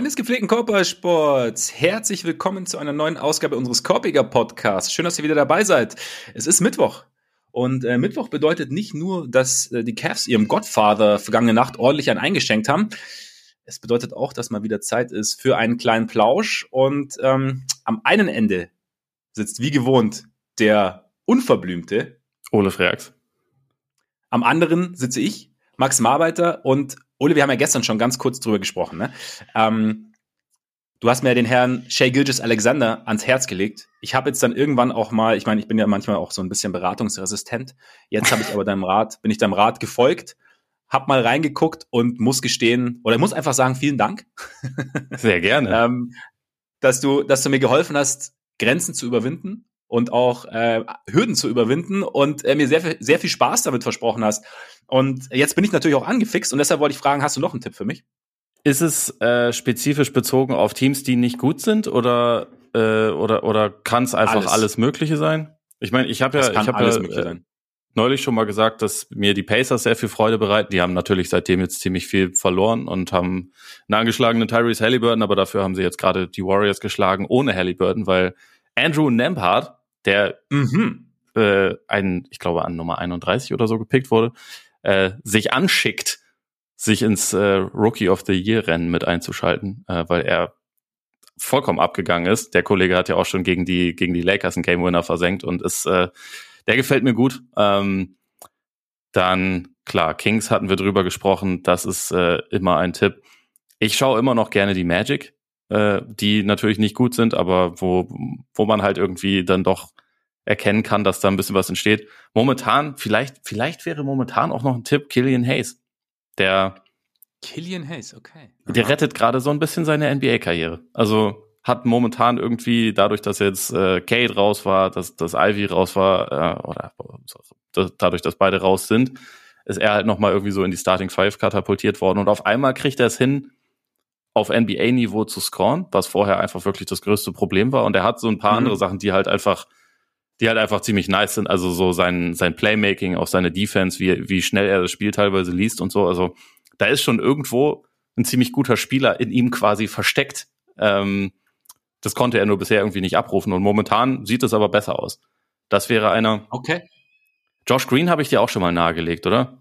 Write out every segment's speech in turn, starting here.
Freunde des gepflegten Körpersports, herzlich willkommen zu einer neuen Ausgabe unseres Korpiger Podcasts. Schön, dass ihr wieder dabei seid. Es ist Mittwoch. Und äh, Mittwoch bedeutet nicht nur, dass äh, die Cavs ihrem Godfather vergangene Nacht ordentlich ein eingeschenkt haben. Es bedeutet auch, dass mal wieder Zeit ist für einen kleinen Plausch. Und ähm, am einen Ende sitzt wie gewohnt der unverblümte Ole Freaks. Am anderen sitze ich, Max Marbeiter und Ole, wir haben ja gestern schon ganz kurz drüber gesprochen. Ne? Ähm, du hast mir ja den Herrn Shay Gilgis Alexander ans Herz gelegt. Ich habe jetzt dann irgendwann auch mal, ich meine, ich bin ja manchmal auch so ein bisschen beratungsresistent. Jetzt habe ich aber deinem Rat, bin ich deinem Rat gefolgt, hab mal reingeguckt und muss gestehen, oder muss einfach sagen, vielen Dank. Sehr gerne. ähm, dass du, dass du mir geholfen hast, Grenzen zu überwinden und auch äh, Hürden zu überwinden und äh, mir sehr, sehr viel Spaß damit versprochen hast. Und jetzt bin ich natürlich auch angefixt und deshalb wollte ich fragen, hast du noch einen Tipp für mich? Ist es äh, spezifisch bezogen auf Teams, die nicht gut sind oder äh, oder oder kann es einfach alles. alles. Mögliche sein? Ich meine, ich habe ja, ich habe ja äh, neulich schon mal gesagt, dass mir die Pacers sehr viel Freude bereiten. Die haben natürlich seitdem jetzt ziemlich viel verloren und haben einen angeschlagenen Tyrese Halliburton, aber dafür haben sie jetzt gerade die Warriors geschlagen ohne Halliburton, weil Andrew Nembhard der mhm. äh, ein, ich glaube, an Nummer 31 oder so gepickt wurde, äh, sich anschickt, sich ins äh, Rookie of the Year Rennen mit einzuschalten, äh, weil er vollkommen abgegangen ist. Der Kollege hat ja auch schon gegen die gegen die Lakers einen Game Winner versenkt und ist äh, der gefällt mir gut. Ähm, dann klar, Kings hatten wir drüber gesprochen, das ist äh, immer ein Tipp. Ich schaue immer noch gerne die Magic äh, die natürlich nicht gut sind, aber wo, wo man halt irgendwie dann doch erkennen kann, dass da ein bisschen was entsteht. Momentan, vielleicht, vielleicht wäre momentan auch noch ein Tipp Killian Hayes. Der Killian Hayes, okay. Der rettet gerade so ein bisschen seine NBA-Karriere. Also hat momentan irgendwie, dadurch, dass jetzt äh, Kate raus war, dass, dass Ivy raus war, äh, oder dass, dadurch, dass beide raus sind, ist er halt nochmal irgendwie so in die Starting Five katapultiert worden. Und auf einmal kriegt er es hin, auf NBA-Niveau zu scoren, was vorher einfach wirklich das größte Problem war. Und er hat so ein paar mhm. andere Sachen, die halt einfach, die halt einfach ziemlich nice sind. Also so sein, sein Playmaking, auch seine Defense, wie, wie schnell er das Spiel teilweise liest und so. Also da ist schon irgendwo ein ziemlich guter Spieler in ihm quasi versteckt. Ähm, das konnte er nur bisher irgendwie nicht abrufen. Und momentan sieht es aber besser aus. Das wäre einer. Okay. Josh Green habe ich dir auch schon mal nahegelegt, oder?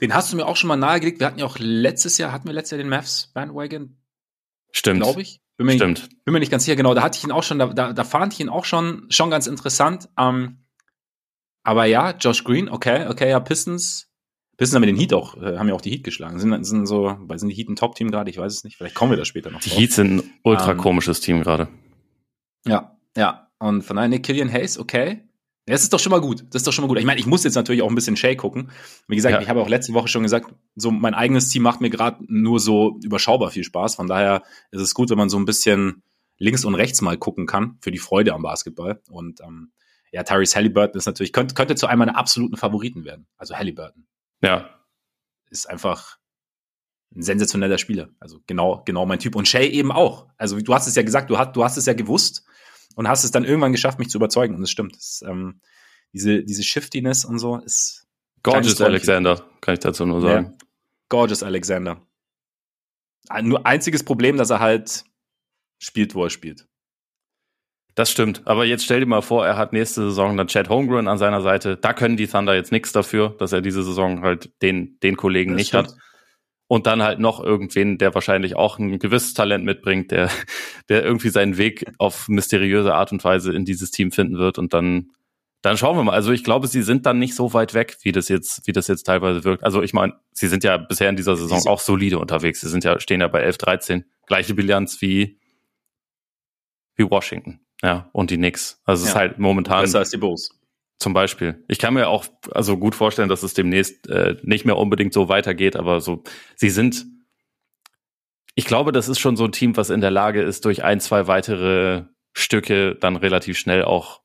Den hast du mir auch schon mal nahegelegt. Wir hatten ja auch letztes Jahr, hatten wir letztes Jahr den Mavs Bandwagon. Stimmt. Glaube ich. Bin mir, Stimmt. Bin mir nicht ganz sicher, genau. Da hatte ich ihn auch schon, da, da, da fand ich ihn auch schon, schon ganz interessant. Ähm, aber ja, Josh Green, okay, okay, ja, Pistons. Pistons haben wir den Heat auch, äh, haben ja auch die Heat geschlagen. Sind, sind so, weil sind die Heat ein Top-Team gerade? Ich weiß es nicht. Vielleicht kommen wir da später noch. Die drauf. Heat sind ein ultra ähm, komisches Team gerade. Ja, ja. Und von daher, Killian Hayes, okay. Das ist doch schon mal gut. Das ist doch schon mal gut. Ich meine, ich muss jetzt natürlich auch ein bisschen Shay gucken. Wie gesagt, ja. ich habe auch letzte Woche schon gesagt, so mein eigenes Team macht mir gerade nur so überschaubar viel Spaß. Von daher ist es gut, wenn man so ein bisschen links und rechts mal gucken kann für die Freude am Basketball. Und ähm, ja, Tyrese Halliburton ist natürlich, könnte, könnte zu einem meiner absoluten Favoriten werden. Also Halliburton. Ja. Ist einfach ein sensationeller Spieler. Also genau, genau mein Typ. Und Shay eben auch. Also du hast es ja gesagt, du hast, du hast es ja gewusst und hast es dann irgendwann geschafft, mich zu überzeugen. Und das stimmt. Das, ähm, diese, diese Shiftiness und so ist. Gorgeous Alexander, kann ich dazu nur sagen. Ja. Gorgeous Alexander. Ein, nur einziges Problem, dass er halt spielt, wo er spielt. Das stimmt. Aber jetzt stell dir mal vor, er hat nächste Saison dann Chad Holmgren an seiner Seite. Da können die Thunder jetzt nichts dafür, dass er diese Saison halt den, den Kollegen das nicht stimmt. hat und dann halt noch irgendwen, der wahrscheinlich auch ein gewisses Talent mitbringt, der, der irgendwie seinen Weg auf mysteriöse Art und Weise in dieses Team finden wird und dann, dann schauen wir mal. Also ich glaube, sie sind dann nicht so weit weg, wie das jetzt, wie das jetzt teilweise wirkt. Also ich meine, sie sind ja bisher in dieser Saison auch solide unterwegs. Sie sind ja, stehen ja bei 11, 13. Gleiche Bilanz wie, wie Washington. Ja, und die Knicks. Also es ist halt momentan. Besser als die Bulls. Zum Beispiel. Ich kann mir auch also gut vorstellen, dass es demnächst äh, nicht mehr unbedingt so weitergeht, aber so, sie sind, ich glaube, das ist schon so ein Team, was in der Lage ist, durch ein, zwei weitere Stücke dann relativ schnell auch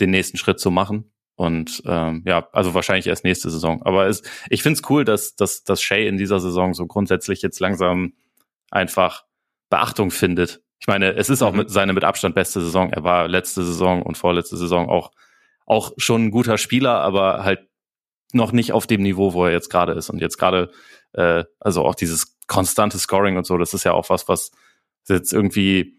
den nächsten Schritt zu machen. Und ähm, ja, also wahrscheinlich erst nächste Saison. Aber es, ich finde es cool, dass, dass, dass Shay in dieser Saison so grundsätzlich jetzt langsam einfach Beachtung findet. Ich meine, es ist auch mhm. mit, seine mit Abstand beste Saison. Er war letzte Saison und vorletzte Saison auch auch schon ein guter Spieler, aber halt noch nicht auf dem Niveau, wo er jetzt gerade ist. Und jetzt gerade, äh, also auch dieses konstantes Scoring und so, das ist ja auch was, was jetzt irgendwie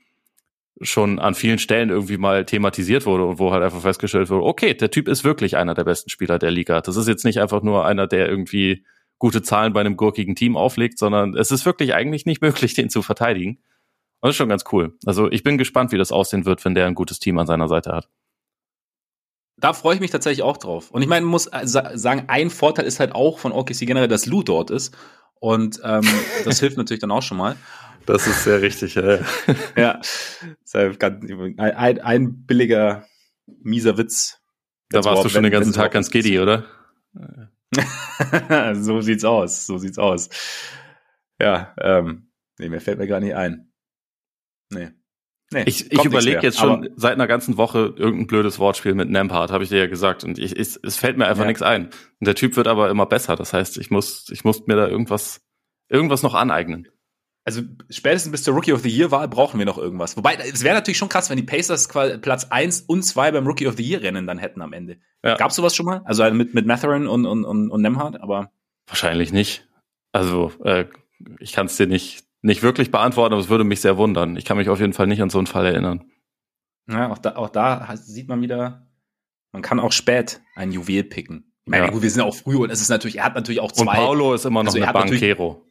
schon an vielen Stellen irgendwie mal thematisiert wurde und wo halt einfach festgestellt wurde, okay, der Typ ist wirklich einer der besten Spieler der Liga. Das ist jetzt nicht einfach nur einer, der irgendwie gute Zahlen bei einem gurkigen Team auflegt, sondern es ist wirklich eigentlich nicht möglich, den zu verteidigen. Und das ist schon ganz cool. Also ich bin gespannt, wie das aussehen wird, wenn der ein gutes Team an seiner Seite hat. Da freue ich mich tatsächlich auch drauf. Und ich meine, muss sagen, ein Vorteil ist halt auch von OKC generell, dass Lou dort ist. Und ähm, das hilft natürlich dann auch schon mal. Das ist sehr richtig, ja. ja, ein, ein, ein billiger, mieser Witz. Da warst du schon den ganzen Tag ganz giddy, oder? so sieht's aus, so sieht's aus. Ja, ähm, nee, mir fällt mir gar nicht ein. Nee. Nee, ich ich überlege jetzt schon seit einer ganzen Woche irgendein blödes Wortspiel mit Nampart, habe ich dir ja gesagt. Und ich, ich, es fällt mir einfach ja. nichts ein. Und der Typ wird aber immer besser. Das heißt, ich muss, ich muss mir da irgendwas, irgendwas noch aneignen. Also spätestens bis zur Rookie of the Year Wahl brauchen wir noch irgendwas. Wobei, es wäre natürlich schon krass, wenn die Pacers Platz eins und zwei beim Rookie of the Year Rennen dann hätten am Ende. Ja. Gab's sowas schon mal? Also mit, mit Matherin und, und, und, und Nemhard, aber. Wahrscheinlich nicht. Also, äh, ich kann es dir nicht, nicht wirklich beantworten, aber es würde mich sehr wundern. Ich kann mich auf jeden Fall nicht an so einen Fall erinnern. Ja, auch da, auch da sieht man wieder, man kann auch spät ein Juwel picken. Ich meine, ja. gut, wir sind auch früh und es ist natürlich, er hat natürlich auch zwei. Und Paulo ist immer noch also eine Bankero.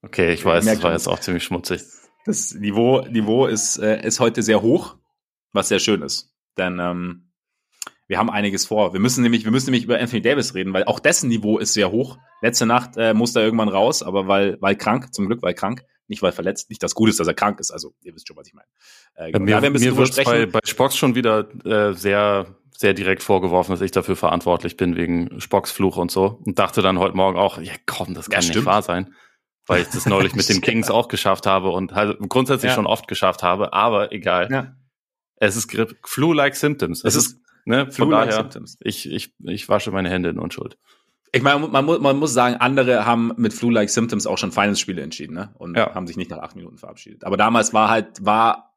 Okay, ich weiß, das war jetzt auch ziemlich schmutzig. Das Niveau, Niveau ist, äh, ist heute sehr hoch, was sehr schön ist. Denn ähm, wir haben einiges vor. Wir müssen nämlich, wir müssen nämlich über Anthony Davis reden, weil auch dessen Niveau ist sehr hoch. Letzte Nacht äh, musste er irgendwann raus, aber weil, weil krank, zum Glück, weil krank, nicht weil verletzt. Nicht das Gute ist, dass er krank ist. Also ihr wisst schon, was ich meine. Äh, genau. Mir, mir wird bei, bei Spocks schon wieder äh, sehr sehr direkt vorgeworfen, dass ich dafür verantwortlich bin wegen Spocks Fluch und so. Und dachte dann heute Morgen auch, ja komm, das kann ja, nicht wahr sein weil ich das neulich mit den Kings auch geschafft habe und halt grundsätzlich ja. schon oft geschafft habe, aber egal. Ja. Es ist Flu-like Symptoms. Es, es ist, ne, von daher, Symptoms. Ich, ich, ich wasche meine Hände in Unschuld. Ich meine, man, muss, man muss sagen, andere haben mit Flu-like Symptoms auch schon Finals-Spiele entschieden, ne? Und ja. haben sich nicht nach acht Minuten verabschiedet. Aber damals war halt, war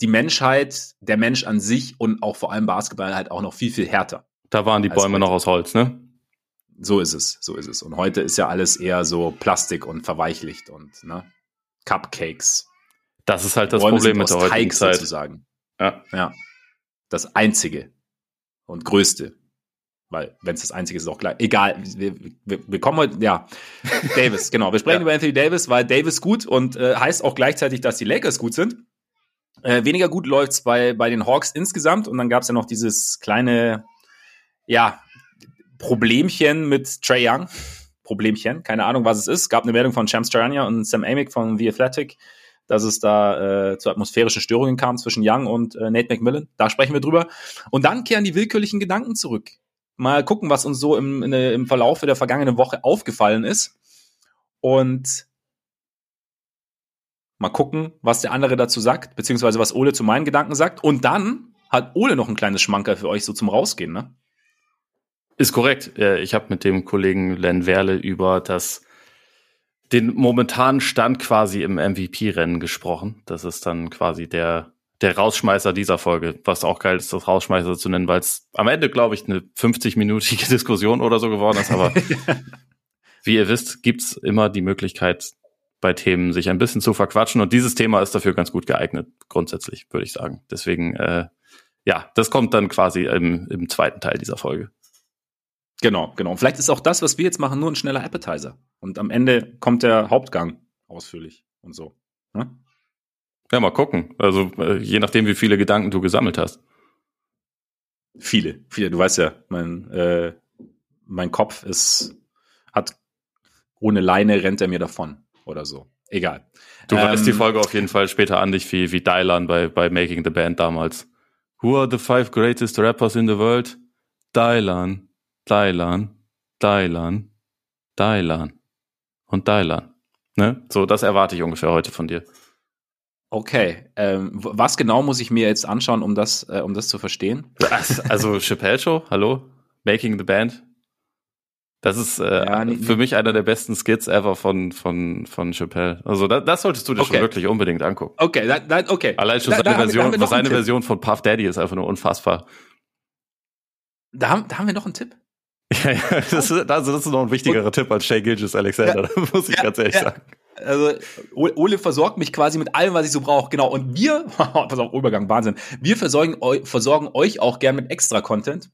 die Menschheit, der Mensch an sich und auch vor allem Basketball halt auch noch viel, viel härter. Da waren die Bäume noch aus Holz, ne? So ist es, so ist es. Und heute ist ja alles eher so Plastik und verweichlicht und ne? Cupcakes. Das ist halt das Problem mit der heutigen Teig Zeit. sozusagen. Ja. ja. Das einzige und größte. Weil, wenn es das einzige ist, ist auch gleich. Egal, wir, wir, wir kommen heute, ja. Davis, genau. Wir sprechen ja. über Anthony Davis, weil Davis gut und äh, heißt auch gleichzeitig, dass die Lakers gut sind. Äh, weniger gut läuft's bei, bei den Hawks insgesamt und dann gab's ja noch dieses kleine, ja, Problemchen mit Trey Young. Problemchen, keine Ahnung, was es ist. Gab eine Meldung von Shams Charania und Sam Amick von The Athletic, dass es da äh, zu atmosphärischen Störungen kam zwischen Young und äh, Nate McMillan. Da sprechen wir drüber. Und dann kehren die willkürlichen Gedanken zurück. Mal gucken, was uns so im, in, im Verlauf der vergangenen Woche aufgefallen ist. Und mal gucken, was der andere dazu sagt, beziehungsweise was Ole zu meinen Gedanken sagt. Und dann hat Ole noch ein kleines Schmanker für euch so zum Rausgehen, ne? Ist korrekt. Ich habe mit dem Kollegen Len Werle über das den momentanen Stand quasi im MVP-Rennen gesprochen. Das ist dann quasi der der Rausschmeißer dieser Folge, was auch geil ist, das Rausschmeißer zu nennen, weil es am Ende, glaube ich, eine 50-minütige Diskussion oder so geworden ist. Aber wie ihr wisst, gibt's immer die Möglichkeit, bei Themen sich ein bisschen zu verquatschen. Und dieses Thema ist dafür ganz gut geeignet, grundsätzlich, würde ich sagen. Deswegen, äh, ja, das kommt dann quasi im, im zweiten Teil dieser Folge. Genau, genau. Und vielleicht ist auch das, was wir jetzt machen, nur ein schneller Appetizer. Und am Ende kommt der Hauptgang ausführlich und so. Ne? Ja, mal gucken. Also äh, je nachdem, wie viele Gedanken du gesammelt hast. Viele, viele. Du weißt ja, mein, äh, mein Kopf ist, hat ohne Leine rennt er mir davon oder so. Egal. Du ähm, weißt die Folge auf jeden Fall später an dich wie, wie Dylan bei, bei Making the Band damals. Who are the five greatest rappers in the world? Dylan. Dailan, Dailan, Dailan und Dailan. Ne? So, das erwarte ich ungefähr heute von dir. Okay, ähm, was genau muss ich mir jetzt anschauen, um das, äh, um das zu verstehen? Also Chappelle Show, hallo, Making the Band. Das ist äh, ja, nee, für nee. mich einer der besten Skits ever von von von Chappelle. Also da, das solltest du dir okay. schon wirklich unbedingt angucken. Okay, da, da, okay. Allein schon seine Version, seine Version von Puff Daddy ist einfach nur unfassbar. Da haben, da haben wir noch einen Tipp. Ja, ja das, ist, also das ist noch ein wichtigerer und, Tipp als Shay Gilgis Alexander, ja, muss ich ja, ganz ehrlich ja. sagen. Also Ole versorgt mich quasi mit allem, was ich so brauche. Genau. Und wir, pass auf, Übergang, Wahnsinn. Wir versorgen, versorgen euch auch gern mit extra Content.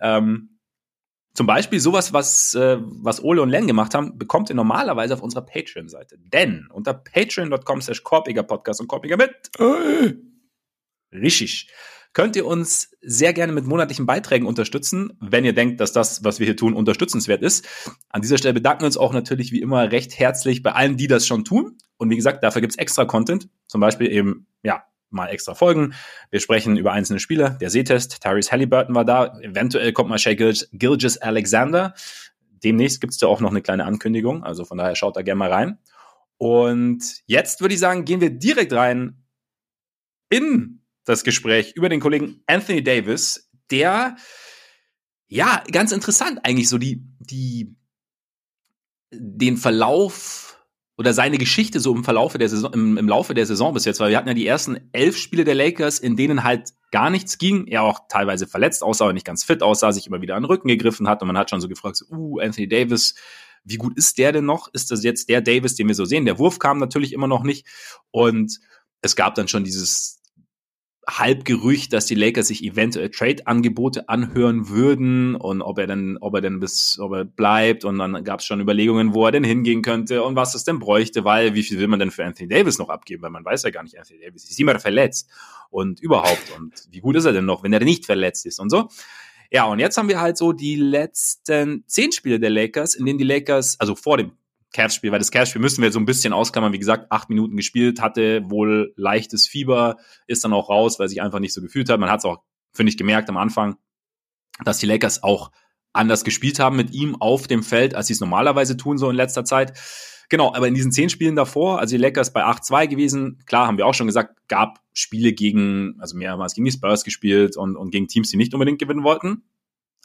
Ähm, zum Beispiel sowas, was, äh, was Ole und Len gemacht haben, bekommt ihr normalerweise auf unserer Patreon-Seite. Denn unter patreon.com slash Podcast und Korpiger mit. Richtig könnt ihr uns sehr gerne mit monatlichen Beiträgen unterstützen, wenn ihr denkt, dass das, was wir hier tun, unterstützenswert ist. An dieser Stelle bedanken wir uns auch natürlich wie immer recht herzlich bei allen, die das schon tun. Und wie gesagt, dafür gibt's extra Content, zum Beispiel eben, ja, mal extra Folgen. Wir sprechen über einzelne Spiele. Der Sehtest, Tyrese Halliburton war da. Eventuell kommt mal Shay Gilgis Alexander. Demnächst gibt's da auch noch eine kleine Ankündigung. Also von daher schaut da gerne mal rein. Und jetzt würde ich sagen, gehen wir direkt rein in das Gespräch über den Kollegen Anthony Davis, der ja ganz interessant eigentlich so die die den Verlauf oder seine Geschichte so im Verlaufe der Saison, im, im Laufe der Saison bis jetzt, weil wir hatten ja die ersten elf Spiele der Lakers, in denen halt gar nichts ging. Er auch teilweise verletzt aussah, aber nicht ganz fit aussah, sich immer wieder an den Rücken gegriffen hat und man hat schon so gefragt, so, uh, Anthony Davis, wie gut ist der denn noch? Ist das jetzt der Davis, den wir so sehen? Der Wurf kam natürlich immer noch nicht und es gab dann schon dieses Halbgerücht, dass die Lakers sich eventuell Trade-Angebote anhören würden und ob er denn, ob er denn bis, ob er bleibt und dann gab es schon Überlegungen, wo er denn hingehen könnte und was es denn bräuchte, weil wie viel will man denn für Anthony Davis noch abgeben, weil man weiß ja gar nicht, Anthony Davis ist immer verletzt und überhaupt und wie gut ist er denn noch, wenn er nicht verletzt ist und so. Ja, und jetzt haben wir halt so die letzten zehn Spiele der Lakers, in denen die Lakers, also vor dem Cavs-Spiel, weil das Cavs-Spiel müssen wir so ein bisschen ausklammern. Wie gesagt, acht Minuten gespielt, hatte wohl leichtes Fieber, ist dann auch raus, weil sich einfach nicht so gefühlt hat. Man hat es auch, finde ich, gemerkt am Anfang, dass die Lakers auch anders gespielt haben mit ihm auf dem Feld, als sie es normalerweise tun, so in letzter Zeit. Genau, aber in diesen zehn Spielen davor, also die Lakers bei 8-2 gewesen, klar, haben wir auch schon gesagt, gab Spiele gegen, also mehrmals gegen die Spurs gespielt und, und gegen Teams, die nicht unbedingt gewinnen wollten.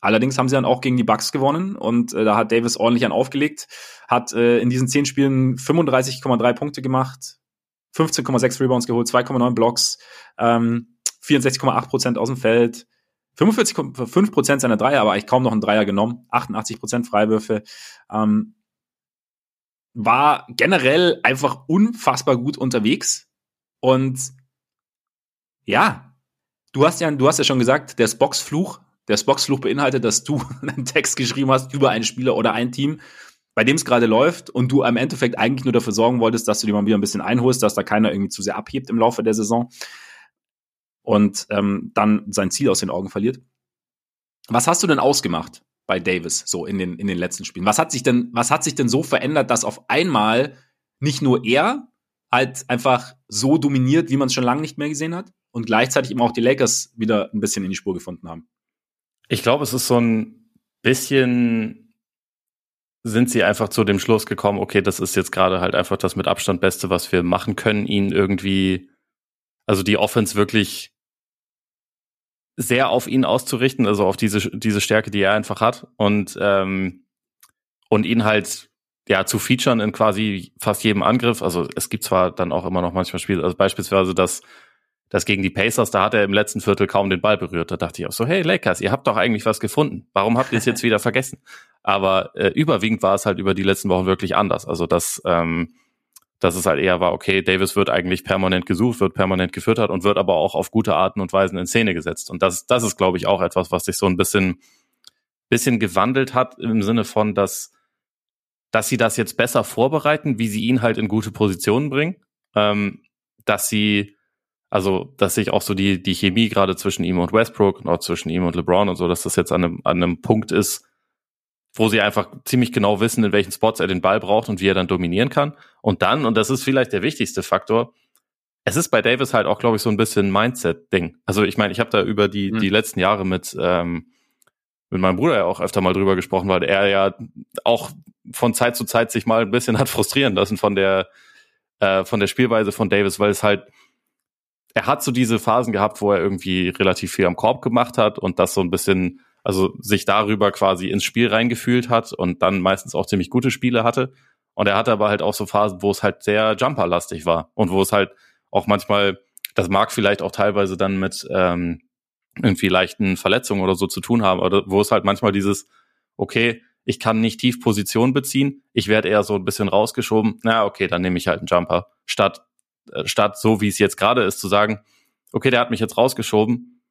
Allerdings haben sie dann auch gegen die Bucks gewonnen und äh, da hat Davis ordentlich an aufgelegt, hat äh, in diesen zehn Spielen 35,3 Punkte gemacht, 15,6 Rebounds geholt, 2,9 Blocks, ähm, 64,8 Prozent aus dem Feld, 45,5 Prozent seiner Dreier, aber eigentlich kaum noch einen Dreier genommen, 88 Prozent Freiwürfe. Ähm, war generell einfach unfassbar gut unterwegs und ja, du hast ja, du hast ja schon gesagt, der Box-Fluch der Spox-Fluch beinhaltet, dass du einen Text geschrieben hast über einen Spieler oder ein Team, bei dem es gerade läuft und du im Endeffekt eigentlich nur dafür sorgen wolltest, dass du dir mal wieder ein bisschen einholst, dass da keiner irgendwie zu sehr abhebt im Laufe der Saison und ähm, dann sein Ziel aus den Augen verliert. Was hast du denn ausgemacht bei Davis so in den in den letzten Spielen? Was hat sich denn was hat sich denn so verändert, dass auf einmal nicht nur er halt einfach so dominiert, wie man es schon lange nicht mehr gesehen hat und gleichzeitig eben auch die Lakers wieder ein bisschen in die Spur gefunden haben? Ich glaube, es ist so ein bisschen, sind sie einfach zu dem Schluss gekommen, okay, das ist jetzt gerade halt einfach das mit Abstand Beste, was wir machen können, ihn irgendwie, also die Offense wirklich sehr auf ihn auszurichten, also auf diese, diese Stärke, die er einfach hat und, ähm, und ihn halt ja zu featuren in quasi fast jedem Angriff. Also es gibt zwar dann auch immer noch manchmal Spiele, also beispielsweise das das gegen die Pacers, da hat er im letzten Viertel kaum den Ball berührt. Da dachte ich auch so, hey Lakers, ihr habt doch eigentlich was gefunden. Warum habt ihr es jetzt wieder vergessen? Aber äh, überwiegend war es halt über die letzten Wochen wirklich anders. Also dass, ähm, dass es halt eher war, okay, Davis wird eigentlich permanent gesucht, wird permanent gefüttert und wird aber auch auf gute Arten und Weisen in Szene gesetzt. Und das, das ist, glaube ich, auch etwas, was sich so ein bisschen, bisschen gewandelt hat im Sinne von, dass, dass sie das jetzt besser vorbereiten, wie sie ihn halt in gute Positionen bringen, ähm, dass sie also, dass sich auch so die, die Chemie gerade zwischen ihm und Westbrook und auch zwischen ihm und LeBron und so, dass das jetzt an einem, an einem Punkt ist, wo sie einfach ziemlich genau wissen, in welchen Spots er den Ball braucht und wie er dann dominieren kann. Und dann, und das ist vielleicht der wichtigste Faktor, es ist bei Davis halt auch, glaube ich, so ein bisschen Mindset-Ding. Also ich meine, ich habe da über die, mhm. die letzten Jahre mit, ähm, mit meinem Bruder ja auch öfter mal drüber gesprochen, weil er ja auch von Zeit zu Zeit sich mal ein bisschen hat frustrieren lassen von der, äh, von der Spielweise von Davis, weil es halt, er hat so diese Phasen gehabt, wo er irgendwie relativ viel am Korb gemacht hat und das so ein bisschen, also sich darüber quasi ins Spiel reingefühlt hat und dann meistens auch ziemlich gute Spiele hatte. Und er hatte aber halt auch so Phasen, wo es halt sehr Jumper-lastig war und wo es halt auch manchmal, das mag vielleicht auch teilweise dann mit, ähm, irgendwie leichten Verletzungen oder so zu tun haben, oder wo es halt manchmal dieses, okay, ich kann nicht tief Position beziehen, ich werde eher so ein bisschen rausgeschoben, na okay, dann nehme ich halt einen Jumper, statt, statt so wie es jetzt gerade ist, zu sagen, okay, der hat mich jetzt rausgeschoben,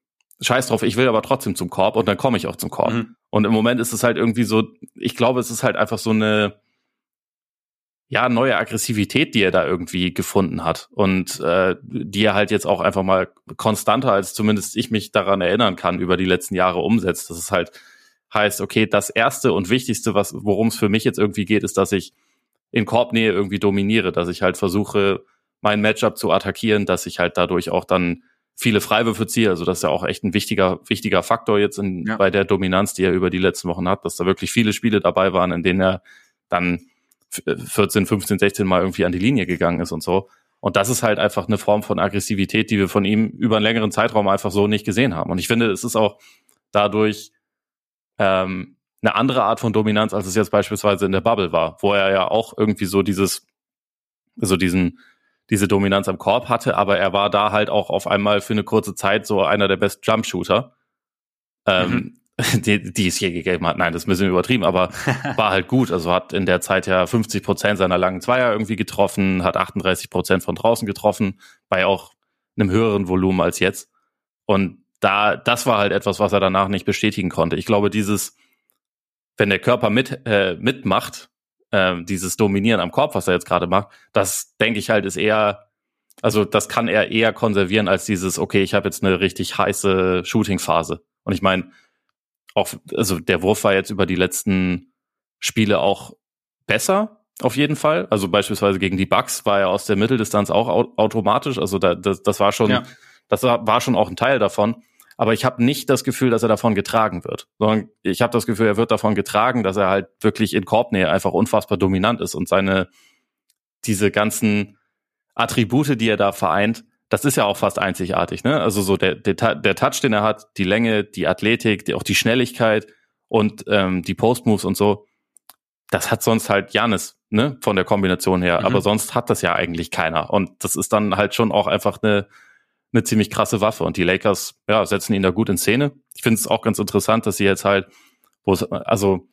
scheiß drauf, ich will aber trotzdem zum Korb und dann komme ich auch zum Korb. Mhm. Und im Moment ist es halt irgendwie so, ich glaube, es ist halt einfach so eine, ja, neue Aggressivität, die er da irgendwie gefunden hat und äh, die er halt jetzt auch einfach mal konstanter, als zumindest ich mich daran erinnern kann, über die letzten Jahre umsetzt. Das ist halt heißt, okay, das erste und wichtigste, was worum es für mich jetzt irgendwie geht, ist, dass ich in Korbnähe irgendwie dominiere, dass ich halt versuche, mein Matchup zu attackieren, dass ich halt dadurch auch dann viele Freiwürfe ziehe. Also das ist ja auch echt ein wichtiger, wichtiger Faktor jetzt in, ja. bei der Dominanz, die er über die letzten Wochen hat, dass da wirklich viele Spiele dabei waren, in denen er dann 14, 15, 16 Mal irgendwie an die Linie gegangen ist und so. Und das ist halt einfach eine Form von Aggressivität, die wir von ihm über einen längeren Zeitraum einfach so nicht gesehen haben. Und ich finde, es ist auch dadurch ähm, eine andere Art von Dominanz, als es jetzt beispielsweise in der Bubble war, wo er ja auch irgendwie so dieses, so diesen, diese Dominanz am Korb hatte, aber er war da halt auch auf einmal für eine kurze Zeit so einer der besten Jumpshooter. Ähm, mhm. die, die es je gegeben hat. Nein, das ist ein bisschen übertrieben, aber war halt gut. Also hat in der Zeit ja 50 Prozent seiner langen Zweier irgendwie getroffen, hat 38 Prozent von draußen getroffen, bei auch einem höheren Volumen als jetzt. Und da, das war halt etwas, was er danach nicht bestätigen konnte. Ich glaube, dieses, wenn der Körper mit, äh, mitmacht, äh, dieses Dominieren am Korb, was er jetzt gerade macht, das denke ich halt ist eher, also das kann er eher konservieren als dieses, okay, ich habe jetzt eine richtig heiße Shooting-Phase. Und ich meine, auch, also der Wurf war jetzt über die letzten Spiele auch besser, auf jeden Fall. Also beispielsweise gegen die Bucks war er aus der Mitteldistanz auch automatisch. Also da, das, das war schon, ja. das war schon auch ein Teil davon. Aber ich habe nicht das Gefühl, dass er davon getragen wird, sondern ich habe das Gefühl, er wird davon getragen, dass er halt wirklich in Korbnähe einfach unfassbar dominant ist und seine diese ganzen Attribute, die er da vereint, das ist ja auch fast einzigartig, ne? Also so der, der, der Touch, den er hat, die Länge, die Athletik, die, auch die Schnelligkeit und ähm, die Postmoves und so, das hat sonst halt Janis, ne, von der Kombination her. Mhm. Aber sonst hat das ja eigentlich keiner. Und das ist dann halt schon auch einfach eine, eine ziemlich krasse Waffe. Und die Lakers, ja, setzen ihn da gut in Szene. Ich finde es auch ganz interessant, dass sie jetzt halt, wo es, also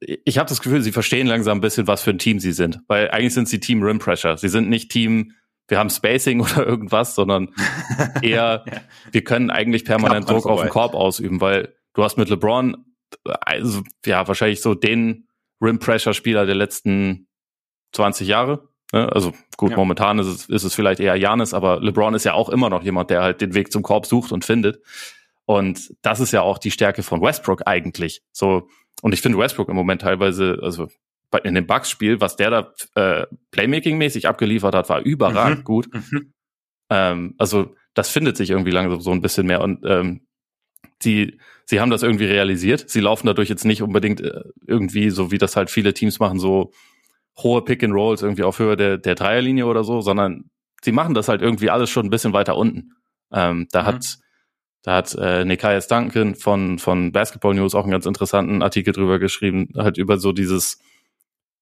ich habe das Gefühl, sie verstehen langsam ein bisschen, was für ein Team sie sind. Weil eigentlich sind sie Team Rim Pressure. Sie sind nicht Team wir haben Spacing oder irgendwas, sondern eher, ja. wir können eigentlich permanent Druck auf den Korb ausüben, weil du hast mit LeBron, also, ja, wahrscheinlich so den Rim-Pressure-Spieler der letzten 20 Jahre. Ne? Also gut, ja. momentan ist es, ist es vielleicht eher Janis, aber LeBron ist ja auch immer noch jemand, der halt den Weg zum Korb sucht und findet. Und das ist ja auch die Stärke von Westbrook eigentlich. So, und ich finde Westbrook im Moment teilweise, also in dem Bucks-Spiel, was der da äh, Playmaking-mäßig abgeliefert hat, war überragend mhm. gut. Mhm. Ähm, also das findet sich irgendwie langsam so ein bisschen mehr und ähm, sie, sie haben das irgendwie realisiert. Sie laufen dadurch jetzt nicht unbedingt äh, irgendwie, so wie das halt viele Teams machen, so hohe Pick-and-Rolls irgendwie auf Höhe der, der Dreierlinie oder so, sondern sie machen das halt irgendwie alles schon ein bisschen weiter unten. Ähm, da mhm. hat da hat äh, Nikias Duncan von, von Basketball News auch einen ganz interessanten Artikel drüber geschrieben, halt über so dieses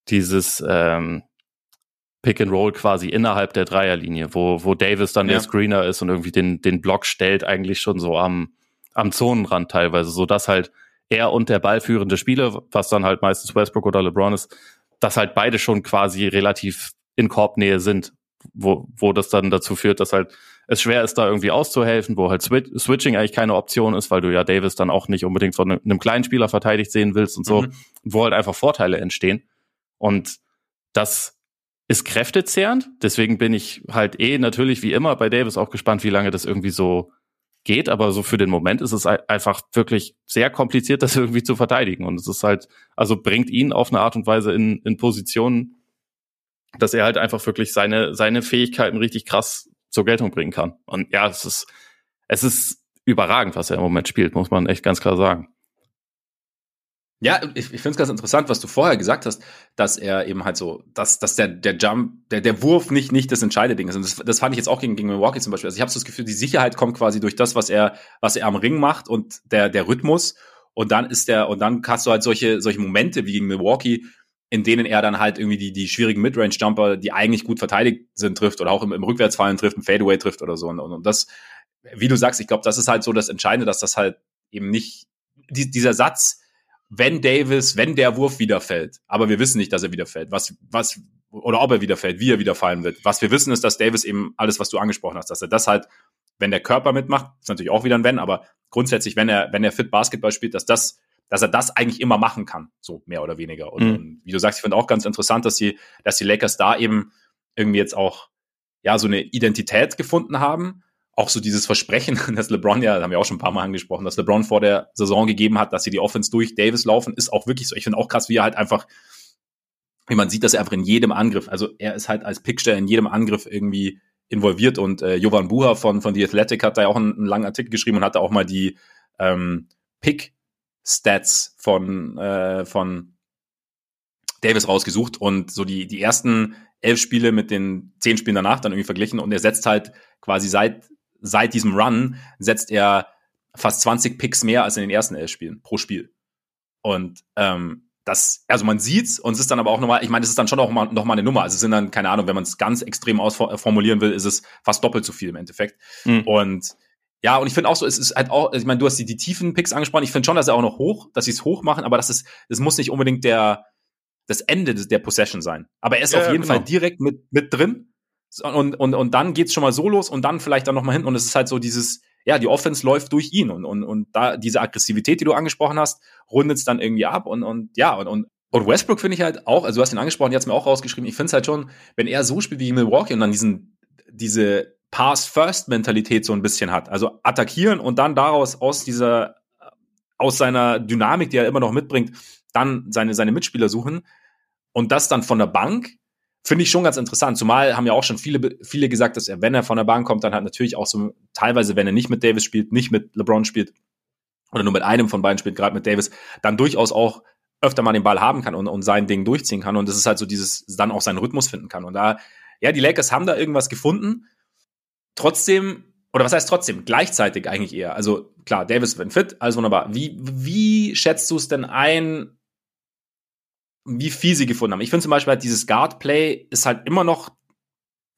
dieses ähm, Pick and Roll quasi innerhalb der Dreierlinie, wo, wo Davis dann ja. der Screener ist und irgendwie den, den Block stellt, eigentlich schon so am, am Zonenrand teilweise, so dass halt er und der ballführende Spieler, was dann halt meistens Westbrook oder LeBron ist, dass halt beide schon quasi relativ in Korbnähe sind, wo, wo das dann dazu führt, dass halt es schwer ist, da irgendwie auszuhelfen, wo halt Switching eigentlich keine Option ist, weil du ja Davis dann auch nicht unbedingt von einem kleinen Spieler verteidigt sehen willst und so, mhm. wo halt einfach Vorteile entstehen. Und das ist kräftezehrend. Deswegen bin ich halt eh natürlich wie immer bei Davis auch gespannt, wie lange das irgendwie so geht. Aber so für den Moment ist es einfach wirklich sehr kompliziert, das irgendwie zu verteidigen. Und es ist halt, also bringt ihn auf eine Art und Weise in, in Positionen, dass er halt einfach wirklich seine, seine Fähigkeiten richtig krass zur Geltung bringen kann. Und ja, es ist, es ist überragend, was er im Moment spielt, muss man echt ganz klar sagen. Ja, ich, ich finde es ganz interessant, was du vorher gesagt hast, dass er eben halt so, dass, dass der, der Jump, der, der Wurf nicht, nicht das entscheidende Ding ist. Und das, das fand ich jetzt auch gegen, gegen Milwaukee zum Beispiel. Also ich habe so das Gefühl, die Sicherheit kommt quasi durch das, was er, was er am Ring macht und der, der Rhythmus. Und dann ist der, und dann hast du halt solche, solche Momente wie gegen Milwaukee, in denen er dann halt irgendwie die, die schwierigen Midrange-Jumper, die eigentlich gut verteidigt sind, trifft oder auch im, im Rückwärtsfallen trifft, ein Fadeaway trifft oder so. Und, und, und das, wie du sagst, ich glaube, das ist halt so das Entscheidende, dass das halt eben nicht die, dieser Satz, wenn Davis, wenn der Wurf wieder fällt, aber wir wissen nicht, dass er wieder fällt, was, was, oder ob er wieder fällt, wie er wieder fallen wird. Was wir wissen ist, dass Davis eben alles, was du angesprochen hast, dass er das halt, wenn der Körper mitmacht, ist natürlich auch wieder ein Wenn, aber grundsätzlich, wenn er, wenn er fit Basketball spielt, dass das, dass er das eigentlich immer machen kann, so mehr oder weniger. Und, mhm. und wie du sagst, ich finde auch ganz interessant, dass die, dass die Lakers da eben irgendwie jetzt auch, ja, so eine Identität gefunden haben auch so dieses Versprechen, dass LeBron ja, das haben wir auch schon ein paar Mal angesprochen, dass LeBron vor der Saison gegeben hat, dass sie die Offense durch Davis laufen, ist auch wirklich so. Ich finde auch krass, wie er halt einfach, wie man sieht, dass er einfach in jedem Angriff, also er ist halt als Pickster in jedem Angriff irgendwie involviert und äh, Jovan Buha von, von The Athletic hat da ja auch einen, einen langen Artikel geschrieben und hat da auch mal die ähm, Pick-Stats von, äh, von Davis rausgesucht und so die, die ersten elf Spiele mit den zehn Spielen danach dann irgendwie verglichen und er setzt halt quasi seit seit diesem Run setzt er fast 20 Picks mehr als in den ersten elf Spielen pro Spiel. Und ähm, das, also man sieht's und es ist dann aber auch nochmal, ich meine, es ist dann schon auch mal, noch mal eine Nummer. Also es sind dann, keine Ahnung, wenn man es ganz extrem ausformulieren will, ist es fast doppelt so viel im Endeffekt. Mhm. Und ja, und ich finde auch so, es ist halt auch, ich meine, du hast die, die tiefen Picks angesprochen. Ich finde schon, dass er auch noch hoch, dass sie es hoch machen, aber das ist, es muss nicht unbedingt der, das Ende der Possession sein. Aber er ist ja, auf jeden genau. Fall direkt mit, mit drin und, und, und dann geht's schon mal so los und dann vielleicht dann nochmal hin. Und es ist halt so dieses, ja, die Offense läuft durch ihn und, und, und da diese Aggressivität, die du angesprochen hast, rundet es dann irgendwie ab und, und ja, und, und, und Westbrook finde ich halt auch, also du hast ihn angesprochen, jetzt mir auch rausgeschrieben, ich finde es halt schon, wenn er so spielt wie Milwaukee und dann diesen, diese Pass-First-Mentalität so ein bisschen hat, also attackieren und dann daraus aus dieser, aus seiner Dynamik, die er immer noch mitbringt, dann seine, seine Mitspieler suchen und das dann von der Bank, Finde ich schon ganz interessant. Zumal haben ja auch schon viele, viele gesagt, dass er, wenn er von der Bank kommt, dann halt natürlich auch so teilweise, wenn er nicht mit Davis spielt, nicht mit LeBron spielt oder nur mit einem von beiden spielt, gerade mit Davis, dann durchaus auch öfter mal den Ball haben kann und, und sein Ding durchziehen kann. Und das ist halt so dieses, dann auch seinen Rhythmus finden kann. Und da, ja, die Lakers haben da irgendwas gefunden. Trotzdem, oder was heißt trotzdem? Gleichzeitig eigentlich eher. Also klar, Davis, wenn fit, alles wunderbar. Wie, wie schätzt du es denn ein, wie viel sie gefunden haben. Ich finde zum Beispiel halt dieses Guard-Play ist halt immer noch,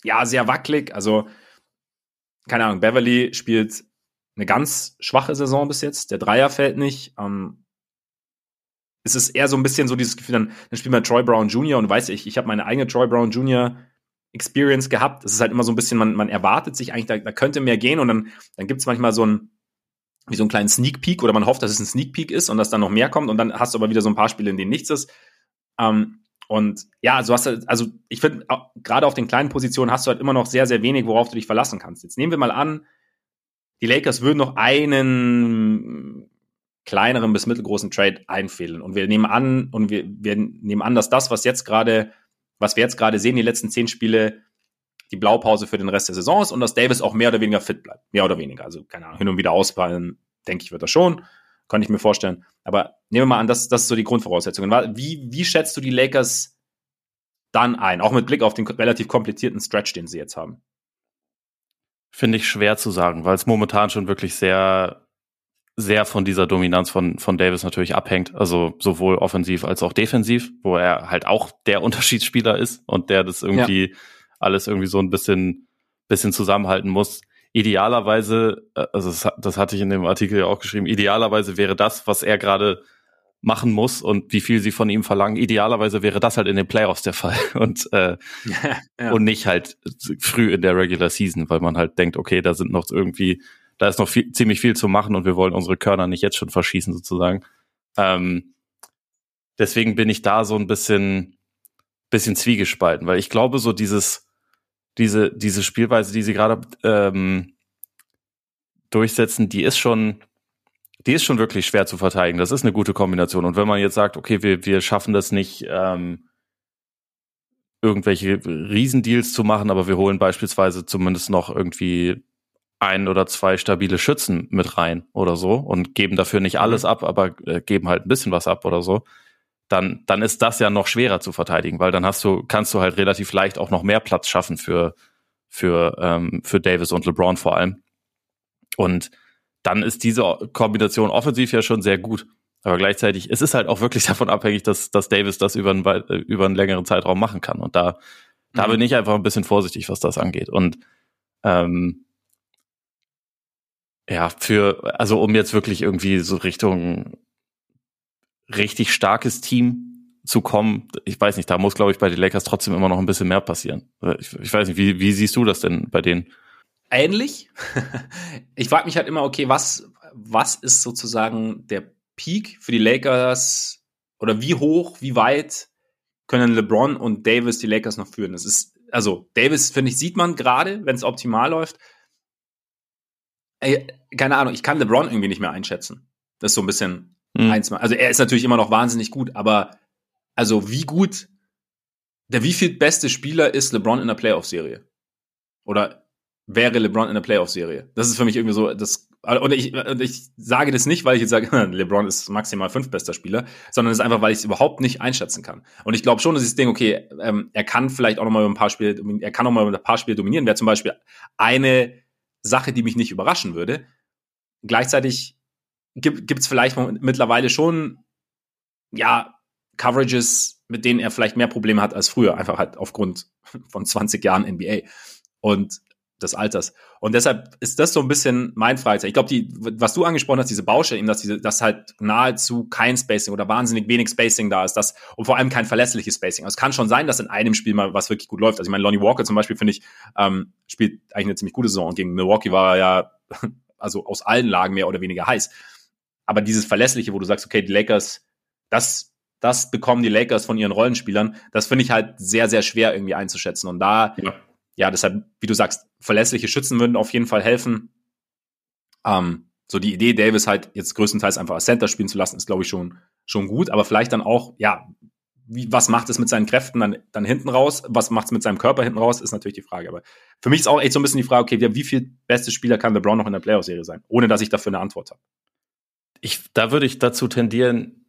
ja, sehr wackelig. Also, keine Ahnung, Beverly spielt eine ganz schwache Saison bis jetzt. Der Dreier fällt nicht. Ähm, es ist eher so ein bisschen so dieses Gefühl, dann, dann spielt man Troy Brown Jr. und weiß ich, ich habe meine eigene Troy Brown Jr. Experience gehabt. Es ist halt immer so ein bisschen, man, man erwartet sich eigentlich, da, da könnte mehr gehen und dann, dann gibt es manchmal so ein, wie so einen kleinen Sneak Peek oder man hofft, dass es ein Sneak Peek ist und dass dann noch mehr kommt und dann hast du aber wieder so ein paar Spiele, in denen nichts ist. Ähm, und ja, so hast du, also ich finde, gerade auf den kleinen Positionen hast du halt immer noch sehr, sehr wenig, worauf du dich verlassen kannst. Jetzt nehmen wir mal an, die Lakers würden noch einen kleineren bis mittelgroßen Trade einfädeln. Und wir nehmen an, und wir, wir nehmen an, dass das, was jetzt gerade, was wir jetzt gerade sehen, die letzten zehn Spiele, die Blaupause für den Rest der Saison ist und dass Davis auch mehr oder weniger fit bleibt. Mehr oder weniger. Also, keine Ahnung, hin und wieder ausfallen, denke ich, wird er schon. Kann ich mir vorstellen. Aber nehmen wir mal an, das, das ist so die Grundvoraussetzungen. Wie, wie schätzt du die Lakers dann ein? Auch mit Blick auf den relativ komplizierten Stretch, den sie jetzt haben. Finde ich schwer zu sagen, weil es momentan schon wirklich sehr, sehr von dieser Dominanz von, von Davis natürlich abhängt. Also sowohl offensiv als auch defensiv, wo er halt auch der Unterschiedsspieler ist und der das irgendwie ja. alles irgendwie so ein bisschen, bisschen zusammenhalten muss idealerweise, äh, also das, das hatte ich in dem Artikel ja auch geschrieben, idealerweise wäre das, was er gerade machen muss und wie viel sie von ihm verlangen, idealerweise wäre das halt in den Playoffs der Fall und äh, ja. und nicht halt früh in der Regular Season, weil man halt denkt, okay, da sind noch irgendwie, da ist noch viel, ziemlich viel zu machen und wir wollen unsere Körner nicht jetzt schon verschießen sozusagen. Ähm, deswegen bin ich da so ein bisschen bisschen zwiegespalten, weil ich glaube so dieses diese, diese Spielweise, die sie gerade ähm, durchsetzen, die ist schon, die ist schon wirklich schwer zu verteidigen. Das ist eine gute Kombination. Und wenn man jetzt sagt, okay, wir, wir schaffen das nicht, ähm, irgendwelche Riesendeals zu machen, aber wir holen beispielsweise zumindest noch irgendwie ein oder zwei stabile Schützen mit rein oder so und geben dafür nicht alles mhm. ab, aber äh, geben halt ein bisschen was ab oder so dann, dann ist das ja noch schwerer zu verteidigen, weil dann hast du, kannst du halt relativ leicht auch noch mehr Platz schaffen für, für, ähm, für Davis und LeBron vor allem. Und dann ist diese Kombination offensiv ja schon sehr gut. Aber gleichzeitig, es ist halt auch wirklich davon abhängig, dass, dass Davis das über einen, äh, über einen längeren Zeitraum machen kann. Und da, da mhm. bin ich einfach ein bisschen vorsichtig, was das angeht. Und ähm, Ja, für, also um jetzt wirklich irgendwie so Richtung richtig starkes Team zu kommen, ich weiß nicht, da muss, glaube ich, bei den Lakers trotzdem immer noch ein bisschen mehr passieren. Ich, ich weiß nicht, wie, wie siehst du das denn bei denen? Ähnlich. ich frage mich halt immer, okay, was, was ist sozusagen der Peak für die Lakers oder wie hoch, wie weit können LeBron und Davis die Lakers noch führen? Das ist, also Davis, finde ich, sieht man gerade, wenn es optimal läuft. Ey, keine Ahnung, ich kann LeBron irgendwie nicht mehr einschätzen. Das ist so ein bisschen mhm. eins. Also er ist natürlich immer noch wahnsinnig gut, aber also wie gut, der wie viel beste Spieler ist LeBron in der Playoff-Serie? Oder wäre LeBron in der Playoff-Serie? Das ist für mich irgendwie so das und ich, und ich sage das nicht, weil ich jetzt sage, LeBron ist maximal fünf bester Spieler, sondern es ist einfach, weil ich es überhaupt nicht einschätzen kann. Und ich glaube schon, dass ich denke, okay, ähm, er kann vielleicht auch noch mal ein paar Spiele, er kann noch mal ein paar Spiele dominieren. Wäre zum Beispiel eine Sache, die mich nicht überraschen würde. Gleichzeitig gibt es vielleicht mittlerweile schon, ja, Coverages, mit denen er vielleicht mehr Probleme hat als früher, einfach halt aufgrund von 20 Jahren NBA. Und des Alters. Und deshalb ist das so ein bisschen mein Fragezeichen. Ich glaube, die, was du angesprochen hast, diese Baustelle, eben, dass diese, dass halt nahezu kein Spacing oder wahnsinnig wenig Spacing da ist, das, und vor allem kein verlässliches Spacing. Also es kann schon sein, dass in einem Spiel mal was wirklich gut läuft. Also ich meine, Lonnie Walker zum Beispiel, finde ich, ähm, spielt eigentlich eine ziemlich gute Saison. Und gegen Milwaukee war er ja, also aus allen Lagen mehr oder weniger heiß. Aber dieses Verlässliche, wo du sagst, okay, die Lakers, das, das bekommen die Lakers von ihren Rollenspielern, das finde ich halt sehr, sehr schwer irgendwie einzuschätzen. Und da, ja ja, deshalb, wie du sagst, verlässliche Schützen würden auf jeden Fall helfen. Ähm, so die Idee, Davis halt jetzt größtenteils einfach als Center spielen zu lassen, ist, glaube ich, schon, schon gut. Aber vielleicht dann auch, ja, wie, was macht es mit seinen Kräften dann, dann hinten raus? Was macht es mit seinem Körper hinten raus? Ist natürlich die Frage. Aber für mich ist auch echt so ein bisschen die Frage, okay, wie, wie viel beste Spieler kann LeBron noch in der Playoff-Serie sein? Ohne, dass ich dafür eine Antwort habe. Ich, da würde ich dazu tendieren,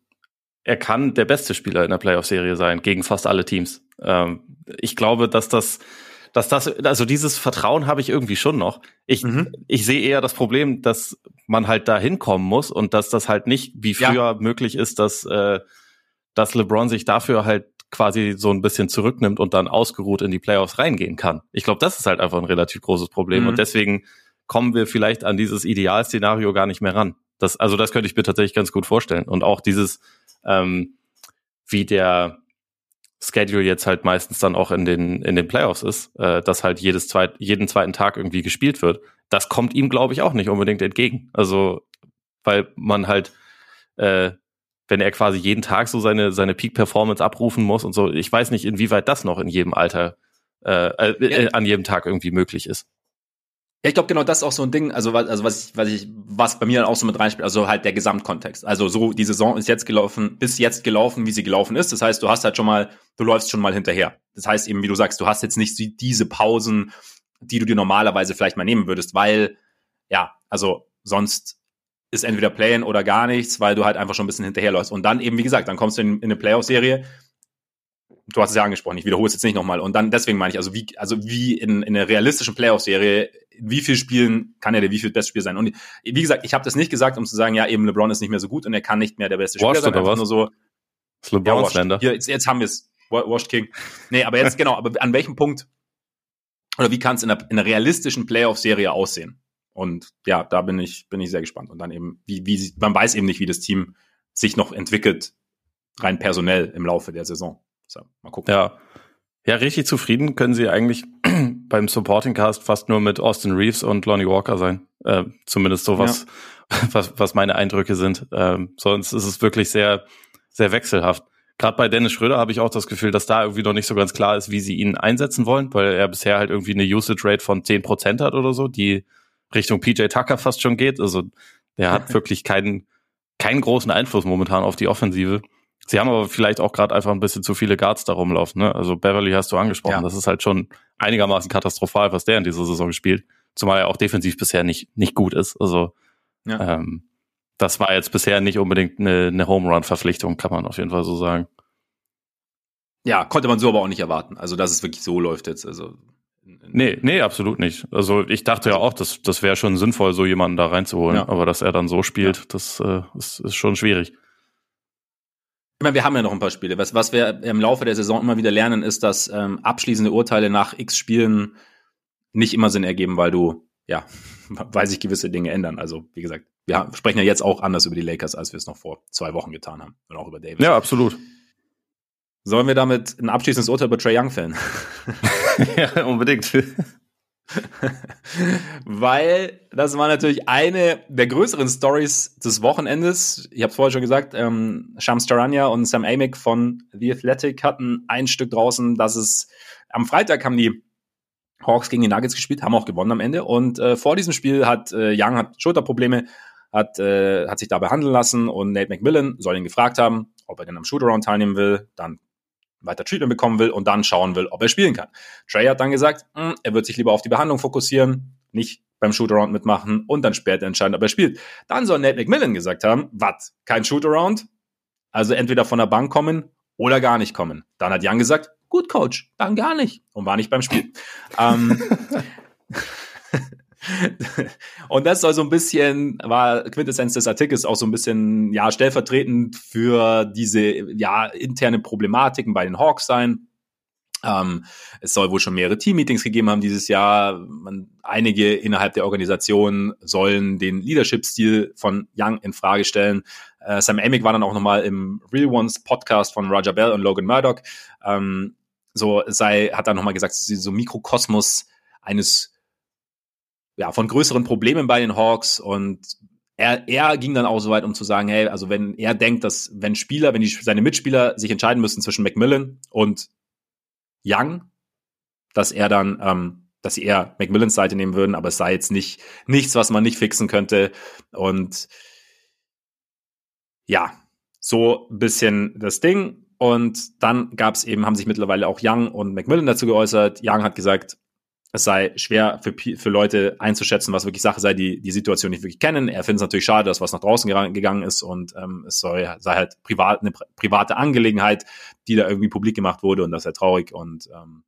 er kann der beste Spieler in der Playoff-Serie sein, gegen fast alle Teams. Ähm, ich glaube, dass das, dass das, also dieses Vertrauen habe ich irgendwie schon noch. Ich, mhm. ich sehe eher das Problem, dass man halt da hinkommen muss und dass das halt nicht wie früher ja. möglich ist, dass, äh, dass LeBron sich dafür halt quasi so ein bisschen zurücknimmt und dann ausgeruht in die Playoffs reingehen kann. Ich glaube, das ist halt einfach ein relativ großes Problem mhm. und deswegen kommen wir vielleicht an dieses Idealszenario gar nicht mehr ran. Das, also das könnte ich mir tatsächlich ganz gut vorstellen. Und auch dieses, ähm, wie der, Schedule jetzt halt meistens dann auch in den, in den Playoffs ist, äh, dass halt jedes zweit, jeden zweiten Tag irgendwie gespielt wird. Das kommt ihm, glaube ich, auch nicht unbedingt entgegen. Also, weil man halt, äh, wenn er quasi jeden Tag so seine, seine Peak-Performance abrufen muss und so, ich weiß nicht, inwieweit das noch in jedem Alter, äh, äh, an jedem Tag irgendwie möglich ist. Ja, ich glaube genau das ist auch so ein Ding, also was, also was ich, was ich, was bei mir dann auch so mit reinspielt, also halt der Gesamtkontext. Also so die Saison ist jetzt gelaufen, bis jetzt gelaufen, wie sie gelaufen ist. Das heißt, du hast halt schon mal, du läufst schon mal hinterher. Das heißt eben, wie du sagst, du hast jetzt nicht diese Pausen, die du dir normalerweise vielleicht mal nehmen würdest, weil ja, also sonst ist entweder Play-in oder gar nichts, weil du halt einfach schon ein bisschen hinterherläufst. Und dann eben, wie gesagt, dann kommst du in, in eine Playoff-Serie, du hast es ja angesprochen, ich wiederhole es jetzt nicht nochmal. Und dann, deswegen meine ich, also wie, also wie in, in einer realistischen Playoff-Serie, wie viel Spielen kann er der wie viel beste Spieler sein? Und wie gesagt, ich habe das nicht gesagt, um zu sagen, ja, eben LeBron ist nicht mehr so gut und er kann nicht mehr der beste Spieler sein. Einfach nur so. Das LeBron ja, Hier, jetzt, jetzt haben wir es. Washed King. Nee, aber jetzt genau, aber an welchem Punkt oder wie kann es in, in einer realistischen Playoff-Serie aussehen? Und ja, da bin ich, bin ich sehr gespannt. Und dann eben, wie, wie, man weiß eben nicht, wie das Team sich noch entwickelt, rein personell im Laufe der Saison. Mal gucken. Ja. Ja, richtig zufrieden können sie eigentlich beim Supporting Cast fast nur mit Austin Reeves und Lonnie Walker sein. Äh, zumindest so was, ja. was, was meine Eindrücke sind. Ähm, sonst ist es wirklich sehr, sehr wechselhaft. Gerade bei Dennis Schröder habe ich auch das Gefühl, dass da irgendwie noch nicht so ganz klar ist, wie sie ihn einsetzen wollen, weil er bisher halt irgendwie eine Usage Rate von zehn Prozent hat oder so, die Richtung PJ Tucker fast schon geht. Also der hat wirklich keinen, keinen großen Einfluss momentan auf die Offensive. Sie haben aber vielleicht auch gerade einfach ein bisschen zu viele Guards da rumlaufen. Ne? Also Beverly hast du angesprochen. Ja. Das ist halt schon einigermaßen katastrophal, was der in dieser Saison spielt. Zumal er auch defensiv bisher nicht, nicht gut ist. Also ja. ähm, das war jetzt bisher nicht unbedingt eine, eine Home Run-Verpflichtung, kann man auf jeden Fall so sagen. Ja, konnte man so aber auch nicht erwarten. Also, dass es wirklich so läuft jetzt. Also Nee, nee, absolut nicht. Also ich dachte ja auch, dass das wäre schon sinnvoll, so jemanden da reinzuholen, ja. aber dass er dann so spielt, ja. das äh, ist, ist schon schwierig. Ich meine, wir haben ja noch ein paar Spiele. Was, was wir im Laufe der Saison immer wieder lernen, ist, dass ähm, abschließende Urteile nach x Spielen nicht immer Sinn ergeben, weil du ja, weil sich gewisse Dinge ändern. Also, wie gesagt, wir sprechen ja jetzt auch anders über die Lakers, als wir es noch vor zwei Wochen getan haben. Und auch über Davis. Ja, absolut. Sollen wir damit ein abschließendes Urteil über Trey Young fällen? ja, unbedingt. Weil das war natürlich eine der größeren Stories des Wochenendes. Ich habe es vorher schon gesagt, ähm, Shams Charania und Sam Amick von The Athletic hatten ein Stück draußen, dass es am Freitag haben die Hawks gegen die Nuggets gespielt, haben auch gewonnen am Ende. Und äh, vor diesem Spiel hat äh, Young hat Schulterprobleme, hat, äh, hat sich da behandeln lassen und Nate McMillan soll ihn gefragt haben, ob er denn am Shootaround teilnehmen will. Dann weiter Treatment bekommen will und dann schauen will, ob er spielen kann. Trey hat dann gesagt, hm, er wird sich lieber auf die Behandlung fokussieren, nicht beim Shootaround mitmachen und dann später entscheiden, ob er spielt. Dann soll Nate McMillan gesagt haben, was, kein Shootaround? Also entweder von der Bank kommen oder gar nicht kommen. Dann hat Jan gesagt, gut, Coach, dann gar nicht und war nicht beim Spiel. ähm, und das soll so ein bisschen, war Quintessenz des Artikels auch so ein bisschen, ja, stellvertretend für diese, ja, interne Problematiken bei den Hawks sein. Ähm, es soll wohl schon mehrere Team-Meetings gegeben haben dieses Jahr. Man, einige innerhalb der Organisation sollen den Leadership-Stil von Young in Frage stellen. Äh, Sam Amick war dann auch nochmal im Real Ones Podcast von Roger Bell und Logan Murdoch. Ähm, so sei, hat er nochmal gesagt, so Mikrokosmos eines ja, von größeren Problemen bei den Hawks und er, er ging dann auch so weit, um zu sagen, hey, also wenn er denkt, dass wenn Spieler, wenn die, seine Mitspieler sich entscheiden müssen zwischen Macmillan und Young, dass er dann, ähm, dass sie eher Macmillans Seite nehmen würden, aber es sei jetzt nicht nichts, was man nicht fixen könnte und ja, so ein bisschen das Ding. Und dann gab es eben, haben sich mittlerweile auch Young und Macmillan dazu geäußert. Young hat gesagt, es sei schwer für, für Leute einzuschätzen, was wirklich Sache sei, die die Situation nicht wirklich kennen. Er findet es natürlich schade, dass was nach draußen gegangen ist und ähm, es soll, sei halt privat, eine private Angelegenheit, die da irgendwie publik gemacht wurde und das sei traurig und ähm,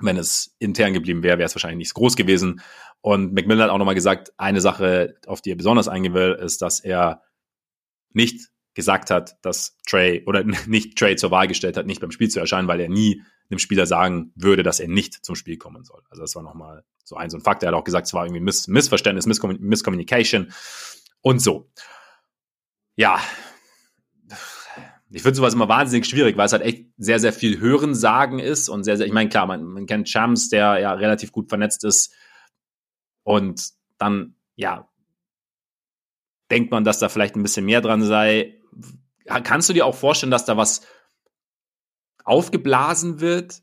wenn es intern geblieben wäre, wäre es wahrscheinlich nicht so groß gewesen. Und McMillan hat auch nochmal gesagt, eine Sache, auf die er besonders eingehen will, ist, dass er nicht gesagt hat, dass Trey oder nicht Trey zur Wahl gestellt hat, nicht beim Spiel zu erscheinen, weil er nie einem Spieler sagen würde, dass er nicht zum Spiel kommen soll. Also das war nochmal so ein, so ein Fakt. Er hat auch gesagt, es war irgendwie Miss Missverständnis, Misscommun Misscommunication und so. Ja, ich finde sowas immer wahnsinnig schwierig, weil es halt echt sehr, sehr viel Hörensagen ist und sehr, sehr, ich meine, klar, man, man kennt Chams, der ja relativ gut vernetzt ist und dann, ja, denkt man, dass da vielleicht ein bisschen mehr dran sei. Kannst du dir auch vorstellen, dass da was aufgeblasen wird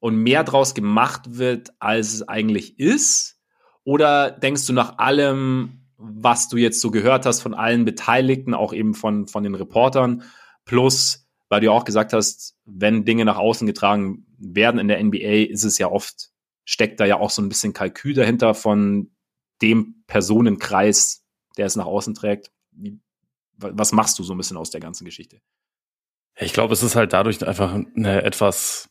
und mehr draus gemacht wird, als es eigentlich ist? Oder denkst du nach allem, was du jetzt so gehört hast von allen Beteiligten, auch eben von, von den Reportern, plus, weil du ja auch gesagt hast, wenn Dinge nach außen getragen werden in der NBA, ist es ja oft, steckt da ja auch so ein bisschen Kalkül dahinter von dem Personenkreis, der es nach außen trägt. was machst du so ein bisschen aus der ganzen Geschichte? Ich glaube, es ist halt dadurch einfach eine etwas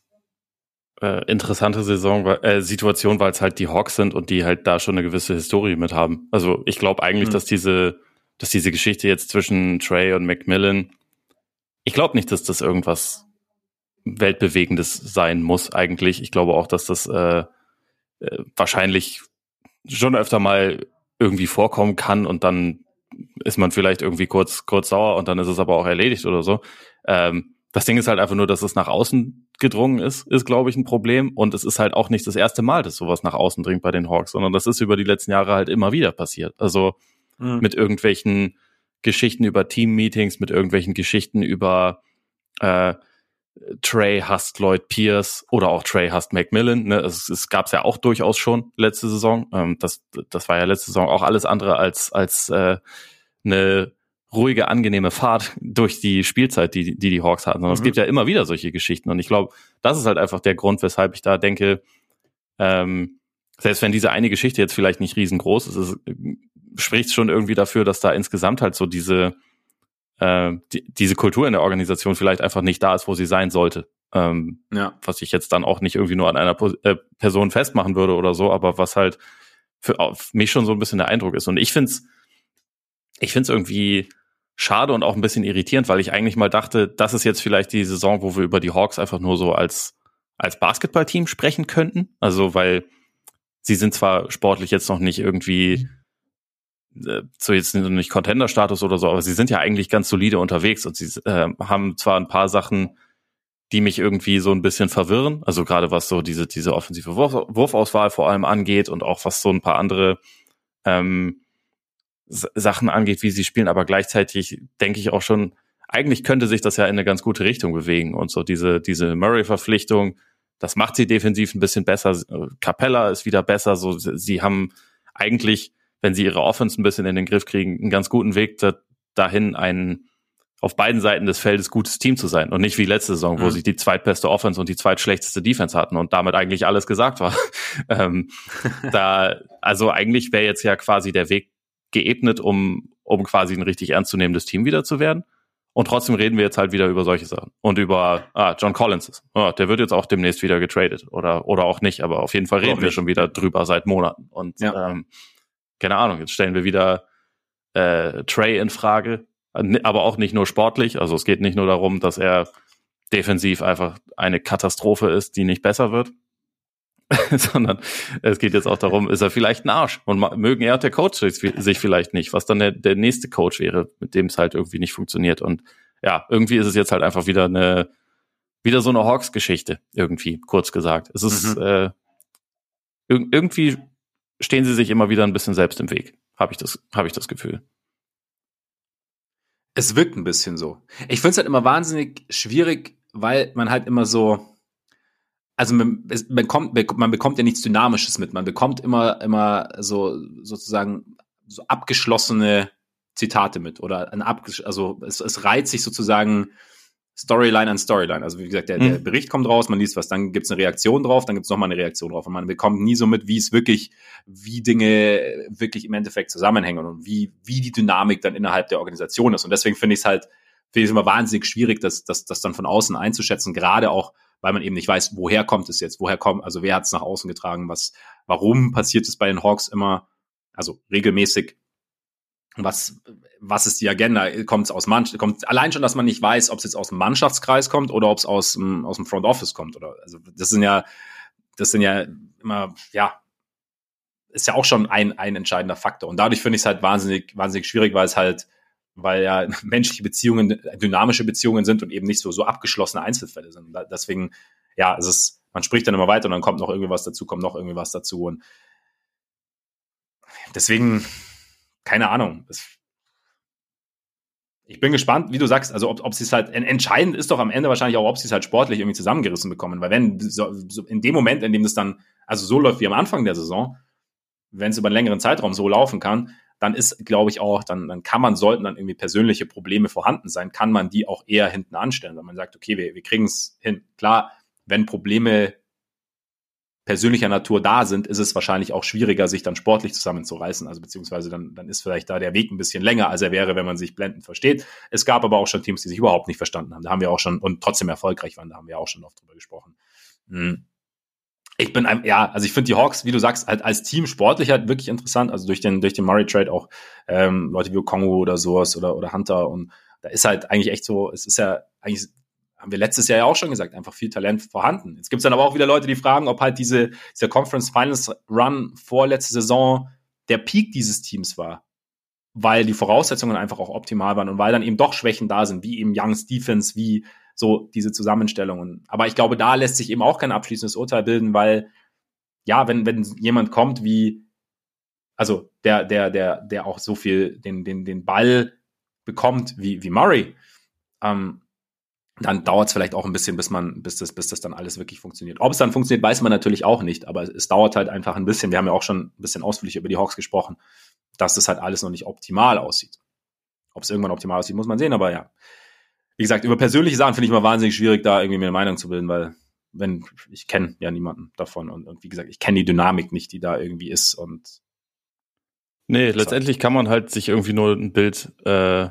äh, interessante Saison, äh, Situation, weil es halt die Hawks sind und die halt da schon eine gewisse Historie mit haben. Also ich glaube eigentlich, mhm. dass diese, dass diese Geschichte jetzt zwischen Trey und Macmillan, ich glaube nicht, dass das irgendwas weltbewegendes sein muss eigentlich. Ich glaube auch, dass das äh, äh, wahrscheinlich schon öfter mal irgendwie vorkommen kann und dann ist man vielleicht irgendwie kurz kurz sauer und dann ist es aber auch erledigt oder so. Ähm, das Ding ist halt einfach nur, dass es nach außen gedrungen ist, ist, glaube ich, ein Problem. Und es ist halt auch nicht das erste Mal, dass sowas nach außen dringt bei den Hawks, sondern das ist über die letzten Jahre halt immer wieder passiert. Also mhm. mit irgendwelchen Geschichten über Team-Meetings, mit irgendwelchen Geschichten über äh, Trey hasst Lloyd Pierce oder auch Trey hasst Macmillan. Ne? Es, es gab es ja auch durchaus schon letzte Saison. Ähm, das, das war ja letzte Saison auch alles andere als, als äh, eine ruhige, angenehme Fahrt durch die Spielzeit, die die, die Hawks hatten. Sondern mhm. es gibt ja immer wieder solche Geschichten. Und ich glaube, das ist halt einfach der Grund, weshalb ich da denke, ähm, selbst wenn diese eine Geschichte jetzt vielleicht nicht riesengroß ist, es spricht schon irgendwie dafür, dass da insgesamt halt so diese, äh, die, diese Kultur in der Organisation vielleicht einfach nicht da ist, wo sie sein sollte. Ähm, ja. Was ich jetzt dann auch nicht irgendwie nur an einer äh, Person festmachen würde oder so, aber was halt für mich schon so ein bisschen der Eindruck ist. Und ich finde es ich find's irgendwie schade und auch ein bisschen irritierend, weil ich eigentlich mal dachte, das ist jetzt vielleicht die Saison, wo wir über die Hawks einfach nur so als, als Basketballteam sprechen könnten. Also, weil sie sind zwar sportlich jetzt noch nicht irgendwie äh, so jetzt nicht Contender-Status oder so, aber sie sind ja eigentlich ganz solide unterwegs und sie äh, haben zwar ein paar Sachen, die mich irgendwie so ein bisschen verwirren, also gerade was so diese diese offensive Wurf, Wurfauswahl vor allem angeht und auch was so ein paar andere ähm, Sachen angeht, wie sie spielen, aber gleichzeitig denke ich auch schon, eigentlich könnte sich das ja in eine ganz gute Richtung bewegen und so diese diese Murray-Verpflichtung, das macht sie defensiv ein bisschen besser. Capella ist wieder besser, so sie haben eigentlich wenn sie ihre Offense ein bisschen in den Griff kriegen, einen ganz guten Weg da, dahin, ein auf beiden Seiten des Feldes gutes Team zu sein und nicht wie letzte Saison, wo mhm. sie die zweitbeste Offense und die zweitschlechteste Defense hatten und damit eigentlich alles gesagt war. ähm, da, also eigentlich wäre jetzt ja quasi der Weg geebnet, um, um quasi ein richtig ernstzunehmendes Team wieder zu werden. Und trotzdem reden wir jetzt halt wieder über solche Sachen. Und über, ah, John Collins ist. Ah, der wird jetzt auch demnächst wieder getradet. Oder, oder auch nicht, aber auf jeden Fall reden wir schon wieder drüber seit Monaten. Und ja. ähm, keine Ahnung, jetzt stellen wir wieder äh, Trey in Frage, aber auch nicht nur sportlich. Also es geht nicht nur darum, dass er defensiv einfach eine Katastrophe ist, die nicht besser wird, sondern es geht jetzt auch darum, ist er vielleicht ein Arsch und mögen er und der Coach sich vielleicht nicht, was dann der, der nächste Coach wäre, mit dem es halt irgendwie nicht funktioniert. Und ja, irgendwie ist es jetzt halt einfach wieder eine, wieder so eine Hawks-Geschichte, irgendwie, kurz gesagt. Es ist mhm. äh, irgendwie stehen sie sich immer wieder ein bisschen selbst im Weg, habe ich, das, hab ich das Gefühl. Es wirkt ein bisschen so. Ich finde es halt immer wahnsinnig schwierig, weil man halt immer so, also man, man, kommt, man bekommt ja nichts Dynamisches mit. Man bekommt immer, immer so sozusagen so abgeschlossene Zitate mit oder ein abgesch also es, es reiht sich sozusagen Storyline an Storyline. Also wie gesagt, der, der mhm. Bericht kommt raus, man liest was, dann gibt's eine Reaktion drauf, dann gibt's nochmal eine Reaktion drauf. Und man bekommt nie so mit, wie es wirklich, wie Dinge wirklich im Endeffekt zusammenhängen und wie, wie die Dynamik dann innerhalb der Organisation ist. Und deswegen finde ich es halt, finde ich es immer wahnsinnig schwierig, das, das, das dann von außen einzuschätzen, gerade auch, weil man eben nicht weiß, woher kommt es jetzt, woher kommt, also wer hat es nach außen getragen, was, warum passiert es bei den Hawks immer, also regelmäßig was, was ist die Agenda? Kommt es aus Mannschaft, kommt allein schon, dass man nicht weiß, ob es jetzt aus dem Mannschaftskreis kommt oder ob es aus, aus dem Front Office kommt oder, also, das sind ja, das sind ja immer, ja, ist ja auch schon ein, ein entscheidender Faktor. Und dadurch finde ich es halt wahnsinnig, wahnsinnig schwierig, weil es halt, weil ja menschliche Beziehungen dynamische Beziehungen sind und eben nicht so, so abgeschlossene Einzelfälle sind. Deswegen, ja, es ist, man spricht dann immer weiter und dann kommt noch irgendwie was dazu, kommt noch irgendwie was dazu und deswegen, keine Ahnung. ich bin gespannt, wie du sagst, also ob, ob sie es halt, entscheidend ist doch am Ende wahrscheinlich auch, ob sie es halt sportlich irgendwie zusammengerissen bekommen, weil wenn, so, in dem Moment, in dem das dann, also so läuft wie am Anfang der Saison, wenn es über einen längeren Zeitraum so laufen kann, dann ist, glaube ich, auch, dann, dann kann man, sollten dann irgendwie persönliche Probleme vorhanden sein, kann man die auch eher hinten anstellen, wenn man sagt, okay, wir, wir kriegen es hin. Klar, wenn Probleme persönlicher Natur da sind, ist es wahrscheinlich auch schwieriger, sich dann sportlich zusammenzureißen. Also beziehungsweise dann, dann ist vielleicht da der Weg ein bisschen länger, als er wäre, wenn man sich blendend versteht. Es gab aber auch schon Teams, die sich überhaupt nicht verstanden haben. Da haben wir auch schon und trotzdem erfolgreich waren. Da haben wir auch schon oft drüber gesprochen. Hm. Ich bin ein, ja, also ich finde die Hawks, wie du sagst, halt als Team sportlich halt wirklich interessant. Also durch den durch den Murray Trade auch ähm, Leute wie Kongo oder sowas oder oder Hunter und da ist halt eigentlich echt so, es ist ja eigentlich haben wir letztes Jahr ja auch schon gesagt, einfach viel Talent vorhanden. Jetzt gibt es dann aber auch wieder Leute, die fragen, ob halt diese, dieser Conference Finals Run vorletzte Saison der Peak dieses Teams war. Weil die Voraussetzungen einfach auch optimal waren und weil dann eben doch Schwächen da sind, wie eben Youngs Defense, wie so diese Zusammenstellungen. Aber ich glaube, da lässt sich eben auch kein abschließendes Urteil bilden, weil ja, wenn, wenn jemand kommt wie, also der, der, der, der auch so viel den, den, den Ball bekommt wie, wie Murray, ähm, dann dauert es vielleicht auch ein bisschen, bis man, bis das, bis das dann alles wirklich funktioniert. Ob es dann funktioniert, weiß man natürlich auch nicht, aber es dauert halt einfach ein bisschen. Wir haben ja auch schon ein bisschen ausführlich über die Hawks gesprochen, dass das halt alles noch nicht optimal aussieht. Ob es irgendwann optimal aussieht, muss man sehen, aber ja. Wie gesagt, über persönliche Sachen finde ich mal wahnsinnig schwierig, da irgendwie mir eine Meinung zu bilden, weil wenn, ich kenne ja niemanden davon und, und wie gesagt, ich kenne die Dynamik nicht, die da irgendwie ist und Nee, letztendlich kann man halt sich irgendwie nur ein Bild äh,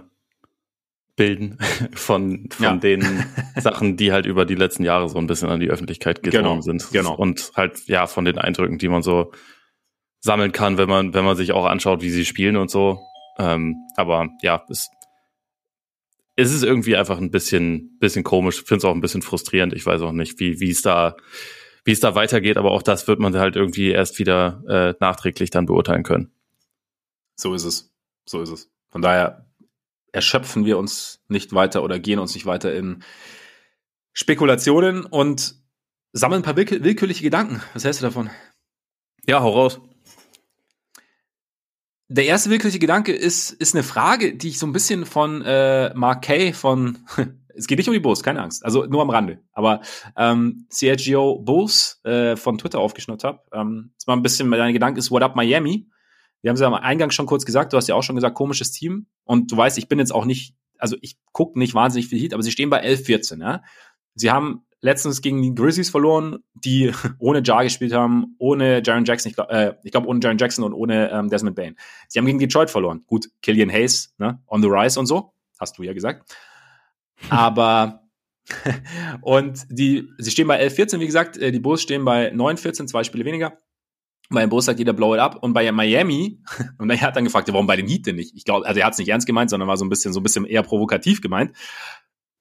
bilden von, von ja. den Sachen, die halt über die letzten Jahre so ein bisschen an die Öffentlichkeit gedrungen genau, sind. Genau. Und halt, ja, von den Eindrücken, die man so sammeln kann, wenn man, wenn man sich auch anschaut, wie sie spielen und so. Ähm, aber ja, es, es ist irgendwie einfach ein bisschen, bisschen komisch. Ich finde es auch ein bisschen frustrierend. Ich weiß auch nicht, wie, wie es da, wie es da weitergeht, aber auch das wird man halt irgendwie erst wieder äh, nachträglich dann beurteilen können. So ist es. So ist es. Von daher erschöpfen wir uns nicht weiter oder gehen uns nicht weiter in Spekulationen und sammeln ein paar willkürliche Gedanken. Was hältst du davon? Ja, hau raus. Der erste willkürliche Gedanke ist, ist eine Frage, die ich so ein bisschen von äh, Mark Kay von es geht nicht um die Bulls, keine Angst. Also nur am Rande. Aber ähm, CRGO Bulls äh, von Twitter aufgeschnappt habe. Ähm, jetzt mal ein bisschen, dein Gedanke ist What Up Miami. Wir haben es ja am Eingang schon kurz gesagt, du hast ja auch schon gesagt, komisches Team. Und du weißt, ich bin jetzt auch nicht, also ich gucke nicht wahnsinnig viel Heat, aber sie stehen bei 11-14, ja. Sie haben letztens gegen die Grizzlies verloren, die ohne Jar gespielt haben, ohne Jaron Jackson, ich glaube, äh, ich glaub, ohne Jaron Jackson und ohne ähm, Desmond Bain. Sie haben gegen Detroit verloren. Gut, Killian Hayes, ne, on the rise und so, hast du ja gesagt. Aber und die, sie stehen bei 11-14, wie gesagt, äh, die Bulls stehen bei 9-14, zwei Spiele weniger. Bei den Bulls sagt jeder blow it up. Und bei Miami, und er hat dann gefragt, warum bei den Heat denn nicht? Ich glaube, also er hat es nicht ernst gemeint, sondern war so ein bisschen, so ein bisschen eher provokativ gemeint.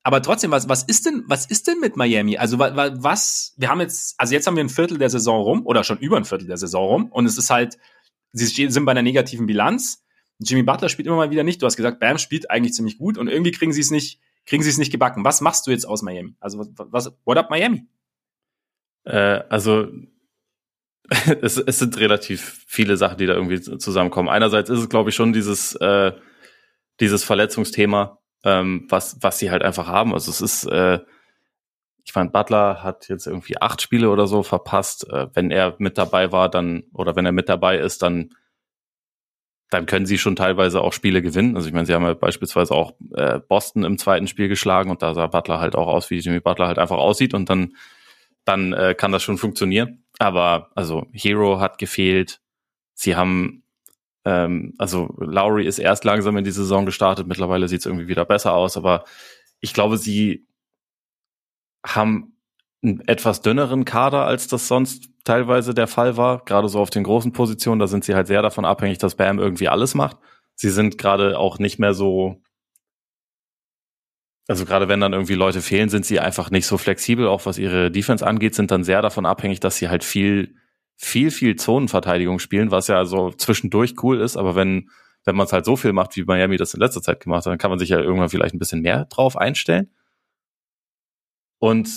Aber trotzdem, was, was ist denn, was ist denn mit Miami? Also, was, wir haben jetzt, also jetzt haben wir ein Viertel der Saison rum, oder schon über ein Viertel der Saison rum, und es ist halt, sie sind bei einer negativen Bilanz. Jimmy Butler spielt immer mal wieder nicht. Du hast gesagt, Bam spielt eigentlich ziemlich gut, und irgendwie kriegen sie es nicht, kriegen sie es nicht gebacken. Was machst du jetzt aus Miami? Also, was, was what up Miami? Äh, also, es, es sind relativ viele Sachen, die da irgendwie zusammenkommen. Einerseits ist es, glaube ich, schon dieses, äh, dieses Verletzungsthema, ähm, was, was sie halt einfach haben. Also es ist, äh, ich meine, Butler hat jetzt irgendwie acht Spiele oder so verpasst. Äh, wenn er mit dabei war, dann, oder wenn er mit dabei ist, dann, dann können sie schon teilweise auch Spiele gewinnen. Also ich meine, sie haben ja beispielsweise auch äh, Boston im zweiten Spiel geschlagen und da sah Butler halt auch aus, wie Jimmy Butler halt einfach aussieht und dann, dann äh, kann das schon funktionieren. Aber also Hero hat gefehlt. Sie haben, ähm, also Lowry ist erst langsam in die Saison gestartet. Mittlerweile sieht es irgendwie wieder besser aus. Aber ich glaube, sie haben einen etwas dünneren Kader, als das sonst teilweise der Fall war. Gerade so auf den großen Positionen, da sind sie halt sehr davon abhängig, dass Bam irgendwie alles macht. Sie sind gerade auch nicht mehr so also gerade wenn dann irgendwie Leute fehlen, sind sie einfach nicht so flexibel, auch was ihre Defense angeht, sind dann sehr davon abhängig, dass sie halt viel, viel, viel Zonenverteidigung spielen, was ja so zwischendurch cool ist, aber wenn, wenn man es halt so viel macht, wie Miami das in letzter Zeit gemacht hat, dann kann man sich ja irgendwann vielleicht ein bisschen mehr drauf einstellen. Und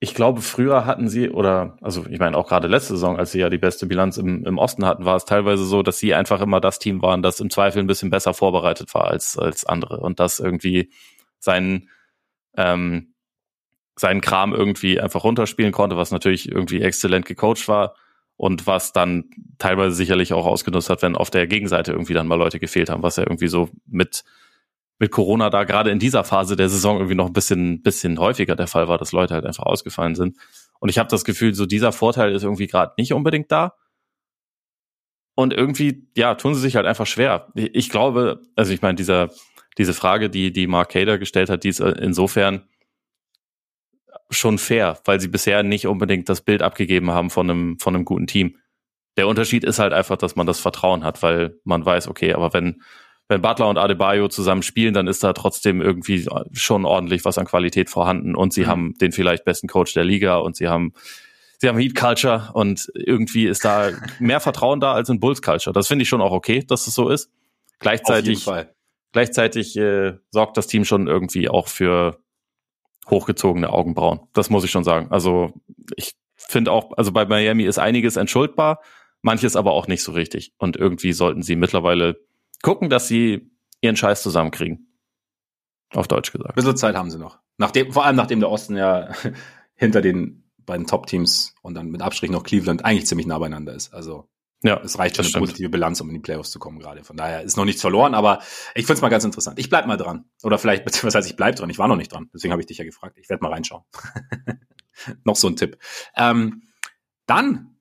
ich glaube, früher hatten sie, oder, also ich meine auch gerade letzte Saison, als sie ja die beste Bilanz im, im Osten hatten, war es teilweise so, dass sie einfach immer das Team waren, das im Zweifel ein bisschen besser vorbereitet war als, als andere. Und das irgendwie seinen, ähm, seinen Kram irgendwie einfach runterspielen konnte, was natürlich irgendwie exzellent gecoacht war und was dann teilweise sicherlich auch ausgenutzt hat, wenn auf der Gegenseite irgendwie dann mal Leute gefehlt haben, was ja irgendwie so mit mit Corona da gerade in dieser Phase der Saison irgendwie noch ein bisschen bisschen häufiger der Fall war, dass Leute halt einfach ausgefallen sind. Und ich habe das Gefühl, so dieser Vorteil ist irgendwie gerade nicht unbedingt da. Und irgendwie, ja, tun sie sich halt einfach schwer. Ich glaube, also ich meine, diese Frage, die, die Mark Cader gestellt hat, die ist äh, insofern schon fair, weil sie bisher nicht unbedingt das Bild abgegeben haben von einem, von einem guten Team. Der Unterschied ist halt einfach, dass man das Vertrauen hat, weil man weiß, okay, aber wenn, wenn Butler und Adebayo zusammen spielen, dann ist da trotzdem irgendwie schon ordentlich was an Qualität vorhanden und sie mhm. haben den vielleicht besten Coach der Liga und sie haben, sie haben Heat Culture und irgendwie ist da mehr Vertrauen da als in Bulls Culture. Das finde ich schon auch okay, dass es so ist. Gleichzeitig, Gleichzeitig äh, sorgt das Team schon irgendwie auch für hochgezogene Augenbrauen. Das muss ich schon sagen. Also ich finde auch, also bei Miami ist einiges entschuldbar, manches aber auch nicht so richtig. Und irgendwie sollten sie mittlerweile gucken, dass sie ihren Scheiß zusammenkriegen. Auf Deutsch gesagt. Ein bisschen Zeit haben sie noch. Nachdem, vor allem nachdem der Osten ja hinter den beiden Top-Teams und dann mit Abstrich noch Cleveland eigentlich ziemlich nah beieinander ist. Also ja, es reicht schon eine stimmt. positive Bilanz, um in die Playoffs zu kommen gerade. Von daher ist noch nichts verloren, aber ich finde es mal ganz interessant. Ich bleib mal dran. Oder vielleicht, was heißt, ich bleib dran? Ich war noch nicht dran. Deswegen habe ich dich ja gefragt. Ich werde mal reinschauen. noch so ein Tipp. Ähm, dann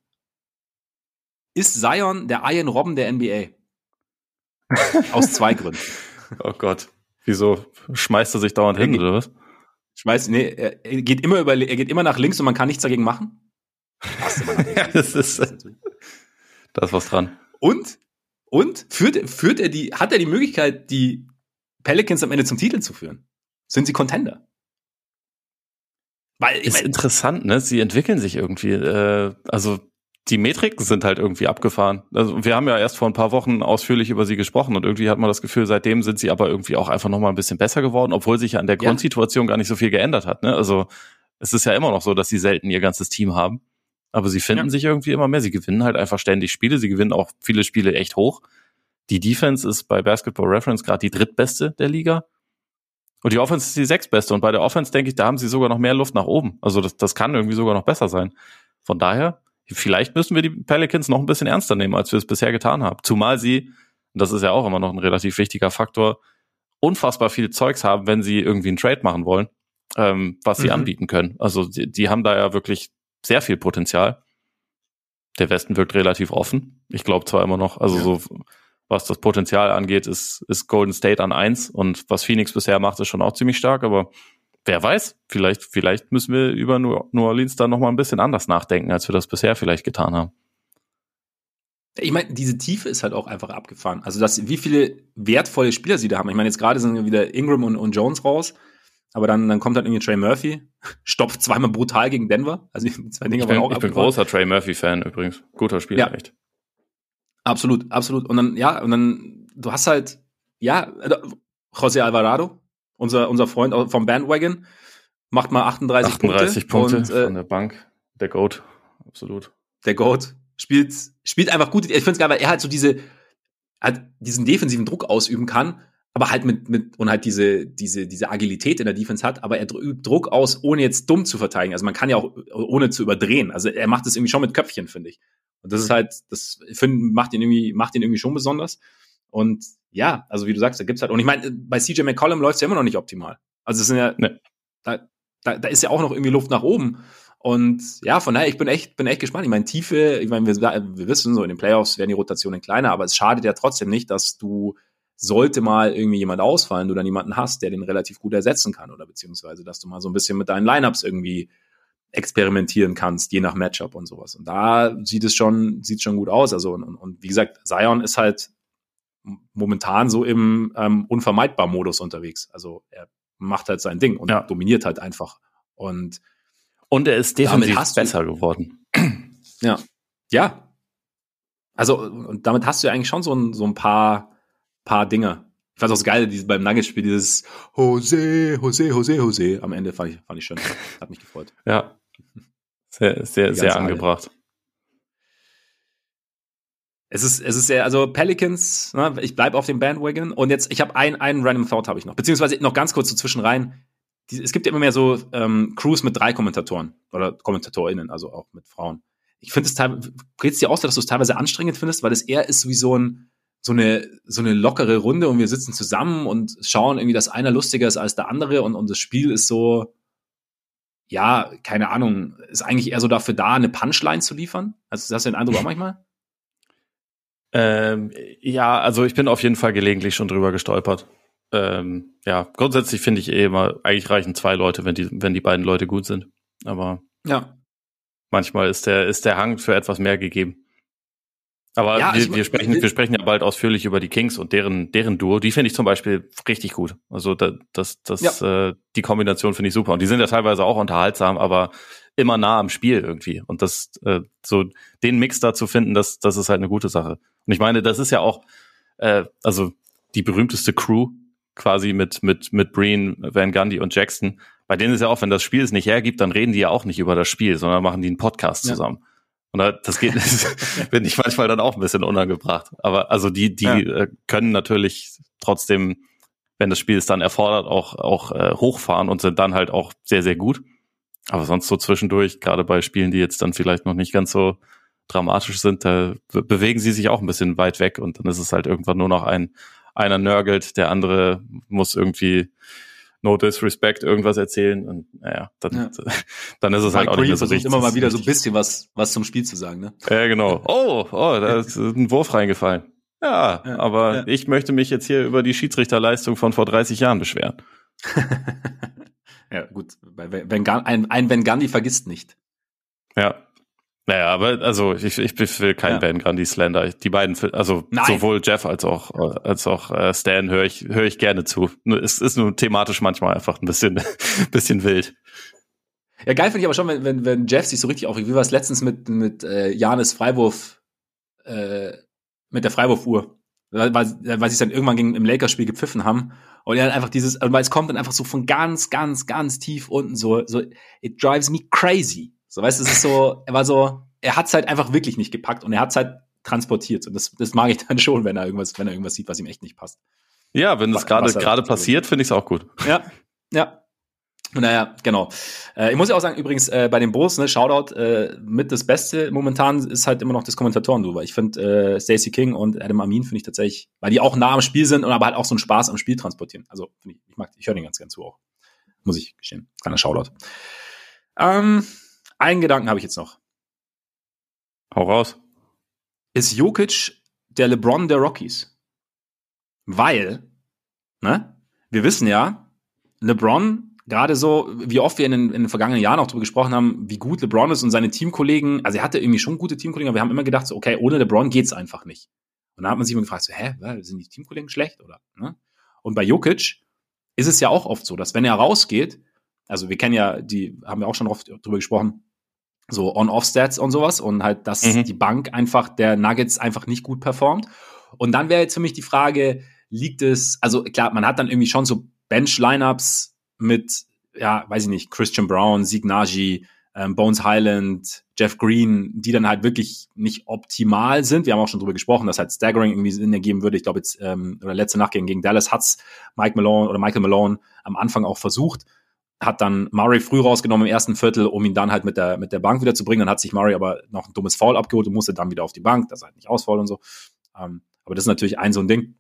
ist Zion der Ian Robben der NBA. Aus zwei Gründen. Oh Gott. Wieso schmeißt er sich dauernd hin, oder was? Schmeißt, nee, er geht immer über, er geht immer nach links und man kann nichts dagegen machen. ja, das ist, da ist was dran. Und, und führt, führt er die, hat er die Möglichkeit, die Pelicans am Ende zum Titel zu führen? Sind sie Contender? Weil, ist mein, interessant, ne? Sie entwickeln sich irgendwie. Äh, also die Metriken sind halt irgendwie abgefahren. Also wir haben ja erst vor ein paar Wochen ausführlich über sie gesprochen und irgendwie hat man das Gefühl, seitdem sind sie aber irgendwie auch einfach noch mal ein bisschen besser geworden, obwohl sich an der ja. Grundsituation gar nicht so viel geändert hat. Ne? Also es ist ja immer noch so, dass sie selten ihr ganzes Team haben, aber sie finden ja. sich irgendwie immer mehr. Sie gewinnen halt einfach ständig Spiele. Sie gewinnen auch viele Spiele echt hoch. Die Defense ist bei Basketball Reference gerade die drittbeste der Liga. Und die Offense ist die sechstbeste. Und bei der Offense denke ich, da haben sie sogar noch mehr Luft nach oben. Also das, das kann irgendwie sogar noch besser sein. Von daher, vielleicht müssen wir die Pelicans noch ein bisschen ernster nehmen, als wir es bisher getan haben. Zumal sie, das ist ja auch immer noch ein relativ wichtiger Faktor, unfassbar viel Zeugs haben, wenn sie irgendwie einen Trade machen wollen, ähm, was sie mhm. anbieten können. Also die, die haben da ja wirklich sehr viel Potenzial. Der Westen wirkt relativ offen. Ich glaube zwar immer noch, also ja. so was das Potenzial angeht, ist, ist Golden State an eins und was Phoenix bisher macht, ist schon auch ziemlich stark, aber wer weiß, vielleicht, vielleicht müssen wir über New Orleans da nochmal ein bisschen anders nachdenken, als wir das bisher vielleicht getan haben. Ich meine, diese Tiefe ist halt auch einfach abgefahren. Also, dass, wie viele wertvolle Spieler sie da haben. Ich meine, jetzt gerade sind wieder Ingram und, und Jones raus, aber dann, dann kommt halt irgendwie Trey Murphy, stopft zweimal brutal gegen Denver. Also, die zwei Dinge ich bin, waren auch Ich bin großer Trey Murphy-Fan übrigens. Guter Spieler, ja. echt. Absolut, absolut. Und dann, ja, und dann, du hast halt, ja, José Alvarado, unser, unser Freund vom Bandwagon, macht mal 38, 38 Punkte. Punkte und, äh, von der Bank. Der Goat, absolut. Der Goat spielt, spielt einfach gut. Ich finde es geil, weil er halt so diese, halt diesen defensiven Druck ausüben kann, aber halt mit, mit, und halt diese, diese, diese Agilität in der Defense hat, aber er übt Druck aus, ohne jetzt dumm zu verteidigen. Also man kann ja auch, ohne zu überdrehen. Also er macht es irgendwie schon mit Köpfchen, finde ich. Und das ist halt, das finde, macht ihn irgendwie, macht ihn irgendwie schon besonders. Und ja, also wie du sagst, da gibt's halt, und ich meine, bei CJ McCollum läuft's ja immer noch nicht optimal. Also es sind ja, nee. da, da, da ist ja auch noch irgendwie Luft nach oben. Und ja, von daher, ich bin echt, bin echt gespannt. Ich meine, Tiefe, ich meine, wir, wir wissen so, in den Playoffs werden die Rotationen kleiner, aber es schadet ja trotzdem nicht, dass du, sollte mal irgendwie jemand ausfallen, du dann jemanden hast, der den relativ gut ersetzen kann oder beziehungsweise, dass du mal so ein bisschen mit deinen Lineups irgendwie experimentieren kannst, je nach Matchup und sowas. Und da sieht es schon, sieht schon gut aus. Also, und, und wie gesagt, Zion ist halt momentan so im ähm, unvermeidbar Modus unterwegs. Also er macht halt sein Ding und ja. dominiert halt einfach. Und, und er ist definitiv besser geworden. Ja. Ja. Also, und damit hast du ja eigentlich schon so ein, so ein paar, paar Dinge. Ich fand auch das Geile, dieses, beim Nuggets-Spiel, dieses Jose, Jose, Jose, Jose. Am Ende fand ich, fand ich schön. Hat mich gefreut. Ja. Sehr, sehr, sehr angebracht. Es ist, es ist sehr, also Pelicans, ne, ich bleibe auf dem Bandwagon und jetzt, ich habe ein, einen Random Thought habe ich noch, beziehungsweise noch ganz kurz so zwischenrein. Die, es gibt ja immer mehr so ähm, Crews mit drei Kommentatoren oder KommentatorInnen, also auch mit Frauen. Ich finde es teilweise, geht es dir aus, dass du es teilweise anstrengend findest, weil es eher ist wie so ein, so eine, so eine lockere Runde und wir sitzen zusammen und schauen irgendwie, dass einer lustiger ist als der andere und, und das Spiel ist so, ja, keine Ahnung, ist eigentlich eher so dafür da, eine Punchline zu liefern? Also hast du den Eindruck auch manchmal? Ähm, ja, also ich bin auf jeden Fall gelegentlich schon drüber gestolpert. Ähm, ja, grundsätzlich finde ich eh immer, eigentlich reichen zwei Leute, wenn die, wenn die beiden Leute gut sind. Aber ja. manchmal ist der, ist der Hang für etwas mehr gegeben. Aber ja, wir, also wir, sprechen, wir sprechen ja bald ausführlich über die Kings und deren, deren Duo. Die finde ich zum Beispiel richtig gut. Also da, das, das, ja. äh, die Kombination finde ich super. Und die sind ja teilweise auch unterhaltsam, aber immer nah am Spiel irgendwie. Und das, äh, so den Mix da zu finden, das, das ist halt eine gute Sache. Und ich meine, das ist ja auch, äh, also die berühmteste Crew quasi mit, mit, mit Breen, Van Gundy und Jackson. Bei denen ist ja auch, wenn das Spiel es nicht hergibt, dann reden die ja auch nicht über das Spiel, sondern machen die einen Podcast ja. zusammen. Und das geht, bin ich manchmal dann auch ein bisschen unangebracht. Aber also die, die ja. Äh, können natürlich trotzdem, wenn das Spiel es dann erfordert, auch, auch äh, hochfahren und sind dann halt auch sehr, sehr gut. Aber sonst so zwischendurch, gerade bei Spielen, die jetzt dann vielleicht noch nicht ganz so dramatisch sind, da bewegen sie sich auch ein bisschen weit weg und dann ist es halt irgendwann nur noch ein, einer nörgelt, der andere muss irgendwie no disrespect irgendwas erzählen und naja, dann, ja. dann ist es halt auch nicht mehr so richtig. immer mal wieder so ein bisschen was, was zum Spiel zu sagen, ne? Ja, genau. Oh, oh, da ist ein Wurf reingefallen. Ja, ja aber ja. ich möchte mich jetzt hier über die Schiedsrichterleistung von vor 30 Jahren beschweren. ja, gut. Wenn, ein, ein Wenn Gandhi vergisst nicht. Ja, naja, aber also ich, ich will keinen ja. Ben Grundy Slender. Die beiden, also Nein. sowohl Jeff als auch als auch äh, Stan höre ich höre ich gerne zu. Es ist nur thematisch manchmal einfach ein bisschen bisschen wild. Ja, geil finde ich aber schon, wenn, wenn, wenn Jeff sich so richtig aufregt. Wie war es letztens mit, mit äh, Janis Freiwurf, äh, mit der Freiwurfuhr? Weil, weil sie es dann irgendwann gegen, im Lakers-Spiel gepfiffen haben. Und er hat einfach dieses, weil es kommt dann einfach so von ganz, ganz, ganz tief unten so, so, it drives me crazy. So, weißt du, es ist so, er war so, er hat es halt einfach wirklich nicht gepackt und er hat es halt transportiert. Und das, das mag ich dann schon, wenn er irgendwas, wenn er irgendwas sieht, was ihm echt nicht passt. Ja, wenn das gerade gerade passiert, finde ich es auch gut. Ja, ja. Naja, genau. Äh, ich muss ja auch sagen, übrigens, äh, bei den Bulls, ne, Shoutout, äh, mit das Beste momentan ist halt immer noch das Kommentatoren weil Ich finde äh, Stacey King und Adam Amin finde ich tatsächlich, weil die auch nah am Spiel sind und aber halt auch so einen Spaß am Spiel transportieren. Also ich, ich mag, ich höre den ganz gern zu auch. Muss ich gestehen. Kleiner Shoutout. Ähm, einen Gedanken habe ich jetzt noch. Hau raus. Ist Jokic der LeBron der Rockies? Weil, ne, wir wissen ja, LeBron, gerade so, wie oft wir in den, in den vergangenen Jahren auch darüber gesprochen haben, wie gut LeBron ist und seine Teamkollegen, also er hatte irgendwie schon gute Teamkollegen, aber wir haben immer gedacht, so, okay, ohne LeBron geht's einfach nicht. Und da hat man sich immer gefragt, so, hä, sind die Teamkollegen schlecht oder? Ne? Und bei Jokic ist es ja auch oft so, dass wenn er rausgeht, also wir kennen ja, die haben wir auch schon oft drüber gesprochen, so On-Off-Stats und sowas und halt, dass mhm. die Bank einfach der Nuggets einfach nicht gut performt. Und dann wäre jetzt für mich die Frage, liegt es, also klar, man hat dann irgendwie schon so Bench-Lineups mit, ja, weiß ich nicht, Christian Brown, Sieg Nagy, ähm, Bones Highland, Jeff Green, die dann halt wirklich nicht optimal sind. Wir haben auch schon drüber gesprochen, dass halt Staggering irgendwie Sinn ergeben würde. Ich glaube jetzt, ähm, oder letzte Nacht gegen, gegen Dallas hat's Mike Malone oder Michael Malone am Anfang auch versucht hat dann Murray früh rausgenommen im ersten Viertel, um ihn dann halt mit der, mit der Bank wieder zu bringen. Dann hat sich Murray aber noch ein dummes Foul abgeholt und musste dann wieder auf die Bank, das halt nicht ausfallen und so. Ähm, aber das ist natürlich ein so ein Ding.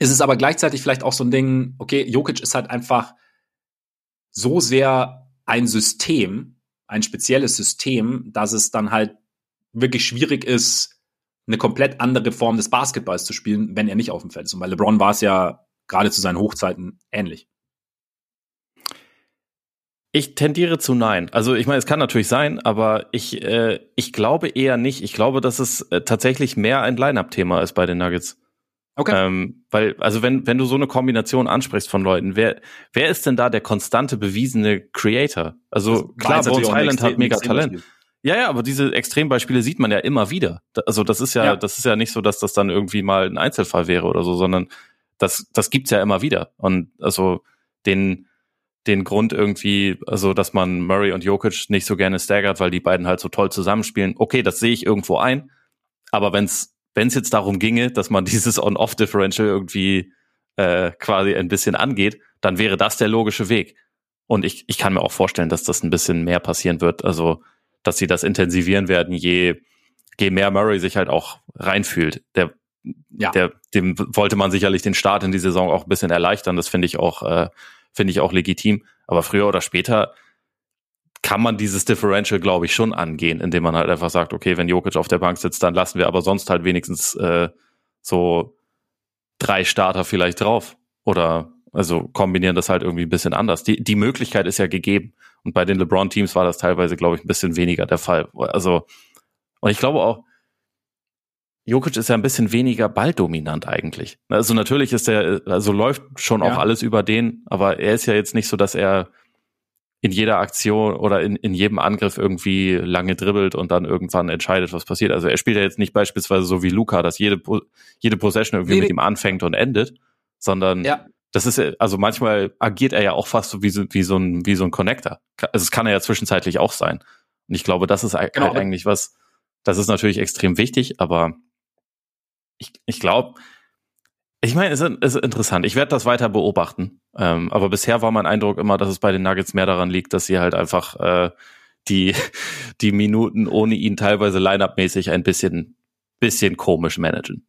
Ist es aber gleichzeitig vielleicht auch so ein Ding, okay, Jokic ist halt einfach so sehr ein System, ein spezielles System, dass es dann halt wirklich schwierig ist, eine komplett andere Form des Basketballs zu spielen, wenn er nicht auf dem Feld ist. Und bei LeBron war es ja gerade zu seinen Hochzeiten ähnlich. Ich tendiere zu nein. Also ich meine, es kann natürlich sein, aber ich, äh, ich glaube eher nicht. Ich glaube, dass es äh, tatsächlich mehr ein Line-Up-Thema ist bei den Nuggets. Okay. Ähm, weil, also wenn, wenn du so eine Kombination ansprichst von Leuten, wer, wer ist denn da der konstante bewiesene Creator? Also, klar, Bones Island hat mega Talent. Ja, ja, aber diese Extrembeispiele sieht man ja immer wieder. Also das ist ja, ja, das ist ja nicht so, dass das dann irgendwie mal ein Einzelfall wäre oder so, sondern das, das gibt's ja immer wieder. Und also den, den Grund irgendwie, also dass man Murray und Jokic nicht so gerne staggert, weil die beiden halt so toll zusammenspielen. Okay, das sehe ich irgendwo ein. Aber wenn es wenn es jetzt darum ginge, dass man dieses On-Off-Differential irgendwie äh, quasi ein bisschen angeht, dann wäre das der logische Weg. Und ich, ich kann mir auch vorstellen, dass das ein bisschen mehr passieren wird. Also, dass sie das intensivieren werden, je, je mehr Murray sich halt auch reinfühlt. Der, ja. der, dem wollte man sicherlich den Start in die Saison auch ein bisschen erleichtern. Das finde ich auch äh, finde ich auch legitim. Aber früher oder später kann man dieses Differential, glaube ich, schon angehen, indem man halt einfach sagt, okay, wenn Jokic auf der Bank sitzt, dann lassen wir aber sonst halt wenigstens äh, so drei Starter vielleicht drauf. Oder also kombinieren das halt irgendwie ein bisschen anders. Die, die Möglichkeit ist ja gegeben. Und bei den LeBron-Teams war das teilweise, glaube ich, ein bisschen weniger der Fall. Also, und ich glaube auch, Jokic ist ja ein bisschen weniger balldominant eigentlich. Also natürlich ist er, also läuft schon ja. auch alles über den, aber er ist ja jetzt nicht so, dass er in jeder Aktion oder in, in jedem Angriff irgendwie lange dribbelt und dann irgendwann entscheidet, was passiert. Also er spielt ja jetzt nicht beispielsweise so wie Luca, dass jede, jede Possession irgendwie nee, mit ihm anfängt und endet, sondern ja. das ist, also manchmal agiert er ja auch fast so wie so, wie so ein, wie so ein Connector. Also es kann er ja zwischenzeitlich auch sein. Und ich glaube, das ist genau. halt eigentlich was, das ist natürlich extrem wichtig, aber ich, ich glaube, ich meine, es ist interessant. Ich werde das weiter beobachten. Ähm, aber bisher war mein Eindruck immer, dass es bei den Nuggets mehr daran liegt, dass sie halt einfach äh, die, die Minuten ohne ihn teilweise Line-Up-mäßig ein bisschen, bisschen komisch managen.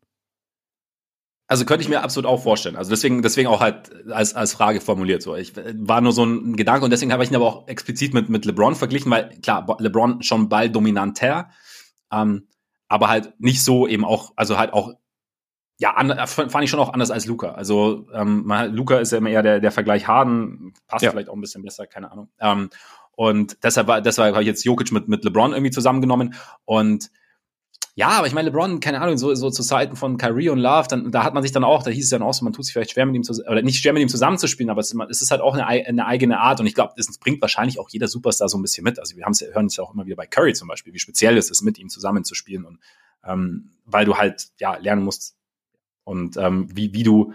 Also könnte ich mir absolut auch vorstellen. Also deswegen, deswegen auch halt als, als Frage formuliert. So, ich war nur so ein Gedanke und deswegen habe ich ihn aber auch explizit mit, mit LeBron verglichen, weil klar, LeBron schon balldominanter, ähm, aber halt nicht so eben auch, also halt auch ja, an, äh, fand ich schon auch anders als Luca. Also ähm, man, Luca ist ja immer eher der, der Vergleich Harden, passt ja. vielleicht auch ein bisschen besser, keine Ahnung. Ähm, und deshalb war, deshalb habe ich jetzt Jokic mit, mit LeBron irgendwie zusammengenommen. Und Ja, aber ich meine, LeBron, keine Ahnung, so, so zu Zeiten von Kyrie und Love, dann, da hat man sich dann auch, da hieß es dann auch so, man tut sich vielleicht schwer mit ihm zu, oder nicht schwer mit ihm zusammenzuspielen, aber es, es ist halt auch eine, eine eigene Art und ich glaube, das bringt wahrscheinlich auch jeder Superstar so ein bisschen mit. Also wir haben's, hören es ja auch immer wieder bei Curry zum Beispiel, wie speziell es ist, mit ihm zusammenzuspielen und ähm, weil du halt ja lernen musst und ähm, wie, wie du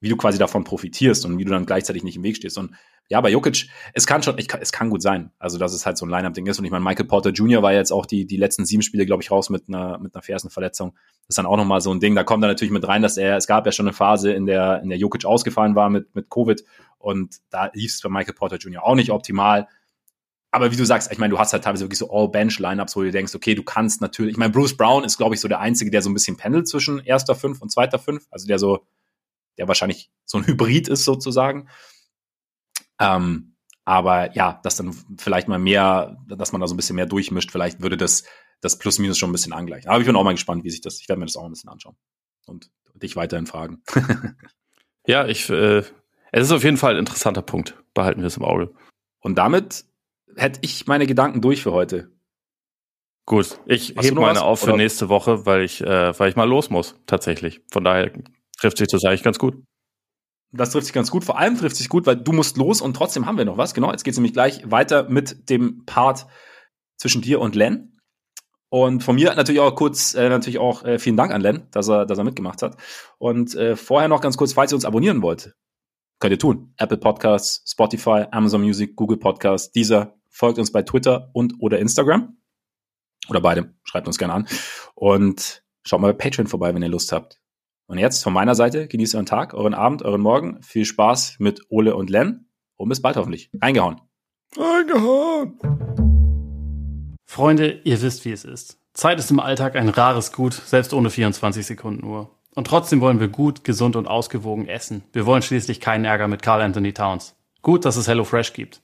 wie du quasi davon profitierst und wie du dann gleichzeitig nicht im Weg stehst. Und ja, bei Jokic, es kann schon, ich, es kann gut sein. Also, dass es halt so ein Line-Up-Ding ist. Und ich meine, Michael Porter Jr. war jetzt auch die, die letzten sieben Spiele, glaube ich, raus mit einer, mit einer Fersenverletzung. Das ist dann auch nochmal so ein Ding. Da kommt dann natürlich mit rein, dass er, es gab ja schon eine Phase, in der, in der Jokic ausgefallen war mit, mit Covid. Und da lief es bei Michael Porter Jr. auch nicht optimal. Aber wie du sagst, ich meine, du hast halt teilweise wirklich so All-Bench-Lineups, wo du denkst, okay, du kannst natürlich, ich meine, Bruce Brown ist, glaube ich, so der Einzige, der so ein bisschen pendelt zwischen erster Fünf und zweiter Fünf. Also der so, der wahrscheinlich so ein Hybrid ist sozusagen. Ähm, aber ja, dass dann vielleicht mal mehr, dass man da so ein bisschen mehr durchmischt, vielleicht würde das das Plus-Minus schon ein bisschen angleichen. Aber ich bin auch mal gespannt, wie sich das, ich werde mir das auch ein bisschen anschauen und dich weiterhin fragen. ja, ich, äh, es ist auf jeden Fall ein interessanter Punkt. Behalten wir es im Auge. Und damit hätte ich meine Gedanken durch für heute. Gut, ich hebe meine was? auf für Oder? nächste Woche, weil ich, äh, weil ich mal los muss, tatsächlich. Von daher trifft sich das eigentlich ganz gut. Das trifft sich ganz gut. Vor allem trifft sich gut, weil du musst los und trotzdem haben wir noch was. Genau, jetzt geht es nämlich gleich weiter mit dem Part zwischen dir und Len. Und von mir natürlich auch kurz, äh, natürlich auch äh, vielen Dank an Len, dass er, dass er mitgemacht hat. Und äh, vorher noch ganz kurz, falls ihr uns abonnieren wollt, könnt ihr tun. Apple Podcasts, Spotify, Amazon Music, Google Podcasts, dieser folgt uns bei Twitter und oder Instagram. Oder beide. Schreibt uns gerne an. Und schaut mal bei Patreon vorbei, wenn ihr Lust habt. Und jetzt von meiner Seite, genießt euren Tag, euren Abend, euren Morgen. Viel Spaß mit Ole und Len. Und bis bald hoffentlich. Reingehauen. Reingehauen. Freunde, ihr wisst, wie es ist. Zeit ist im Alltag ein rares Gut, selbst ohne 24 Sekunden Uhr. Und trotzdem wollen wir gut, gesund und ausgewogen essen. Wir wollen schließlich keinen Ärger mit Carl Anthony Towns. Gut, dass es HelloFresh gibt.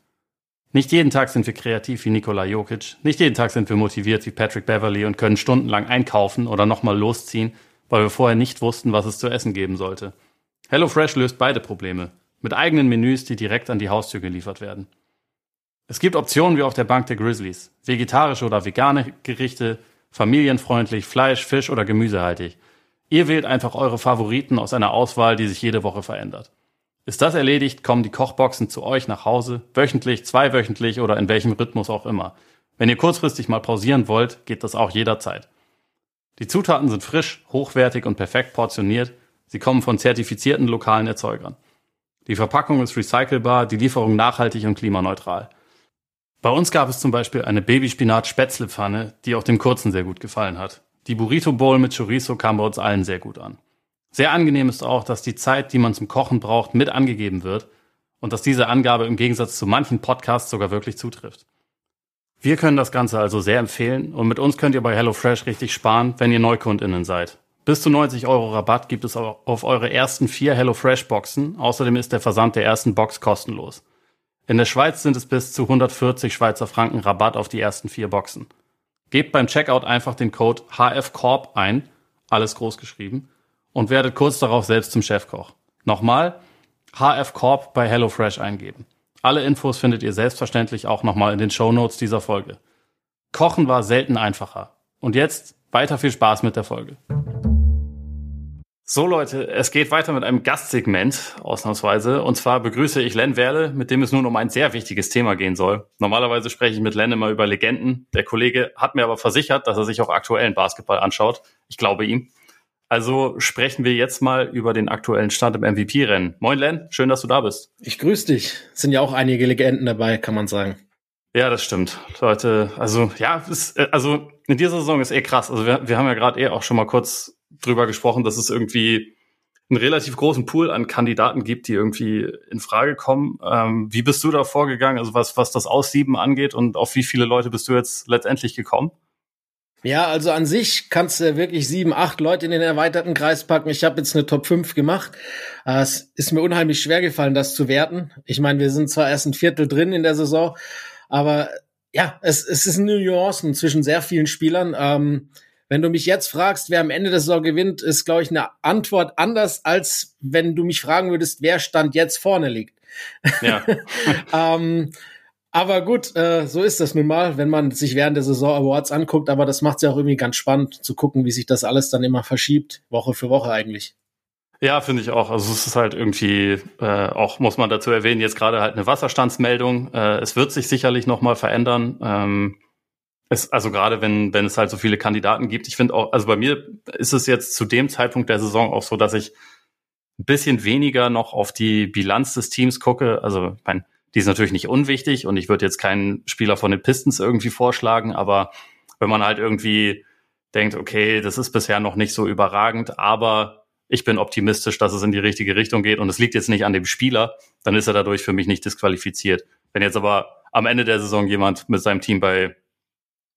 Nicht jeden Tag sind wir kreativ wie Nikola Jokic. Nicht jeden Tag sind wir motiviert wie Patrick Beverly und können stundenlang einkaufen oder nochmal losziehen, weil wir vorher nicht wussten, was es zu essen geben sollte. HelloFresh löst beide Probleme, mit eigenen Menüs, die direkt an die Haustür geliefert werden. Es gibt Optionen wie auf der Bank der Grizzlies, vegetarische oder vegane Gerichte, familienfreundlich, Fleisch, Fisch oder gemüsehaltig. Ihr wählt einfach eure Favoriten aus einer Auswahl, die sich jede Woche verändert. Ist das erledigt, kommen die Kochboxen zu euch nach Hause, wöchentlich, zweiwöchentlich oder in welchem Rhythmus auch immer. Wenn ihr kurzfristig mal pausieren wollt, geht das auch jederzeit. Die Zutaten sind frisch, hochwertig und perfekt portioniert. Sie kommen von zertifizierten lokalen Erzeugern. Die Verpackung ist recycelbar, die Lieferung nachhaltig und klimaneutral. Bei uns gab es zum Beispiel eine Babyspinat-Spätzlepfanne, die auch dem Kurzen sehr gut gefallen hat. Die Burrito Bowl mit Chorizo kam bei uns allen sehr gut an. Sehr angenehm ist auch, dass die Zeit, die man zum Kochen braucht, mit angegeben wird und dass diese Angabe im Gegensatz zu manchen Podcasts sogar wirklich zutrifft. Wir können das Ganze also sehr empfehlen und mit uns könnt ihr bei HelloFresh richtig sparen, wenn ihr NeukundInnen seid. Bis zu 90 Euro Rabatt gibt es auf eure ersten vier HelloFresh-Boxen. Außerdem ist der Versand der ersten Box kostenlos. In der Schweiz sind es bis zu 140 Schweizer Franken Rabatt auf die ersten vier Boxen. Gebt beim Checkout einfach den Code HFCORP ein, alles groß geschrieben, und werdet kurz darauf selbst zum Chefkoch. Nochmal, HFCORP bei HelloFresh eingeben. Alle Infos findet ihr selbstverständlich auch nochmal in den Show Notes dieser Folge. Kochen war selten einfacher. Und jetzt weiter viel Spaß mit der Folge. So Leute, es geht weiter mit einem Gastsegment, ausnahmsweise. Und zwar begrüße ich Len Werle, mit dem es nun um ein sehr wichtiges Thema gehen soll. Normalerweise spreche ich mit Len immer über Legenden. Der Kollege hat mir aber versichert, dass er sich auch aktuellen Basketball anschaut. Ich glaube ihm. Also sprechen wir jetzt mal über den aktuellen Stand im MVP-Rennen. Moin Len, schön, dass du da bist. Ich grüße dich. Es sind ja auch einige Legenden dabei, kann man sagen. Ja, das stimmt. Leute, also ja, ist, äh, also in dieser Saison ist eh krass. Also wir, wir haben ja gerade eh auch schon mal kurz drüber gesprochen, dass es irgendwie einen relativ großen Pool an Kandidaten gibt, die irgendwie in Frage kommen. Ähm, wie bist du da vorgegangen? Also was, was das Aussieben angeht und auf wie viele Leute bist du jetzt letztendlich gekommen? Ja, also an sich kannst du wirklich sieben, acht Leute in den erweiterten Kreis packen. Ich habe jetzt eine Top 5 gemacht. Äh, es ist mir unheimlich schwer gefallen, das zu werten. Ich meine, wir sind zwar erst ein Viertel drin in der Saison, aber ja, es, es ist eine Nuancen zwischen sehr vielen Spielern. Ähm, wenn du mich jetzt fragst, wer am Ende der Saison gewinnt, ist, glaube ich, eine Antwort anders, als wenn du mich fragen würdest, wer Stand jetzt vorne liegt. Ja. ähm, Aber gut, äh, so ist das nun mal, wenn man sich während der Saison Awards anguckt. Aber das macht es ja auch irgendwie ganz spannend zu gucken, wie sich das alles dann immer verschiebt, Woche für Woche eigentlich. Ja, finde ich auch. Also es ist halt irgendwie äh, auch, muss man dazu erwähnen, jetzt gerade halt eine Wasserstandsmeldung. Äh, es wird sich sicherlich nochmal verändern. Ähm, es, also gerade wenn, wenn es halt so viele Kandidaten gibt. Ich finde auch, also bei mir ist es jetzt zu dem Zeitpunkt der Saison auch so, dass ich ein bisschen weniger noch auf die Bilanz des Teams gucke. Also, ich meine, die ist natürlich nicht unwichtig und ich würde jetzt keinen Spieler von den Pistons irgendwie vorschlagen, aber wenn man halt irgendwie denkt, okay, das ist bisher noch nicht so überragend, aber ich bin optimistisch, dass es in die richtige Richtung geht und es liegt jetzt nicht an dem Spieler, dann ist er dadurch für mich nicht disqualifiziert. Wenn jetzt aber am Ende der Saison jemand mit seinem Team bei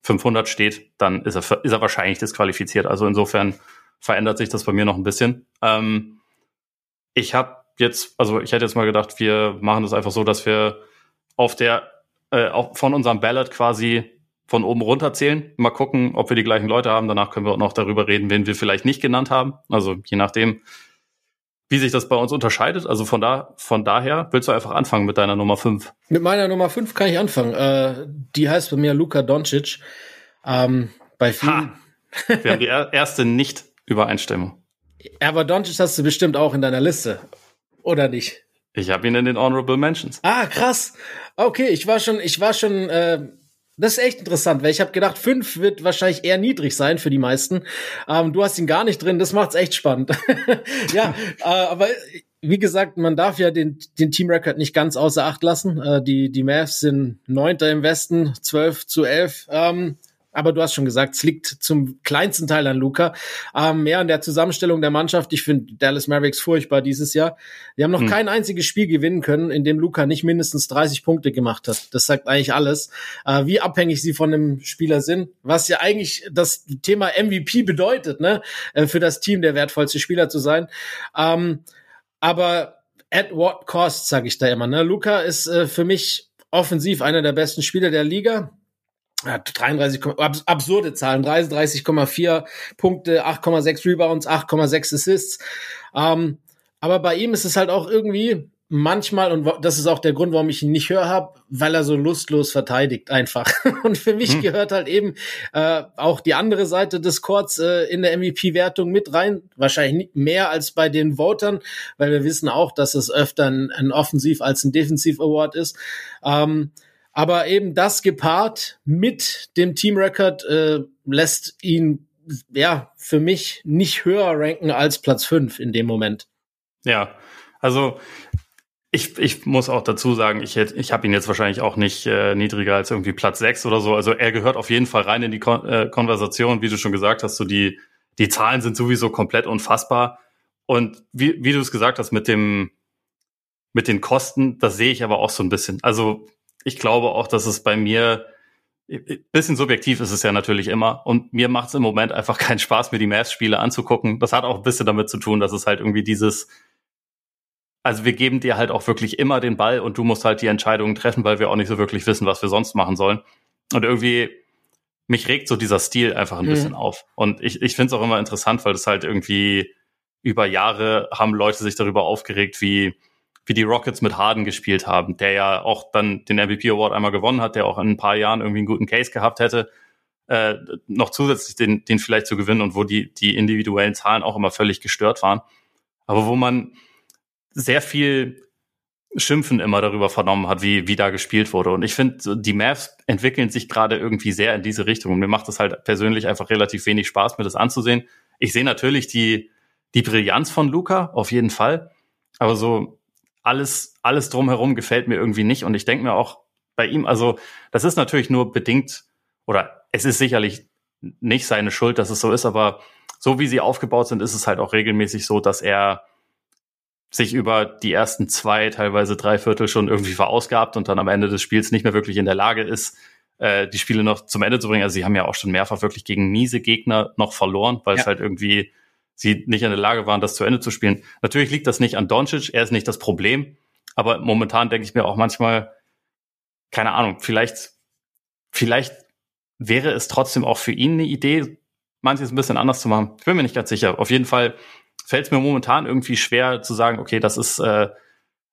500 steht, dann ist er, ist er wahrscheinlich disqualifiziert. Also insofern verändert sich das bei mir noch ein bisschen. Ähm, ich habe jetzt, also ich hätte jetzt mal gedacht, wir machen das einfach so, dass wir auf der, äh, von unserem Ballot quasi von oben runter zählen. Mal gucken, ob wir die gleichen Leute haben. Danach können wir auch noch darüber reden, wen wir vielleicht nicht genannt haben. Also je nachdem, wie sich das bei uns unterscheidet. Also von da, von daher willst du einfach anfangen mit deiner Nummer 5. Mit meiner Nummer 5 kann ich anfangen. Äh, die heißt bei mir Luka Doncic. Ähm, bei vielen. Wir haben die erste Nicht-Übereinstimmung. Aber Doncic hast du bestimmt auch in deiner Liste. Oder nicht? Ich habe ihn in den Honorable Mentions. Ah, krass. Okay, ich war schon, ich war schon äh, das ist echt interessant, weil ich habe gedacht, fünf wird wahrscheinlich eher niedrig sein für die meisten. Ähm, du hast ihn gar nicht drin, das macht's echt spannend. ja, äh, aber wie gesagt, man darf ja den, den Team-Record nicht ganz außer Acht lassen. Äh, die, die Mavs sind Neunter im Westen, 12 zu 11. Ähm, aber du hast schon gesagt, es liegt zum kleinsten Teil an Luca. Ähm, mehr an der Zusammenstellung der Mannschaft. Ich finde Dallas Mavericks furchtbar dieses Jahr. Wir haben noch hm. kein einziges Spiel gewinnen können, in dem Luca nicht mindestens 30 Punkte gemacht hat. Das sagt eigentlich alles, äh, wie abhängig sie von dem Spieler sind. Was ja eigentlich das Thema MVP bedeutet, ne? Äh, für das Team der wertvollste Spieler zu sein. Ähm, aber at what cost, sage ich da immer. Ne? Luca ist äh, für mich offensiv einer der besten Spieler der Liga. 33, absurde Zahlen, 33,4 Punkte, 8,6 Rebounds, 8,6 Assists. Ähm, aber bei ihm ist es halt auch irgendwie manchmal, und das ist auch der Grund, warum ich ihn nicht höre habe, weil er so lustlos verteidigt einfach. Und für mich hm. gehört halt eben äh, auch die andere Seite des Courts äh, in der MVP-Wertung mit rein. Wahrscheinlich mehr als bei den Votern, weil wir wissen auch, dass es öfter ein, ein Offensiv- als ein Defensiv-Award ist. Ähm, aber eben das gepaart mit dem Team-Record äh, lässt ihn ja für mich nicht höher ranken als Platz 5 in dem Moment. Ja, also ich, ich muss auch dazu sagen, ich, hätte, ich habe ihn jetzt wahrscheinlich auch nicht äh, niedriger als irgendwie Platz 6 oder so. Also er gehört auf jeden Fall rein in die Kon äh, Konversation, wie du schon gesagt hast, so die, die Zahlen sind sowieso komplett unfassbar. Und wie, wie du es gesagt hast, mit dem, mit den Kosten, das sehe ich aber auch so ein bisschen. Also ich glaube auch, dass es bei mir bisschen subjektiv ist es ja natürlich immer. Und mir macht es im Moment einfach keinen Spaß, mir die Mavs-Spiele anzugucken. Das hat auch ein bisschen damit zu tun, dass es halt irgendwie dieses, also wir geben dir halt auch wirklich immer den Ball und du musst halt die Entscheidungen treffen, weil wir auch nicht so wirklich wissen, was wir sonst machen sollen. Und irgendwie, mich regt so dieser Stil einfach ein mhm. bisschen auf. Und ich, ich finde es auch immer interessant, weil das halt irgendwie über Jahre haben Leute sich darüber aufgeregt, wie wie die Rockets mit Harden gespielt haben, der ja auch dann den MVP Award einmal gewonnen hat, der auch in ein paar Jahren irgendwie einen guten Case gehabt hätte, äh, noch zusätzlich den, den vielleicht zu gewinnen und wo die, die individuellen Zahlen auch immer völlig gestört waren. Aber wo man sehr viel Schimpfen immer darüber vernommen hat, wie, wie da gespielt wurde. Und ich finde, die Mavs entwickeln sich gerade irgendwie sehr in diese Richtung. Und mir macht es halt persönlich einfach relativ wenig Spaß, mir das anzusehen. Ich sehe natürlich die, die Brillanz von Luca, auf jeden Fall. Aber so alles, alles drumherum gefällt mir irgendwie nicht. Und ich denke mir auch bei ihm, also das ist natürlich nur bedingt, oder es ist sicherlich nicht seine Schuld, dass es so ist, aber so wie sie aufgebaut sind, ist es halt auch regelmäßig so, dass er sich über die ersten zwei, teilweise drei Viertel schon irgendwie verausgabt und dann am Ende des Spiels nicht mehr wirklich in der Lage ist, äh, die Spiele noch zum Ende zu bringen. Also sie haben ja auch schon mehrfach wirklich gegen miese Gegner noch verloren, weil ja. es halt irgendwie sie nicht in der Lage waren, das zu Ende zu spielen. Natürlich liegt das nicht an Doncic, er ist nicht das Problem, aber momentan denke ich mir auch manchmal, keine Ahnung, vielleicht, vielleicht wäre es trotzdem auch für ihn eine Idee, manches ein bisschen anders zu machen. Ich bin mir nicht ganz sicher. Auf jeden Fall fällt es mir momentan irgendwie schwer zu sagen, okay, das ist äh,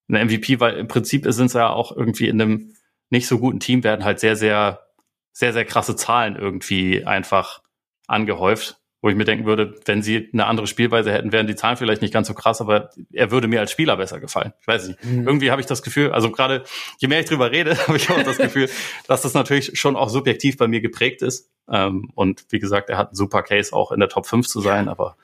eine MVP, weil im Prinzip sind sie ja auch irgendwie in einem nicht so guten Team werden halt sehr, sehr, sehr, sehr krasse Zahlen irgendwie einfach angehäuft wo ich mir denken würde, wenn sie eine andere Spielweise hätten, wären die Zahlen vielleicht nicht ganz so krass, aber er würde mir als Spieler besser gefallen. Ich weiß nicht. Mhm. Irgendwie habe ich das Gefühl, also gerade je mehr ich drüber rede, habe ich auch das Gefühl, dass das natürlich schon auch subjektiv bei mir geprägt ist. Ähm, und wie gesagt, er hat einen super Case, auch in der Top 5 zu sein, aber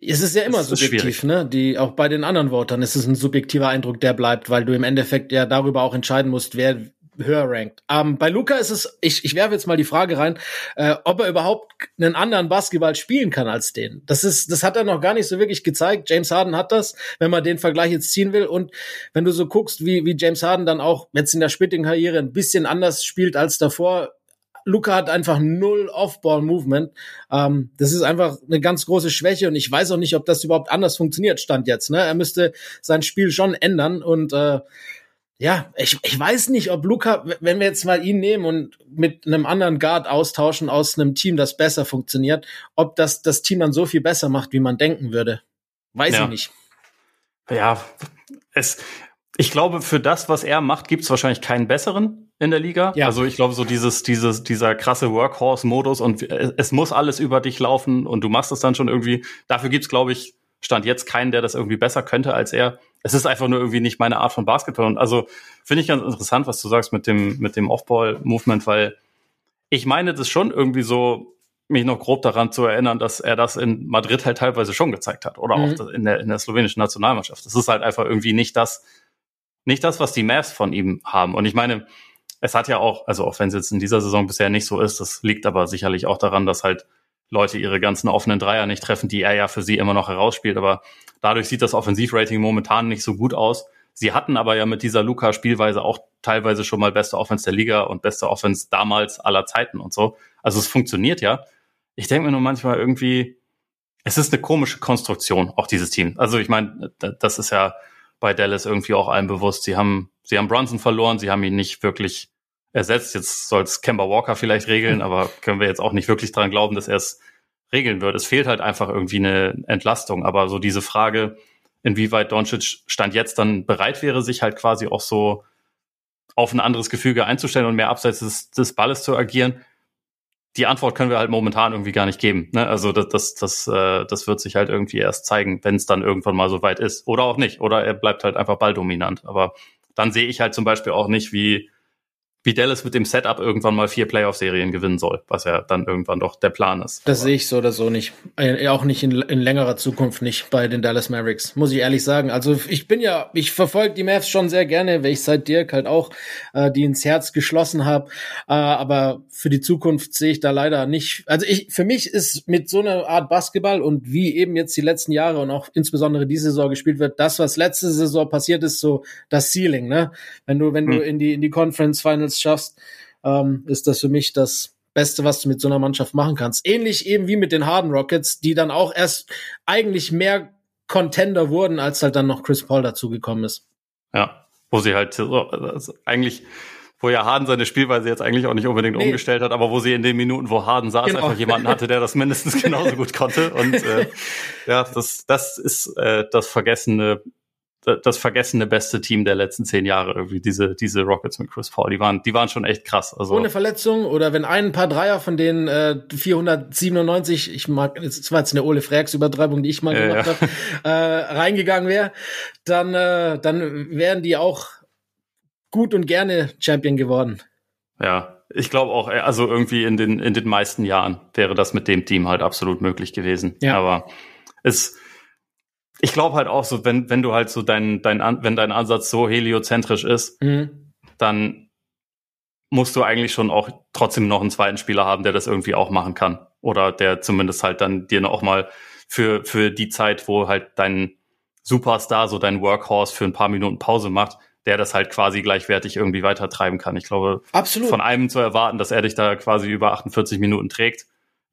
es ist ja immer subjektiv, ne? Die auch bei den anderen Votern ist es ein subjektiver Eindruck, der bleibt, weil du im Endeffekt ja darüber auch entscheiden musst, wer höher rankt. Ähm, bei Luca ist es, ich, ich werfe jetzt mal die Frage rein, äh, ob er überhaupt einen anderen Basketball spielen kann als den. Das ist, das hat er noch gar nicht so wirklich gezeigt. James Harden hat das, wenn man den Vergleich jetzt ziehen will. Und wenn du so guckst, wie, wie James Harden dann auch jetzt in der späteren Karriere ein bisschen anders spielt als davor, Luca hat einfach null Off-Ball-Movement. Ähm, das ist einfach eine ganz große Schwäche und ich weiß auch nicht, ob das überhaupt anders funktioniert, stand jetzt. Ne? Er müsste sein Spiel schon ändern und äh, ja, ich, ich weiß nicht, ob Luca, wenn wir jetzt mal ihn nehmen und mit einem anderen Guard austauschen aus einem Team, das besser funktioniert, ob das das Team dann so viel besser macht, wie man denken würde. Weiß ja. ich nicht. Ja, es, ich glaube, für das, was er macht, gibt es wahrscheinlich keinen besseren in der Liga. Ja. Also ich glaube, so dieses, dieses, dieser krasse Workhorse-Modus und es muss alles über dich laufen und du machst es dann schon irgendwie. Dafür gibt's, glaube ich, stand jetzt keinen, der das irgendwie besser könnte als er. Es ist einfach nur irgendwie nicht meine Art von Basketball. Und also finde ich ganz interessant, was du sagst mit dem, mit dem Off-Ball-Movement, weil ich meine das schon irgendwie so, mich noch grob daran zu erinnern, dass er das in Madrid halt teilweise schon gezeigt hat oder mhm. auch in der, in der slowenischen Nationalmannschaft. Das ist halt einfach irgendwie nicht das, nicht das, was die Mavs von ihm haben. Und ich meine, es hat ja auch, also auch wenn es jetzt in dieser Saison bisher nicht so ist, das liegt aber sicherlich auch daran, dass halt Leute ihre ganzen offenen Dreier nicht treffen, die er ja für sie immer noch herausspielt. Aber dadurch sieht das Offensivrating momentan nicht so gut aus. Sie hatten aber ja mit dieser Luca-Spielweise auch teilweise schon mal beste Offense der Liga und beste Offense damals aller Zeiten und so. Also es funktioniert ja. Ich denke mir nur manchmal irgendwie, es ist eine komische Konstruktion, auch dieses Team. Also ich meine, das ist ja bei Dallas irgendwie auch allen bewusst. Sie haben, sie haben Brunson verloren, sie haben ihn nicht wirklich ersetzt. Jetzt soll es Kemba Walker vielleicht regeln, aber können wir jetzt auch nicht wirklich dran glauben, dass er es regeln wird. Es fehlt halt einfach irgendwie eine Entlastung. Aber so diese Frage, inwieweit Doncic Stand jetzt dann bereit wäre, sich halt quasi auch so auf ein anderes Gefüge einzustellen und mehr abseits des, des Balles zu agieren, die Antwort können wir halt momentan irgendwie gar nicht geben. Ne? Also das, das, das, äh, das wird sich halt irgendwie erst zeigen, wenn es dann irgendwann mal so weit ist. Oder auch nicht. Oder er bleibt halt einfach balldominant. Aber dann sehe ich halt zum Beispiel auch nicht, wie wie Dallas mit dem Setup irgendwann mal vier Playoff-Serien gewinnen soll, was ja dann irgendwann doch der Plan ist. Das sehe ich so oder so nicht. Äh, auch nicht in, in, längerer Zukunft nicht bei den Dallas Mavericks, muss ich ehrlich sagen. Also ich bin ja, ich verfolge die Mavs schon sehr gerne, weil ich seit Dirk halt auch äh, die ins Herz geschlossen habe. Äh, aber für die Zukunft sehe ich da leider nicht. Also ich, für mich ist mit so einer Art Basketball und wie eben jetzt die letzten Jahre und auch insbesondere diese Saison gespielt wird, das, was letzte Saison passiert ist, so das Ceiling, ne? Wenn du, wenn hm. du in die, in die Conference Finals es schaffst, ähm, ist das für mich das Beste, was du mit so einer Mannschaft machen kannst. Ähnlich eben wie mit den Harden Rockets, die dann auch erst eigentlich mehr Contender wurden, als halt dann noch Chris Paul dazugekommen ist. Ja, wo sie halt so, also eigentlich, wo ja Harden seine Spielweise jetzt eigentlich auch nicht unbedingt nee. umgestellt hat, aber wo sie in den Minuten, wo Harden saß, genau. einfach jemanden hatte, der das mindestens genauso gut konnte. Und äh, ja, das, das ist äh, das vergessene das vergessene beste Team der letzten zehn Jahre irgendwie, diese, diese Rockets mit Chris Paul. Die waren, die waren schon echt krass. Also Ohne Verletzung oder wenn ein paar Dreier von den äh, 497, ich mag, das war jetzt eine Ole Frags Übertreibung, die ich mal ja, gemacht ja. habe, äh, reingegangen wäre, dann, äh, dann wären die auch gut und gerne Champion geworden. Ja, ich glaube auch, äh, also irgendwie in den, in den meisten Jahren wäre das mit dem Team halt absolut möglich gewesen. Ja. Aber es, ich glaube halt auch so, wenn, wenn du halt so dein, dein, wenn dein Ansatz so heliozentrisch ist, mhm. dann musst du eigentlich schon auch trotzdem noch einen zweiten Spieler haben, der das irgendwie auch machen kann. Oder der zumindest halt dann dir auch mal für, für die Zeit, wo halt dein Superstar, so dein Workhorse für ein paar Minuten Pause macht, der das halt quasi gleichwertig irgendwie weitertreiben kann. Ich glaube, Absolut. von einem zu erwarten, dass er dich da quasi über 48 Minuten trägt,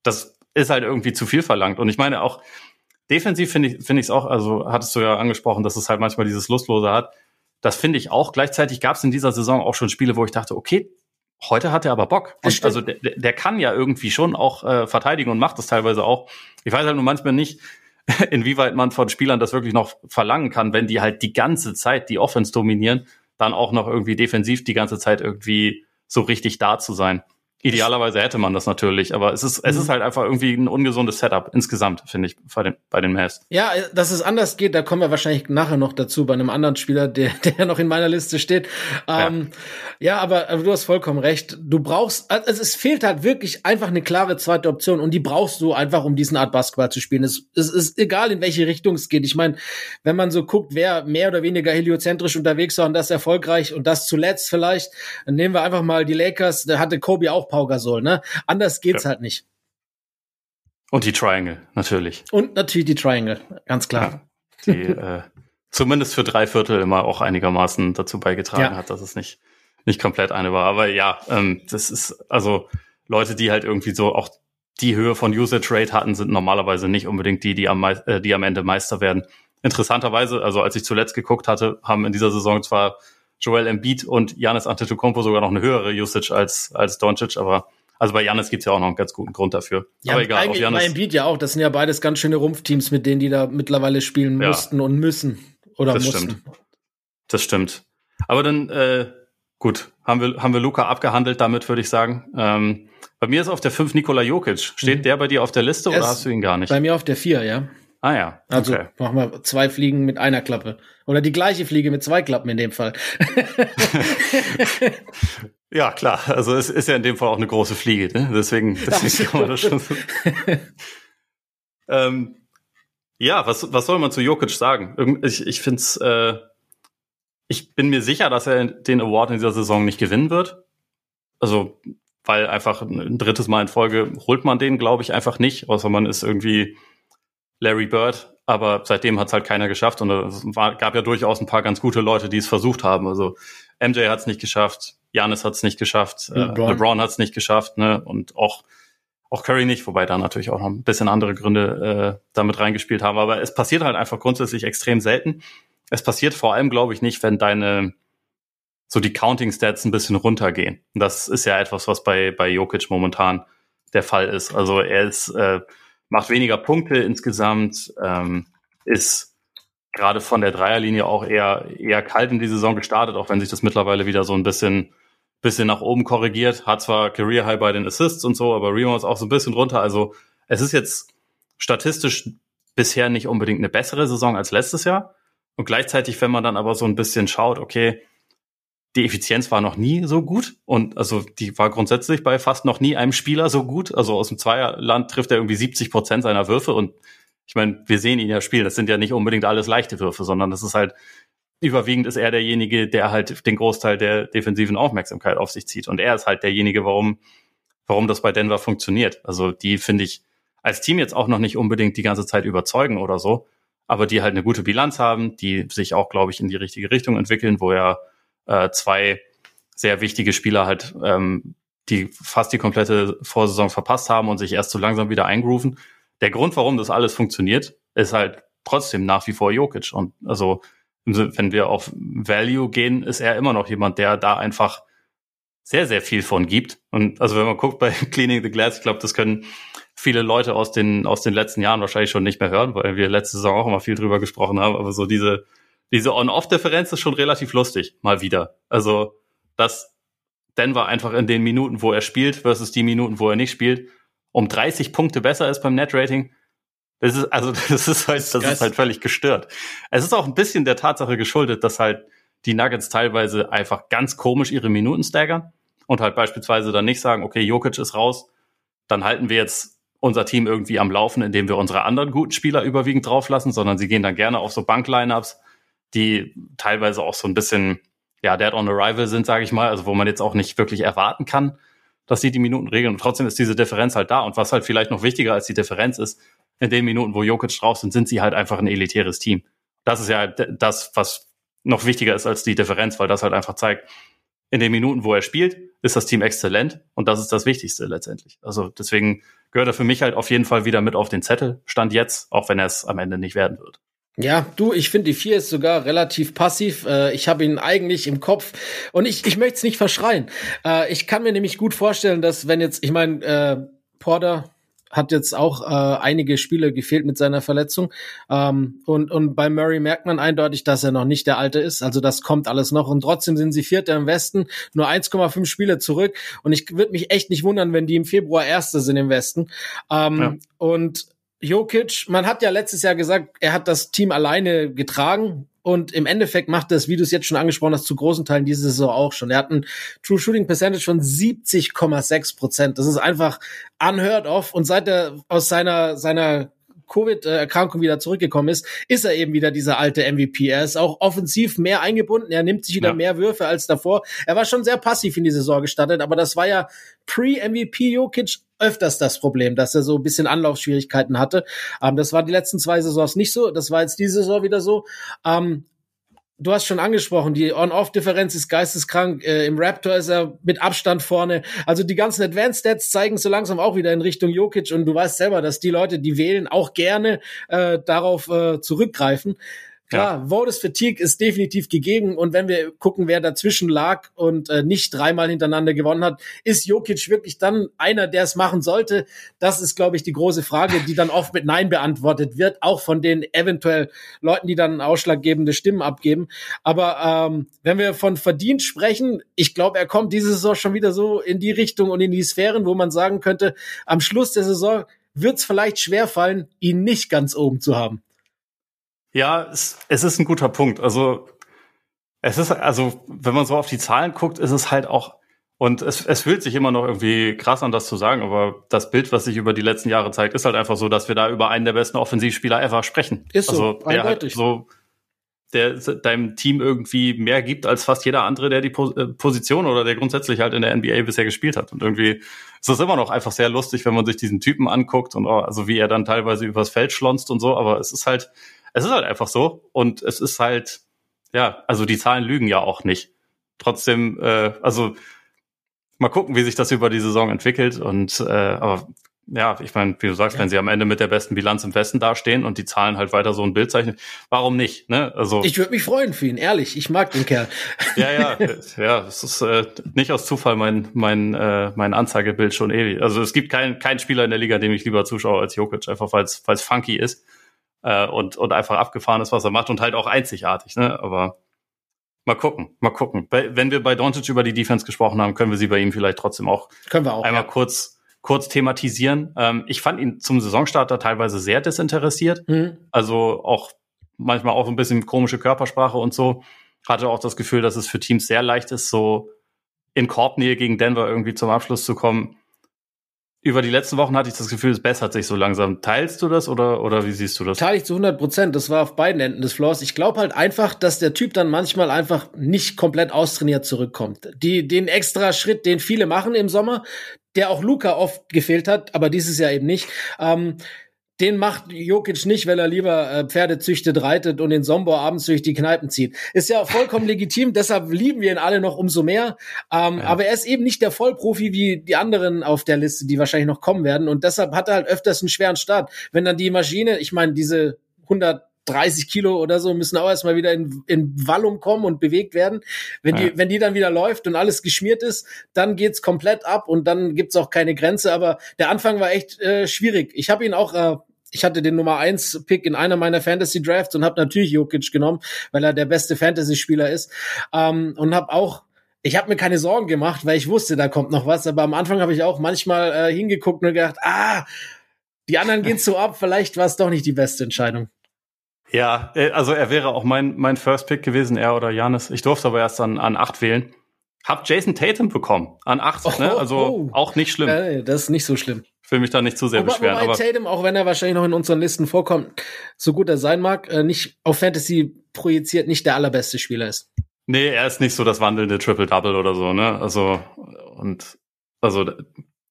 das ist halt irgendwie zu viel verlangt. Und ich meine auch, Defensiv finde ich finde ich es auch, also hattest du ja angesprochen, dass es halt manchmal dieses Lustlose hat. Das finde ich auch. Gleichzeitig gab es in dieser Saison auch schon Spiele, wo ich dachte, okay, heute hat er aber Bock. Und also der, der kann ja irgendwie schon auch äh, verteidigen und macht das teilweise auch. Ich weiß halt nur manchmal nicht, inwieweit man von Spielern das wirklich noch verlangen kann, wenn die halt die ganze Zeit die Offense dominieren, dann auch noch irgendwie defensiv die ganze Zeit irgendwie so richtig da zu sein. Idealerweise hätte man das natürlich, aber es ist, es ist mhm. halt einfach irgendwie ein ungesundes Setup insgesamt, finde ich, bei den, bei den Mavs. Ja, dass es anders geht, da kommen wir wahrscheinlich nachher noch dazu bei einem anderen Spieler, der, der noch in meiner Liste steht. Ähm, ja. ja, aber, aber du hast vollkommen recht. Du brauchst, also es fehlt halt wirklich einfach eine klare zweite Option und die brauchst du einfach, um diesen Art Basketball zu spielen. Es, es ist egal, in welche Richtung es geht. Ich meine, wenn man so guckt, wer mehr oder weniger heliozentrisch unterwegs war und das erfolgreich und das zuletzt vielleicht, dann nehmen wir einfach mal die Lakers, da hatte Kobe auch Pau Gasol, ne? Anders geht's ja. halt nicht. Und die Triangle, natürlich. Und natürlich die Triangle, ganz klar. Ja, die äh, zumindest für drei Viertel immer auch einigermaßen dazu beigetragen ja. hat, dass es nicht, nicht komplett eine war. Aber ja, ähm, das ist also Leute, die halt irgendwie so auch die Höhe von Usage Rate hatten, sind normalerweise nicht unbedingt die, die am, äh, die am Ende Meister werden. Interessanterweise, also als ich zuletzt geguckt hatte, haben in dieser Saison zwar Joel Embiid und Janis Antetokounmpo sogar noch eine höhere Usage als, als Doncic, aber also bei Janis gibt's ja auch noch einen ganz guten Grund dafür. Ja, aber egal, eigentlich bei Embiid ja auch. Das sind ja beides ganz schöne Rumpfteams, mit denen die da mittlerweile spielen ja. mussten und müssen. Oder das mussten. Stimmt. Das stimmt. Aber dann, äh, gut, haben wir, haben wir Luca abgehandelt damit, würde ich sagen. Ähm, bei mir ist auf der 5 Nikola Jokic. Steht mhm. der bei dir auf der Liste oder hast du ihn gar nicht? Bei mir auf der 4, ja. Ah ja. Also okay. machen wir zwei Fliegen mit einer Klappe. Oder die gleiche Fliege mit zwei Klappen in dem Fall. ja, klar. Also es ist ja in dem Fall auch eine große Fliege, ne? Deswegen, deswegen kann man das schon. ähm, ja, was, was soll man zu Jokic sagen? Ich, ich finde es, äh, ich bin mir sicher, dass er den Award in dieser Saison nicht gewinnen wird. Also, weil einfach ein drittes Mal in Folge holt man den, glaube ich, einfach nicht, außer man ist irgendwie Larry Bird, aber seitdem hat es halt keiner geschafft und es war, gab ja durchaus ein paar ganz gute Leute, die es versucht haben. Also MJ hat es nicht geschafft, Janis hat es nicht geschafft, LeBron, äh, LeBron hat es nicht geschafft, ne? Und auch auch Curry nicht, wobei da natürlich auch noch ein bisschen andere Gründe äh, damit reingespielt haben. Aber es passiert halt einfach grundsätzlich extrem selten. Es passiert vor allem, glaube ich, nicht, wenn deine so die Counting Stats ein bisschen runtergehen. Das ist ja etwas, was bei bei Jokic momentan der Fall ist. Also er ist äh, macht weniger Punkte insgesamt, ähm, ist gerade von der Dreierlinie auch eher, eher kalt in die Saison gestartet, auch wenn sich das mittlerweile wieder so ein bisschen, bisschen nach oben korrigiert. Hat zwar Career High bei den Assists und so, aber ist auch so ein bisschen runter. Also es ist jetzt statistisch bisher nicht unbedingt eine bessere Saison als letztes Jahr. Und gleichzeitig, wenn man dann aber so ein bisschen schaut, okay, die Effizienz war noch nie so gut und also die war grundsätzlich bei fast noch nie einem Spieler so gut. Also aus dem Zweierland trifft er irgendwie 70 Prozent seiner Würfe und ich meine, wir sehen ihn ja spielen. Das sind ja nicht unbedingt alles leichte Würfe, sondern das ist halt überwiegend ist er derjenige, der halt den Großteil der defensiven Aufmerksamkeit auf sich zieht und er ist halt derjenige, warum warum das bei Denver funktioniert. Also die finde ich als Team jetzt auch noch nicht unbedingt die ganze Zeit überzeugen oder so, aber die halt eine gute Bilanz haben, die sich auch, glaube ich, in die richtige Richtung entwickeln, wo er äh, zwei sehr wichtige Spieler halt, ähm, die fast die komplette Vorsaison verpasst haben und sich erst so langsam wieder eingrooven. Der Grund, warum das alles funktioniert, ist halt trotzdem nach wie vor Jokic. Und also, wenn wir auf Value gehen, ist er immer noch jemand, der da einfach sehr, sehr viel von gibt. Und also wenn man guckt bei Cleaning the Glass, ich glaube, das können viele Leute aus den, aus den letzten Jahren wahrscheinlich schon nicht mehr hören, weil wir letzte Saison auch immer viel drüber gesprochen haben. Aber so diese, diese On-Off-Differenz ist schon relativ lustig, mal wieder. Also, dass Denver einfach in den Minuten, wo er spielt, versus die Minuten, wo er nicht spielt, um 30 Punkte besser ist beim Net-Rating. Das ist, also, das ist halt, das ist halt völlig gestört. Es ist auch ein bisschen der Tatsache geschuldet, dass halt die Nuggets teilweise einfach ganz komisch ihre Minuten staggern und halt beispielsweise dann nicht sagen, okay, Jokic ist raus, dann halten wir jetzt unser Team irgendwie am Laufen, indem wir unsere anderen guten Spieler überwiegend drauflassen, sondern sie gehen dann gerne auf so Bank-Lineups, die teilweise auch so ein bisschen, ja, dead on arrival sind, sage ich mal, also wo man jetzt auch nicht wirklich erwarten kann, dass sie die Minuten regeln. Und trotzdem ist diese Differenz halt da. Und was halt vielleicht noch wichtiger als die Differenz ist, in den Minuten, wo Jokic drauf sind, sind sie halt einfach ein elitäres Team. Das ist ja das, was noch wichtiger ist als die Differenz, weil das halt einfach zeigt, in den Minuten, wo er spielt, ist das Team exzellent und das ist das Wichtigste letztendlich. Also deswegen gehört er für mich halt auf jeden Fall wieder mit auf den Zettel, stand jetzt, auch wenn er es am Ende nicht werden wird. Ja, du, ich finde die vier ist sogar relativ passiv. Äh, ich habe ihn eigentlich im Kopf und ich, ich möchte es nicht verschreien. Äh, ich kann mir nämlich gut vorstellen, dass wenn jetzt, ich meine, äh, Porter hat jetzt auch äh, einige Spiele gefehlt mit seiner Verletzung. Ähm, und, und bei Murray merkt man eindeutig, dass er noch nicht der Alte ist. Also das kommt alles noch. Und trotzdem sind sie Vierter im Westen, nur 1,5 Spiele zurück. Und ich würde mich echt nicht wundern, wenn die im Februar Erste sind im Westen. Ähm, ja. Und Jokic, man hat ja letztes Jahr gesagt, er hat das Team alleine getragen. Und im Endeffekt macht das, wie du es jetzt schon angesprochen hast, zu großen Teilen diese Saison auch schon. Er hat ein True Shooting Percentage von 70,6 Prozent. Das ist einfach unheard of. Und seit er aus seiner, seiner Covid-Erkrankung wieder zurückgekommen ist, ist er eben wieder dieser alte MVP. Er ist auch offensiv mehr eingebunden. Er nimmt sich wieder ja. mehr Würfe als davor. Er war schon sehr passiv in die Saison gestartet, aber das war ja pre-MVP Jokic öfters das Problem, dass er so ein bisschen Anlaufschwierigkeiten hatte. Ähm, das war die letzten zwei Saisons nicht so. Das war jetzt diese Saison wieder so. Ähm, du hast schon angesprochen, die On-Off-Differenz ist geisteskrank. Äh, Im Raptor ist er mit Abstand vorne. Also die ganzen Advanced Stats zeigen so langsam auch wieder in Richtung Jokic und du weißt selber, dass die Leute, die wählen, auch gerne äh, darauf äh, zurückgreifen. Klar, ja. Votes Fatigue ist definitiv gegeben und wenn wir gucken, wer dazwischen lag und äh, nicht dreimal hintereinander gewonnen hat, ist Jokic wirklich dann einer, der es machen sollte? Das ist, glaube ich, die große Frage, die dann oft mit Nein beantwortet wird, auch von den eventuell Leuten, die dann ausschlaggebende Stimmen abgeben. Aber ähm, wenn wir von verdient sprechen, ich glaube, er kommt diese Saison schon wieder so in die Richtung und in die Sphären, wo man sagen könnte, am Schluss der Saison wird es vielleicht schwerfallen, ihn nicht ganz oben zu haben. Ja, es, es ist ein guter Punkt. Also es ist, also wenn man so auf die Zahlen guckt, ist es halt auch, und es, es fühlt sich immer noch irgendwie krass an, das zu sagen, aber das Bild, was sich über die letzten Jahre zeigt, ist halt einfach so, dass wir da über einen der besten Offensivspieler ever sprechen. Ist so, also, der halt so, der deinem Team irgendwie mehr gibt als fast jeder andere, der die äh, Position oder der grundsätzlich halt in der NBA bisher gespielt hat. Und irgendwie ist es immer noch einfach sehr lustig, wenn man sich diesen Typen anguckt und oh, also wie er dann teilweise übers Feld schlonzt und so, aber es ist halt, es ist halt einfach so und es ist halt, ja, also die Zahlen lügen ja auch nicht. Trotzdem, äh, also mal gucken, wie sich das über die Saison entwickelt und äh, aber ja, ich meine, wie du sagst, ja. wenn sie am Ende mit der besten Bilanz im Westen dastehen und die Zahlen halt weiter so ein Bild zeichnen, warum nicht? Ne? Also ich würde mich freuen für ihn, ehrlich. Ich mag den Kerl. Ja, ja, ja. Es ist äh, nicht aus Zufall mein mein äh, mein Anzeigebild schon ewig. Also es gibt keinen keinen Spieler in der Liga, dem ich lieber zuschaue als Jokic, einfach weil es weil es funky ist äh, und, und einfach abgefahren ist, was er macht und halt auch einzigartig. Ne? Aber mal gucken, mal gucken. Bei, wenn wir bei Doncic über die Defense gesprochen haben, können wir sie bei ihm vielleicht trotzdem auch, können wir auch einmal ja. kurz kurz thematisieren. Ähm, ich fand ihn zum Saisonstarter teilweise sehr desinteressiert. Mhm. Also auch manchmal auch ein bisschen komische Körpersprache und so. Hatte auch das Gefühl, dass es für Teams sehr leicht ist, so in Korbnähe gegen Denver irgendwie zum Abschluss zu kommen über die letzten Wochen hatte ich das Gefühl, es bessert sich so langsam. Teilst du das oder, oder wie siehst du das? Teile ich zu 100 Prozent. Das war auf beiden Enden des Floors. Ich glaube halt einfach, dass der Typ dann manchmal einfach nicht komplett austrainiert zurückkommt. Die, den extra Schritt, den viele machen im Sommer, der auch Luca oft gefehlt hat, aber dieses Jahr eben nicht. Ähm, den macht Jokic nicht, weil er lieber äh, Pferde züchtet, reitet und den Sombor abends durch die Kneipen zieht. Ist ja vollkommen legitim, deshalb lieben wir ihn alle noch umso mehr. Ähm, ja. Aber er ist eben nicht der Vollprofi wie die anderen auf der Liste, die wahrscheinlich noch kommen werden. Und deshalb hat er halt öfters einen schweren Start. Wenn dann die Maschine, ich meine, diese 100 30 Kilo oder so müssen auch erstmal wieder in, in Wallung kommen und bewegt werden. Wenn ja. die, wenn die dann wieder läuft und alles geschmiert ist, dann geht's komplett ab und dann gibt's auch keine Grenze. Aber der Anfang war echt äh, schwierig. Ich habe ihn auch äh, ich hatte den Nummer eins Pick in einer meiner Fantasy Drafts und habe natürlich Jokic genommen, weil er der beste Fantasy Spieler ist ähm, und habe auch ich habe mir keine Sorgen gemacht, weil ich wusste, da kommt noch was. Aber am Anfang habe ich auch manchmal äh, hingeguckt und gedacht, ah, die anderen gehen so ab, vielleicht war es doch nicht die beste Entscheidung. Ja, äh, also er wäre auch mein, mein First Pick gewesen, er oder Janis. Ich durfte aber erst an, an acht wählen. Hab Jason Tatum bekommen an acht, ne? oh, ne? Also oh. auch nicht schlimm. Äh, das ist nicht so schlimm will mich da nicht zu sehr wobei, beschweren. Wobei aber Tatum, auch wenn er wahrscheinlich noch in unseren Listen vorkommt, so gut er sein mag, äh, nicht auf Fantasy projiziert nicht der allerbeste Spieler ist. Nee, er ist nicht so das wandelnde Triple-Double oder so, ne? Also, und, also,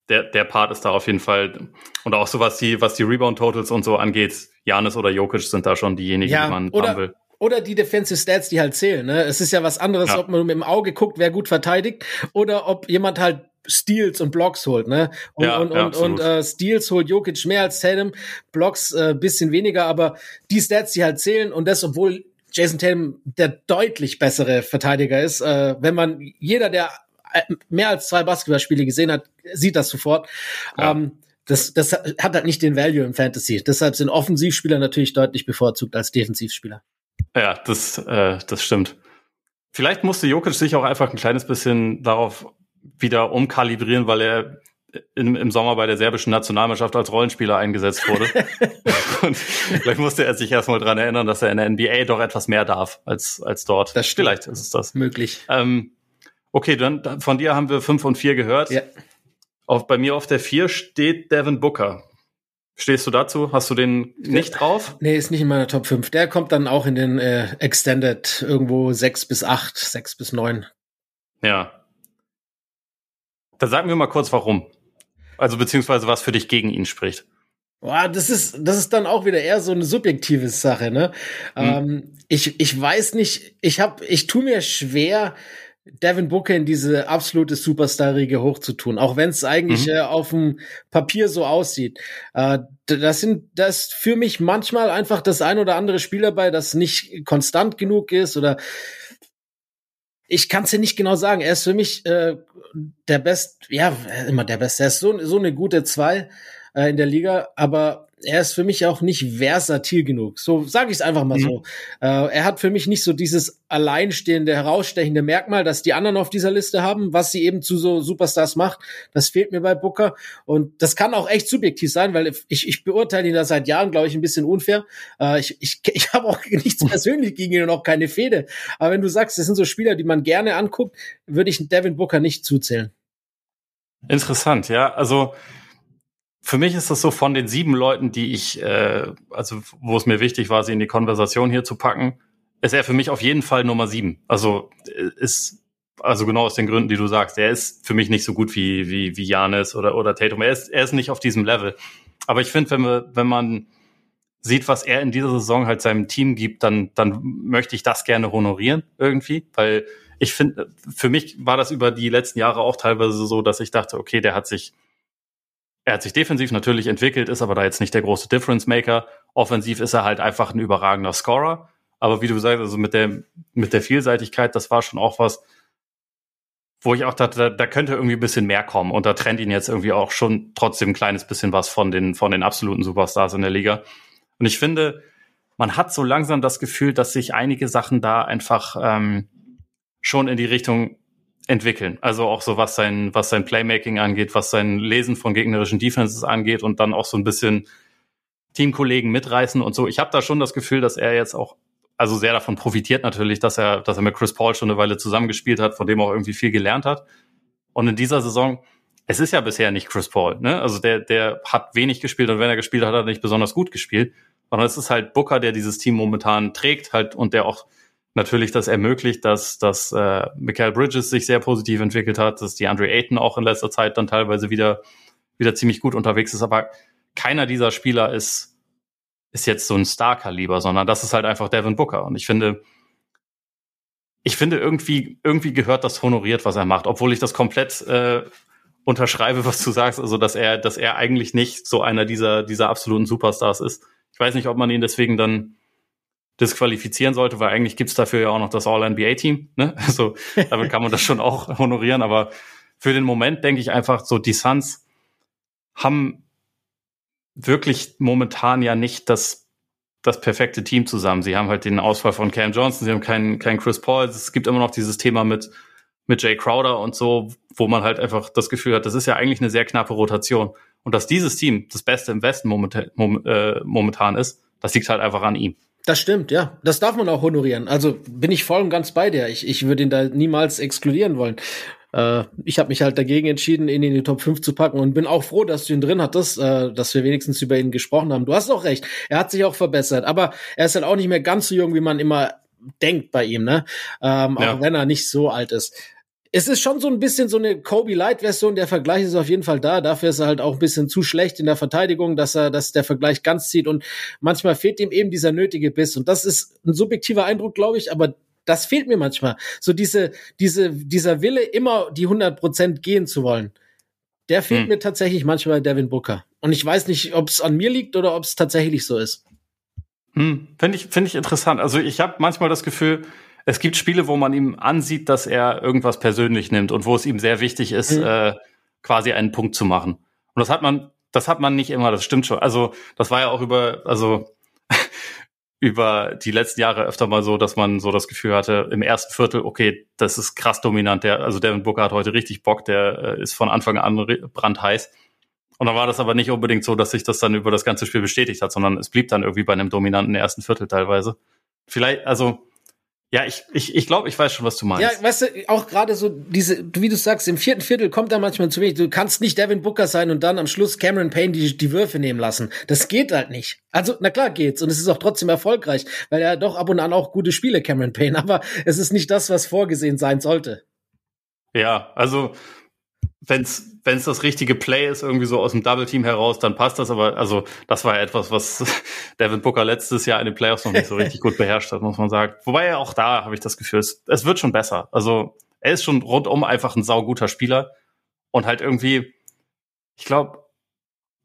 der, der Part ist da auf jeden Fall, und auch so was die, was die Rebound-Totals und so angeht, Janis oder Jokic sind da schon diejenigen, ja, die man oder, haben will oder die Defensive Stats, die halt zählen. Ne? Es ist ja was anderes, ja. ob man mit dem Auge guckt, wer gut verteidigt, oder ob jemand halt Steals und Blocks holt, ne? Und, ja, und, ja, und, und äh, Steals holt Jokic mehr als Tatum, Blocks äh, bisschen weniger, aber die Stats, die halt zählen und das, obwohl Jason Tatum der deutlich bessere Verteidiger ist, äh, wenn man jeder, der äh, mehr als zwei Basketballspiele gesehen hat, sieht das sofort. Ja. Ähm, das, das hat halt nicht den Value im Fantasy. Deshalb sind Offensivspieler natürlich deutlich bevorzugt als Defensivspieler. Ja, das, äh, das stimmt. Vielleicht musste Jokic sich auch einfach ein kleines bisschen darauf wieder umkalibrieren, weil er im, im Sommer bei der serbischen Nationalmannschaft als Rollenspieler eingesetzt wurde. und vielleicht musste er sich erstmal dran erinnern, dass er in der NBA doch etwas mehr darf als, als dort. Das stimmt. Vielleicht ist es das. Möglich. Ähm, okay, dann von dir haben wir fünf und vier gehört. Ja. Auf, bei mir auf der vier steht Devin Booker. Stehst du dazu? Hast du den nicht drauf? Nee, ist nicht in meiner Top 5. Der kommt dann auch in den äh, Extended irgendwo 6 bis 8, 6 bis 9. Ja. Dann sag mir mal kurz, warum. Also beziehungsweise was für dich gegen ihn spricht. Boah, das ist, das ist dann auch wieder eher so eine subjektive Sache, ne? Hm. Ähm, ich, ich weiß nicht, ich hab, ich tu mir schwer, Devin Booker in diese absolute Superstar-Riege hochzutun, auch wenn es eigentlich mhm. äh, auf dem Papier so aussieht. Äh, das sind, das ist für mich manchmal einfach das ein oder andere Spiel dabei, das nicht konstant genug ist oder ich kann es ja nicht genau sagen. Er ist für mich äh, der Best, ja, immer der Beste. Er ist so, so eine gute Zwei äh, in der Liga, aber er ist für mich auch nicht versatil genug. So sage ich es einfach mal mhm. so. Äh, er hat für mich nicht so dieses alleinstehende, herausstechende Merkmal, das die anderen auf dieser Liste haben, was sie eben zu so Superstars macht. Das fehlt mir bei Booker. Und das kann auch echt subjektiv sein, weil ich, ich beurteile ihn da seit Jahren, glaube ich, ein bisschen unfair. Äh, ich ich, ich habe auch nichts persönlich gegen ihn und auch keine Fehde. Aber wenn du sagst, das sind so Spieler, die man gerne anguckt, würde ich Devin Booker nicht zuzählen. Interessant, ja. Also für mich ist das so von den sieben Leuten, die ich, äh, also wo es mir wichtig war, sie in die Konversation hier zu packen, ist er für mich auf jeden Fall Nummer sieben. Also äh, ist, also genau aus den Gründen, die du sagst, er ist für mich nicht so gut wie wie wie Janis oder oder Tatum. Er ist er ist nicht auf diesem Level. Aber ich finde, wenn wir wenn man sieht, was er in dieser Saison halt seinem Team gibt, dann dann möchte ich das gerne honorieren irgendwie, weil ich finde, für mich war das über die letzten Jahre auch teilweise so, dass ich dachte, okay, der hat sich er hat sich defensiv natürlich entwickelt, ist aber da jetzt nicht der große Difference Maker. Offensiv ist er halt einfach ein überragender Scorer. Aber wie du sagst, also mit der, mit der Vielseitigkeit, das war schon auch was, wo ich auch dachte, da, könnte irgendwie ein bisschen mehr kommen. Und da trennt ihn jetzt irgendwie auch schon trotzdem ein kleines bisschen was von den, von den absoluten Superstars in der Liga. Und ich finde, man hat so langsam das Gefühl, dass sich einige Sachen da einfach ähm, schon in die Richtung entwickeln. Also auch so, was sein, was sein Playmaking angeht, was sein Lesen von gegnerischen Defenses angeht und dann auch so ein bisschen Teamkollegen mitreißen und so. Ich habe da schon das Gefühl, dass er jetzt auch, also sehr davon profitiert natürlich, dass er, dass er mit Chris Paul schon eine Weile zusammengespielt hat, von dem auch irgendwie viel gelernt hat. Und in dieser Saison, es ist ja bisher nicht Chris Paul, ne? Also der, der hat wenig gespielt und wenn er gespielt hat, hat er nicht besonders gut gespielt. Sondern es ist halt Booker, der dieses Team momentan trägt, halt und der auch natürlich das ermöglicht, dass, dass äh, Michael Bridges sich sehr positiv entwickelt hat, dass die Andre Ayton auch in letzter Zeit dann teilweise wieder, wieder ziemlich gut unterwegs ist. Aber keiner dieser Spieler ist, ist jetzt so ein Star-Kaliber, sondern das ist halt einfach Devin Booker. Und ich finde, ich finde irgendwie, irgendwie gehört das honoriert, was er macht, obwohl ich das komplett äh, unterschreibe, was du sagst, also dass er, dass er eigentlich nicht so einer dieser, dieser absoluten Superstars ist. Ich weiß nicht, ob man ihn deswegen dann disqualifizieren sollte, weil eigentlich gibt's dafür ja auch noch das All-NBA-Team. Ne? Also damit kann man das schon auch honorieren. Aber für den Moment denke ich einfach so, die Suns haben wirklich momentan ja nicht das, das perfekte Team zusammen. Sie haben halt den Ausfall von Cam Johnson, sie haben keinen, keinen Chris Paul. Es gibt immer noch dieses Thema mit, mit Jay Crowder und so, wo man halt einfach das Gefühl hat, das ist ja eigentlich eine sehr knappe Rotation. Und dass dieses Team das Beste im Westen momentan, äh, momentan ist, das liegt halt einfach an ihm. Das stimmt, ja. Das darf man auch honorieren. Also bin ich voll und ganz bei dir. Ich, ich würde ihn da niemals exkludieren wollen. Äh, ich habe mich halt dagegen entschieden, ihn in die Top 5 zu packen und bin auch froh, dass du ihn drin hattest, äh, dass wir wenigstens über ihn gesprochen haben. Du hast auch recht. Er hat sich auch verbessert, aber er ist halt auch nicht mehr ganz so jung, wie man immer denkt bei ihm, ne? Ähm, ja. Auch wenn er nicht so alt ist es ist schon so ein bisschen so eine Kobe Light Version. Der Vergleich ist auf jeden Fall da. Dafür ist er halt auch ein bisschen zu schlecht in der Verteidigung, dass er, dass der Vergleich ganz zieht und manchmal fehlt ihm eben dieser nötige Biss. Und das ist ein subjektiver Eindruck, glaube ich, aber das fehlt mir manchmal. So diese, diese, dieser Wille, immer die 100 Prozent gehen zu wollen. Der fehlt hm. mir tatsächlich manchmal bei Devin Booker. Und ich weiß nicht, ob es an mir liegt oder ob es tatsächlich so ist. Hm, finde ich, finde ich interessant. Also ich habe manchmal das Gefühl, es gibt Spiele, wo man ihm ansieht, dass er irgendwas persönlich nimmt und wo es ihm sehr wichtig ist, mhm. äh, quasi einen Punkt zu machen. Und das hat man das hat man nicht immer, das stimmt schon. Also, das war ja auch über, also über die letzten Jahre öfter mal so, dass man so das Gefühl hatte, im ersten Viertel, okay, das ist krass dominant. Der, also Devin Booker hat heute richtig Bock, der äh, ist von Anfang an brandheiß. Und dann war das aber nicht unbedingt so, dass sich das dann über das ganze Spiel bestätigt hat, sondern es blieb dann irgendwie bei einem dominanten ersten Viertel teilweise. Vielleicht, also ja, ich, ich, ich glaube, ich weiß schon, was du meinst. Ja, weißt du, auch gerade so diese, wie du sagst, im vierten Viertel kommt da manchmal zu wenig. Du kannst nicht Devin Booker sein und dann am Schluss Cameron Payne die, die Würfe nehmen lassen. Das geht halt nicht. Also, na klar geht's. Und es ist auch trotzdem erfolgreich, weil er doch ab und an auch gute Spiele, Cameron Payne. Aber es ist nicht das, was vorgesehen sein sollte. Ja, also, wenn's wenn es das richtige Play ist, irgendwie so aus dem Double Team heraus, dann passt das. Aber also das war ja etwas, was Devin Booker letztes Jahr in den Playoffs noch nicht so richtig gut beherrscht hat, muss man sagen. Wobei ja auch da habe ich das Gefühl, es, es wird schon besser. Also er ist schon rundum einfach ein sauguter Spieler und halt irgendwie, ich glaube,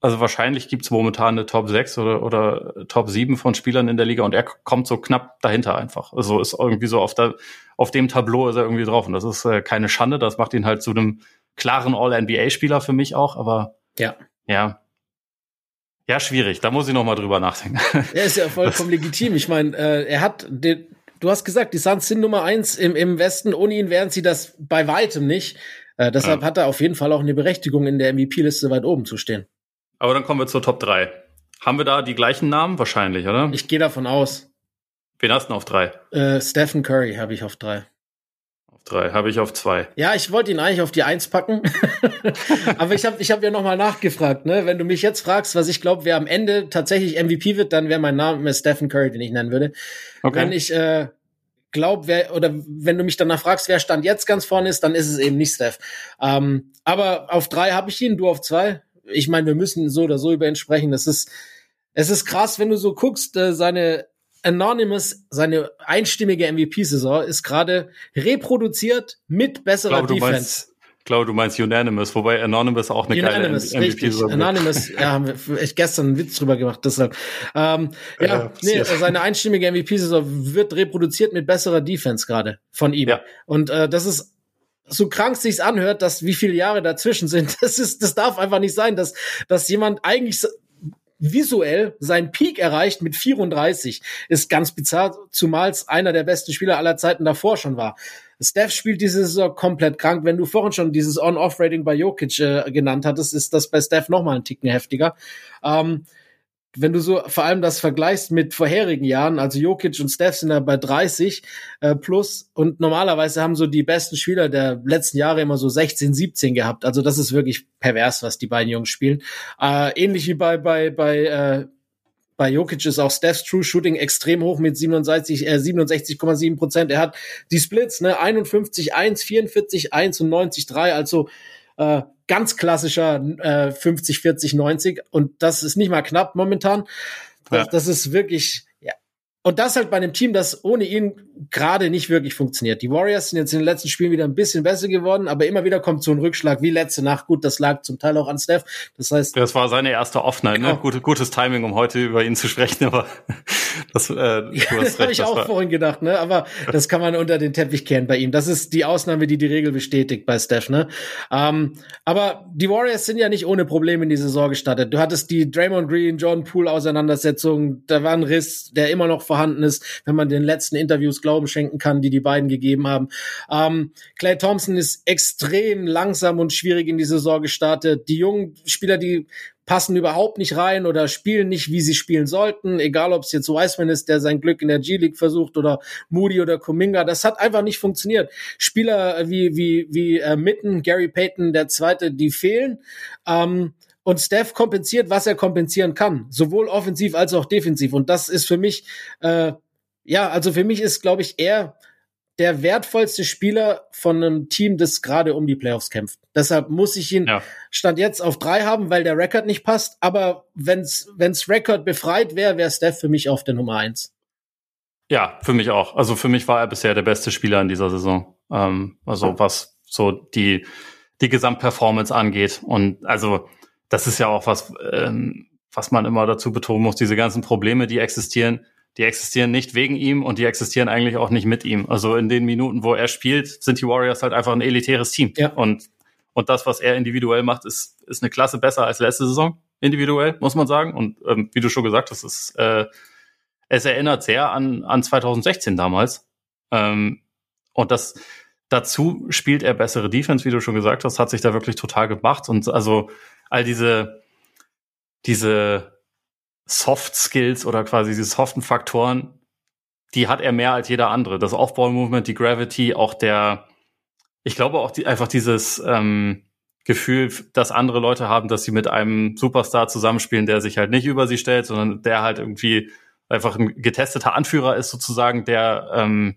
also wahrscheinlich gibt's momentan eine Top 6 oder, oder Top 7 von Spielern in der Liga und er kommt so knapp dahinter einfach. Also ist irgendwie so auf, der, auf dem Tableau ist er irgendwie drauf. Und das ist äh, keine Schande, das macht ihn halt zu einem klaren All-NBA-Spieler für mich auch, aber ja. Ja. Ja, schwierig. Da muss ich noch mal drüber nachdenken. Er ist ja vollkommen legitim. Ich meine, äh, er hat, den, du hast gesagt, die Suns sind Nummer eins im, im Westen. Ohne ihn wären sie das bei weitem nicht. Äh, deshalb ja. hat er auf jeden Fall auch eine Berechtigung, in der MVP-Liste weit oben zu stehen. Aber dann kommen wir zur Top 3. Haben wir da die gleichen Namen? Wahrscheinlich, oder? Ich gehe davon aus. Wen hast du auf drei? Äh, Stephen Curry habe ich auf drei drei, habe ich auf zwei. Ja, ich wollte ihn eigentlich auf die eins packen. Aber ich habe ich hab ja nochmal nachgefragt, ne? Wenn du mich jetzt fragst, was ich glaube, wer am Ende tatsächlich MVP wird, dann wäre mein Name Stephen Curry, den ich nennen würde. Okay. Wenn ich äh, glaube, wer, oder wenn du mich danach fragst, wer Stand jetzt ganz vorne ist, dann ist es eben nicht Steph. Ähm, aber auf drei habe ich ihn, du auf zwei. Ich meine, wir müssen so oder so über ihn sprechen. Das ist, es ist krass, wenn du so guckst, äh, seine Anonymous, seine einstimmige MVP-Saison, ist gerade reproduziert mit besserer glaube, Defense. Meinst, ich glaube, du meinst Unanimous, wobei Anonymous auch eine Unanimous, geile MVP-Saison Anonymous, ja, haben wir echt gestern einen Witz drüber gemacht, deshalb. Ähm, ja, ja nee, seine einstimmige MVP-Saison wird reproduziert mit besserer Defense gerade von ihm. Ja. Und äh, das ist so krank sich's anhört, dass wie viele Jahre dazwischen sind, das ist, das darf einfach nicht sein, dass, dass jemand eigentlich visuell seinen Peak erreicht mit 34. Ist ganz bizarr, zumal es einer der besten Spieler aller Zeiten davor schon war. Steph spielt diese Saison komplett krank. Wenn du vorhin schon dieses On-Off-Rating bei Jokic äh, genannt hattest, ist das bei Steph noch mal ein Ticken heftiger. Ähm, wenn du so vor allem das vergleichst mit vorherigen Jahren, also Jokic und Steph sind da bei 30 äh, plus und normalerweise haben so die besten Spieler der letzten Jahre immer so 16, 17 gehabt. Also das ist wirklich pervers, was die beiden Jungs spielen. Äh, ähnlich wie bei bei bei äh, bei Jokic ist auch Steph's True Shooting extrem hoch mit 67, äh, 67,7 Prozent. Er hat die Splits, ne, 51, 1, 44, 1 und 90, 3. Also äh, ganz klassischer äh, 50, 40, 90 und das ist nicht mal knapp momentan. Das, ja. das ist wirklich und das halt bei einem Team, das ohne ihn gerade nicht wirklich funktioniert. Die Warriors sind jetzt in den letzten Spielen wieder ein bisschen besser geworden, aber immer wieder kommt so ein Rückschlag wie letzte Nacht. Gut, das lag zum Teil auch an Steph. Das heißt, das war seine erste Off-Night. Ne? Genau. Gute, gutes Timing, um heute über ihn zu sprechen. Aber das, äh, du ja, das habe ich auch vorhin gedacht. Ne, aber das kann man unter den Teppich kehren bei ihm. Das ist die Ausnahme, die die Regel bestätigt bei Steph. Ne, ähm, aber die Warriors sind ja nicht ohne Probleme in die Saison gestartet. Du hattest die Draymond Green, Jordan Poole Auseinandersetzung. Da war ein Riss, der immer noch vorhanden ist, wenn man den letzten Interviews Glauben schenken kann, die die beiden gegeben haben. Ähm, Clay Thompson ist extrem langsam und schwierig in die Saison gestartet. Die jungen Spieler, die passen überhaupt nicht rein oder spielen nicht, wie sie spielen sollten. Egal, ob es jetzt Wiseman ist, der sein Glück in der G-League versucht oder Moody oder Kuminga. Das hat einfach nicht funktioniert. Spieler wie, wie, wie äh, Mitten, Gary Payton, der Zweite, die fehlen. Ähm, und Steph kompensiert, was er kompensieren kann, sowohl offensiv als auch defensiv. Und das ist für mich, äh, ja, also für mich ist, glaube ich, er der wertvollste Spieler von einem Team, das gerade um die Playoffs kämpft. Deshalb muss ich ihn ja. Stand jetzt auf drei haben, weil der Rekord nicht passt. Aber wenn's wenn's Rekord befreit wäre, wäre Steph für mich auf der Nummer eins. Ja, für mich auch. Also für mich war er bisher der beste Spieler in dieser Saison. Ähm, also was so die die Gesamtperformance angeht. Und also das ist ja auch was, ähm, was man immer dazu betonen muss, diese ganzen Probleme, die existieren, die existieren nicht wegen ihm und die existieren eigentlich auch nicht mit ihm. Also in den Minuten, wo er spielt, sind die Warriors halt einfach ein elitäres Team. Ja. Und, und das, was er individuell macht, ist, ist eine Klasse besser als letzte Saison. individuell, muss man sagen. Und ähm, wie du schon gesagt hast, es, äh, es erinnert sehr an, an 2016 damals. Ähm, und das dazu spielt er bessere Defense, wie du schon gesagt hast, hat sich da wirklich total gemacht. Und also all diese, diese Soft Skills oder quasi diese soften Faktoren, die hat er mehr als jeder andere. Das Off-Ball-Movement, die Gravity, auch der, ich glaube auch die, einfach dieses ähm, Gefühl, dass andere Leute haben, dass sie mit einem Superstar zusammenspielen, der sich halt nicht über sie stellt, sondern der halt irgendwie einfach ein getesteter Anführer ist sozusagen, der ähm,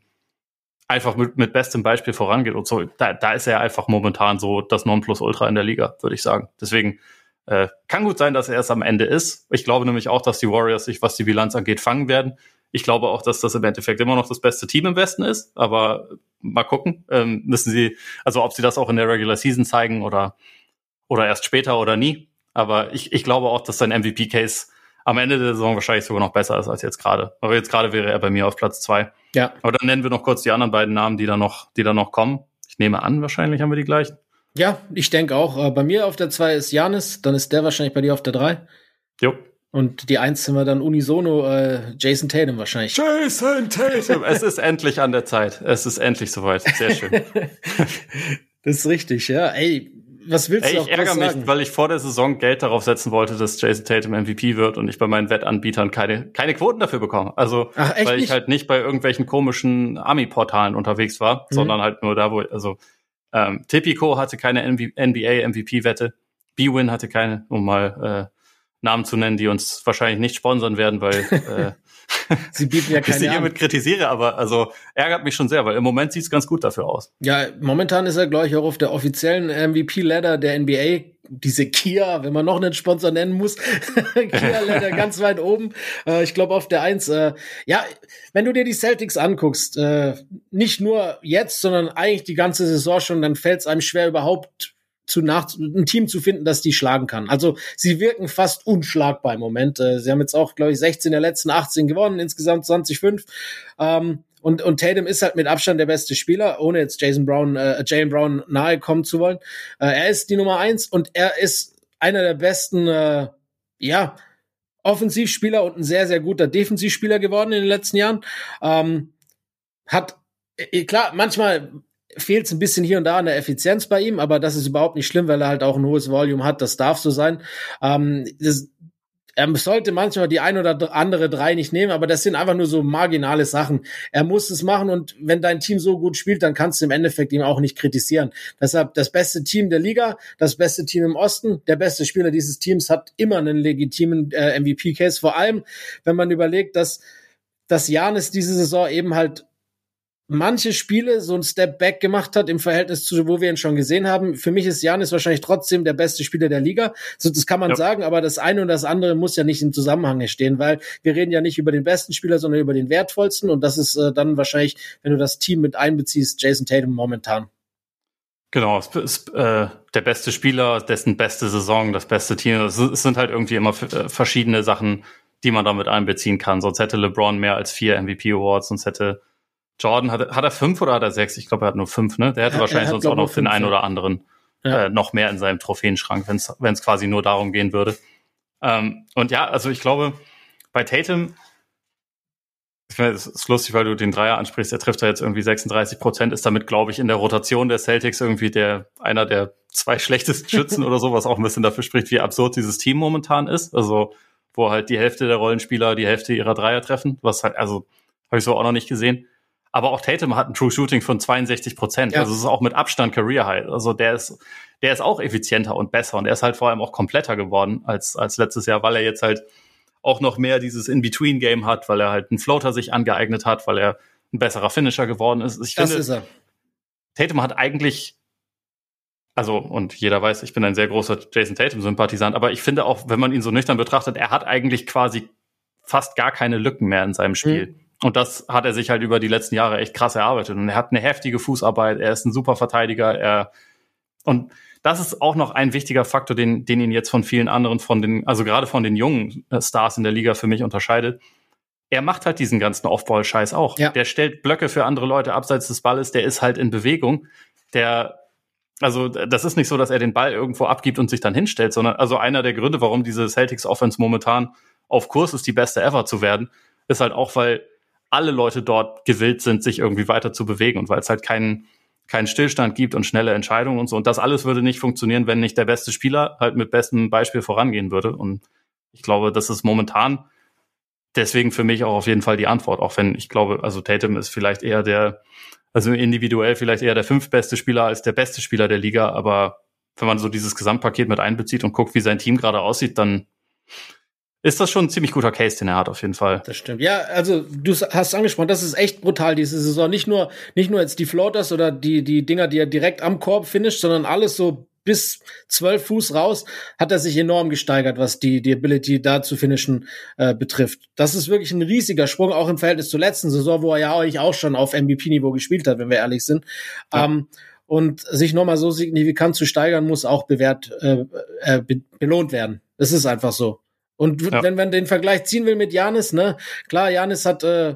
einfach mit, mit bestem Beispiel vorangeht und so. Da, da ist er einfach momentan so das Nonplusultra in der Liga, würde ich sagen. Deswegen äh, kann gut sein, dass er es am Ende ist. Ich glaube nämlich auch, dass die Warriors sich, was die Bilanz angeht, fangen werden. Ich glaube auch, dass das im Endeffekt immer noch das beste Team im Westen ist, aber mal gucken, ähm, müssen sie, also ob sie das auch in der Regular Season zeigen oder, oder erst später oder nie. Aber ich, ich glaube auch, dass sein MVP-Case am Ende der Saison wahrscheinlich sogar noch besser ist als jetzt gerade. Aber jetzt gerade wäre er bei mir auf Platz zwei. Ja. Aber dann nennen wir noch kurz die anderen beiden Namen, die da noch, die da noch kommen. Ich nehme an, wahrscheinlich haben wir die gleichen. Ja, ich denke auch. Äh, bei mir auf der zwei ist Janis, dann ist der wahrscheinlich bei dir auf der drei. Jo. Und die eins sind wir dann unisono äh, Jason Tatum wahrscheinlich. Jason Tatum! es ist endlich an der Zeit. Es ist endlich soweit. Sehr schön. das ist richtig, ja. Ey, was willst Ey, du auch Ich ärgere mich, sagen? weil ich vor der Saison Geld darauf setzen wollte, dass Jason Tatum MVP wird und ich bei meinen Wettanbietern keine, keine Quoten dafür bekomme. Also, Ach, weil ich nicht? halt nicht bei irgendwelchen komischen Ami-Portalen unterwegs war, mhm. sondern halt nur da, wo, also, ähm, Tipico hatte keine NBA-MVP-Wette. B-Win hatte keine, um mal äh, Namen zu nennen, die uns wahrscheinlich nicht sponsern werden, weil äh, Sie bieten ja keine ich sie hiermit kritisiere, aber also ärgert mich schon sehr, weil im Moment sieht es ganz gut dafür aus. Ja, momentan ist er, glaube ich, auch auf der offiziellen MVP-Ladder der NBA. Diese Kia, wenn man noch einen Sponsor nennen muss, Kia-Ladder ganz weit oben. Äh, ich glaube auf der Eins. Äh, ja, wenn du dir die Celtics anguckst, äh, nicht nur jetzt, sondern eigentlich die ganze Saison schon, dann fällt es einem schwer überhaupt zu nach ein Team zu finden, das die schlagen kann. Also sie wirken fast unschlagbar im Moment. Äh, sie haben jetzt auch, glaube ich, 16 der letzten 18 gewonnen, insgesamt 20,5. Ähm, und, und Tatum ist halt mit Abstand der beste Spieler, ohne jetzt Jason Brown, äh, Jalen Brown nahe kommen zu wollen. Äh, er ist die Nummer eins und er ist einer der besten, äh, ja, Offensivspieler und ein sehr, sehr guter Defensivspieler geworden in den letzten Jahren. Ähm, hat äh, klar, manchmal fehlt es ein bisschen hier und da an der Effizienz bei ihm, aber das ist überhaupt nicht schlimm, weil er halt auch ein hohes Volume hat. Das darf so sein. Ähm, das, er sollte manchmal die ein oder andere drei nicht nehmen, aber das sind einfach nur so marginale Sachen. Er muss es machen und wenn dein Team so gut spielt, dann kannst du im Endeffekt ihn auch nicht kritisieren. Deshalb das beste Team der Liga, das beste Team im Osten, der beste Spieler dieses Teams hat immer einen legitimen äh, MVP-Case. Vor allem, wenn man überlegt, dass dass Janis diese Saison eben halt manche Spiele so ein Step Back gemacht hat im Verhältnis zu, wo wir ihn schon gesehen haben. Für mich ist Janis wahrscheinlich trotzdem der beste Spieler der Liga. So, das kann man ja. sagen, aber das eine und das andere muss ja nicht im Zusammenhang stehen, weil wir reden ja nicht über den besten Spieler, sondern über den wertvollsten und das ist äh, dann wahrscheinlich, wenn du das Team mit einbeziehst, Jason Tatum momentan. Genau, ist äh, der beste Spieler, dessen beste Saison, das beste Team. Es sind halt irgendwie immer äh, verschiedene Sachen, die man damit einbeziehen kann. Sonst hätte LeBron mehr als vier MVP Awards, sonst hätte Jordan hat, hat er fünf oder hat er sechs? Ich glaube, er hat nur fünf, ne? Der hätte er, wahrscheinlich er sonst auch noch den einen oder anderen ja. äh, noch mehr in seinem Trophäenschrank, wenn es quasi nur darum gehen würde. Ähm, und ja, also ich glaube, bei Tatum, ich meine, es ist lustig, weil du den Dreier ansprichst, der trifft da jetzt irgendwie 36 Prozent, ist damit, glaube ich, in der Rotation der Celtics irgendwie der einer der zwei schlechtesten Schützen oder so, was auch ein bisschen dafür spricht, wie absurd dieses Team momentan ist. Also, wo halt die Hälfte der Rollenspieler die Hälfte ihrer Dreier treffen, was halt, also, habe ich so auch noch nicht gesehen. Aber auch Tatum hat ein True Shooting von 62 Prozent. Ja. Also es ist auch mit Abstand Career High. Also der ist, der ist auch effizienter und besser und er ist halt vor allem auch kompletter geworden als, als letztes Jahr, weil er jetzt halt auch noch mehr dieses In-Between-Game hat, weil er halt einen Floater sich angeeignet hat, weil er ein besserer Finisher geworden ist. Ich das finde, ist er. Tatum hat eigentlich, also, und jeder weiß, ich bin ein sehr großer Jason Tatum-Sympathisant, aber ich finde auch, wenn man ihn so nüchtern betrachtet, er hat eigentlich quasi fast gar keine Lücken mehr in seinem Spiel. Mhm. Und das hat er sich halt über die letzten Jahre echt krass erarbeitet. Und er hat eine heftige Fußarbeit, er ist ein super Verteidiger, er und das ist auch noch ein wichtiger Faktor, den, den ihn jetzt von vielen anderen, von den, also gerade von den jungen äh, Stars in der Liga für mich unterscheidet. Er macht halt diesen ganzen Off-Ball-Scheiß auch. Ja. Der stellt Blöcke für andere Leute abseits des Balles, der ist halt in Bewegung. Der Also das ist nicht so, dass er den Ball irgendwo abgibt und sich dann hinstellt, sondern also einer der Gründe, warum diese Celtics Offense momentan auf Kurs ist, die beste ever zu werden, ist halt auch, weil alle Leute dort gewillt sind, sich irgendwie weiter zu bewegen und weil es halt keinen keinen Stillstand gibt und schnelle Entscheidungen und so. Und das alles würde nicht funktionieren, wenn nicht der beste Spieler halt mit bestem Beispiel vorangehen würde. Und ich glaube, das ist momentan deswegen für mich auch auf jeden Fall die Antwort, auch wenn ich glaube, also Tatum ist vielleicht eher der, also individuell vielleicht eher der fünftbeste Spieler als der beste Spieler der Liga, aber wenn man so dieses Gesamtpaket mit einbezieht und guckt, wie sein Team gerade aussieht, dann ist das schon ein ziemlich guter Case, den er hat, auf jeden Fall. Das stimmt. Ja, also du hast angesprochen, das ist echt brutal, diese Saison. Nicht nur, nicht nur jetzt die Floaters oder die, die Dinger, die er direkt am Korb finisht, sondern alles so bis zwölf Fuß raus hat er sich enorm gesteigert, was die, die Ability da zu finishen äh, betrifft. Das ist wirklich ein riesiger Sprung, auch im Verhältnis zur letzten Saison, wo er ja eigentlich auch schon auf MVP-Niveau gespielt hat, wenn wir ehrlich sind. Ja. Ähm, und sich nochmal so signifikant zu steigern, muss auch bewährt, äh, äh, belohnt werden. Das ist einfach so. Und ja. wenn man den Vergleich ziehen will mit Janis, ne, klar, Janis hat äh,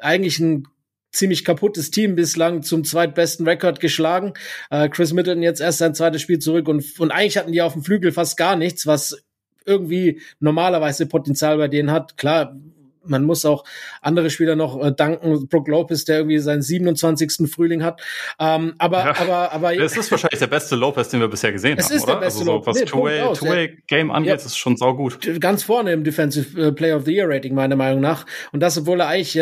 eigentlich ein ziemlich kaputtes Team bislang zum zweitbesten Rekord geschlagen. Äh, Chris Middleton jetzt erst sein zweites Spiel zurück und, und eigentlich hatten die auf dem Flügel fast gar nichts, was irgendwie normalerweise Potenzial bei denen hat. Klar, man muss auch andere Spieler noch äh, danken. Brook Lopez, der irgendwie seinen 27. Frühling hat. Ähm, aber, ja, aber, aber. Das ist wahrscheinlich der beste Lopez, den wir bisher gesehen es haben, ist oder? Der beste also so, was nee, Two-Way-Game angeht, ja, ist schon saugut. Ganz vorne im Defensive äh, Player of the Year Rating, meiner Meinung nach. Und das, obwohl er eigentlich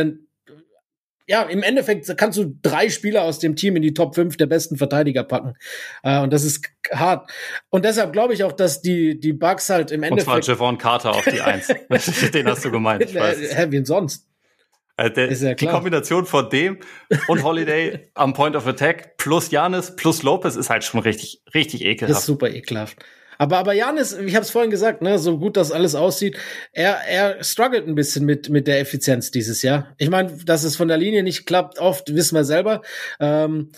ja, im Endeffekt kannst du drei Spieler aus dem Team in die Top 5 der besten Verteidiger packen. Äh, und das ist hart. Und deshalb glaube ich auch, dass die, die Bugs halt im Endeffekt. Und zwar Javon Carter auf die Eins. Den hast du gemeint. Ich weiß. Hä, wie sonst? Also der, ja die Kombination von dem und Holiday am Point of Attack plus Janis plus Lopez ist halt schon richtig, richtig ekelhaft. Das ist super ekelhaft. Aber, aber Janis, ich habe es vorhin gesagt, ne, so gut das alles aussieht, er, er struggelt ein bisschen mit, mit der Effizienz dieses Jahr. Ich meine, dass es von der Linie nicht klappt, oft wissen wir selber. Ähm,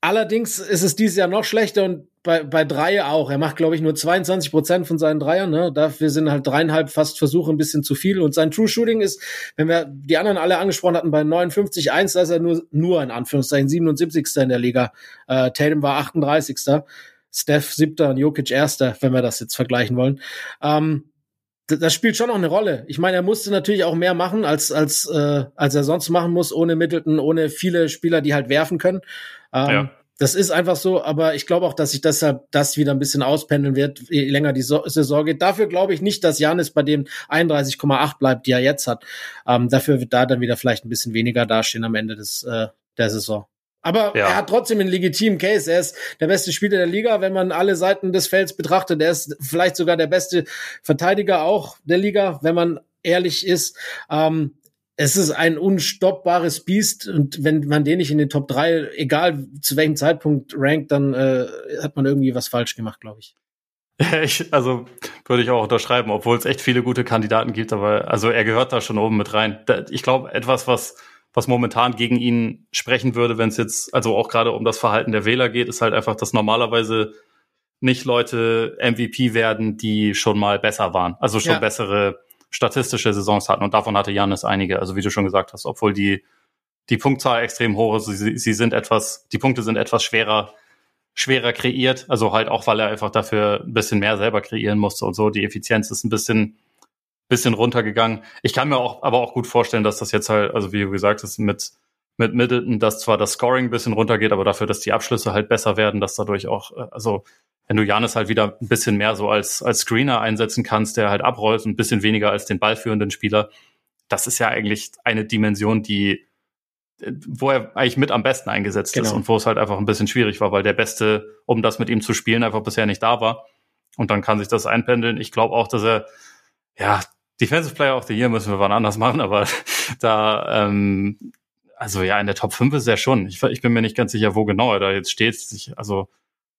allerdings ist es dieses Jahr noch schlechter und bei, bei Dreier auch. Er macht, glaube ich, nur 22 Prozent von seinen Dreiern. Ne? Dafür sind halt dreieinhalb fast Versuche ein bisschen zu viel. Und sein True Shooting ist, wenn wir die anderen alle angesprochen hatten, bei 59,1, da ist er nur, nur in Anführungszeichen 77. in der Liga. Äh, Tatum war 38. Steph siebter und Jokic erster, wenn wir das jetzt vergleichen wollen. Ähm, das spielt schon noch eine Rolle. Ich meine, er musste natürlich auch mehr machen, als, als, äh, als er sonst machen muss, ohne Middleton, ohne viele Spieler, die halt werfen können. Ähm, ja. Das ist einfach so, aber ich glaube auch, dass sich deshalb das wieder ein bisschen auspendeln wird, je länger die so Saison geht. Dafür glaube ich nicht, dass Janis bei dem 31,8 bleibt, die er jetzt hat. Ähm, dafür wird da dann wieder vielleicht ein bisschen weniger dastehen am Ende des, äh, der Saison. Aber ja. er hat trotzdem einen legitimen Case. Er ist der beste Spieler der Liga, wenn man alle Seiten des Felds betrachtet. Er ist vielleicht sogar der beste Verteidiger auch der Liga, wenn man ehrlich ist. Ähm, es ist ein unstoppbares Biest und wenn man den nicht in den Top 3, egal zu welchem Zeitpunkt rankt, dann äh, hat man irgendwie was falsch gemacht, glaube ich. Ich, also würde ich auch unterschreiben, obwohl es echt viele gute Kandidaten gibt, aber also er gehört da schon oben mit rein. Ich glaube, etwas, was was momentan gegen ihn sprechen würde, wenn es jetzt, also auch gerade um das Verhalten der Wähler geht, ist halt einfach, dass normalerweise nicht Leute MVP werden, die schon mal besser waren, also schon ja. bessere statistische Saisons hatten. Und davon hatte Janis einige, also wie du schon gesagt hast, obwohl die, die Punktzahl extrem hoch ist, sie, sie sind etwas, die Punkte sind etwas schwerer, schwerer kreiert, also halt auch, weil er einfach dafür ein bisschen mehr selber kreieren musste und so. Die Effizienz ist ein bisschen bisschen runtergegangen. Ich kann mir auch, aber auch gut vorstellen, dass das jetzt halt, also wie du gesagt hast, mit, mit Middleton, dass zwar das Scoring ein bisschen runtergeht, aber dafür, dass die Abschlüsse halt besser werden, dass dadurch auch, äh, also wenn du Janis halt wieder ein bisschen mehr so als, als Screener einsetzen kannst, der halt abrollt, ein bisschen weniger als den ballführenden Spieler, das ist ja eigentlich eine Dimension, die, wo er eigentlich mit am besten eingesetzt genau. ist und wo es halt einfach ein bisschen schwierig war, weil der Beste, um das mit ihm zu spielen, einfach bisher nicht da war. Und dann kann sich das einpendeln. Ich glaube auch, dass er, ja, Defensive Player of the Year müssen wir wann anders machen, aber da, ähm, also ja, in der Top 5 ist er schon. Ich, ich bin mir nicht ganz sicher, wo genau er da jetzt steht. Ich, also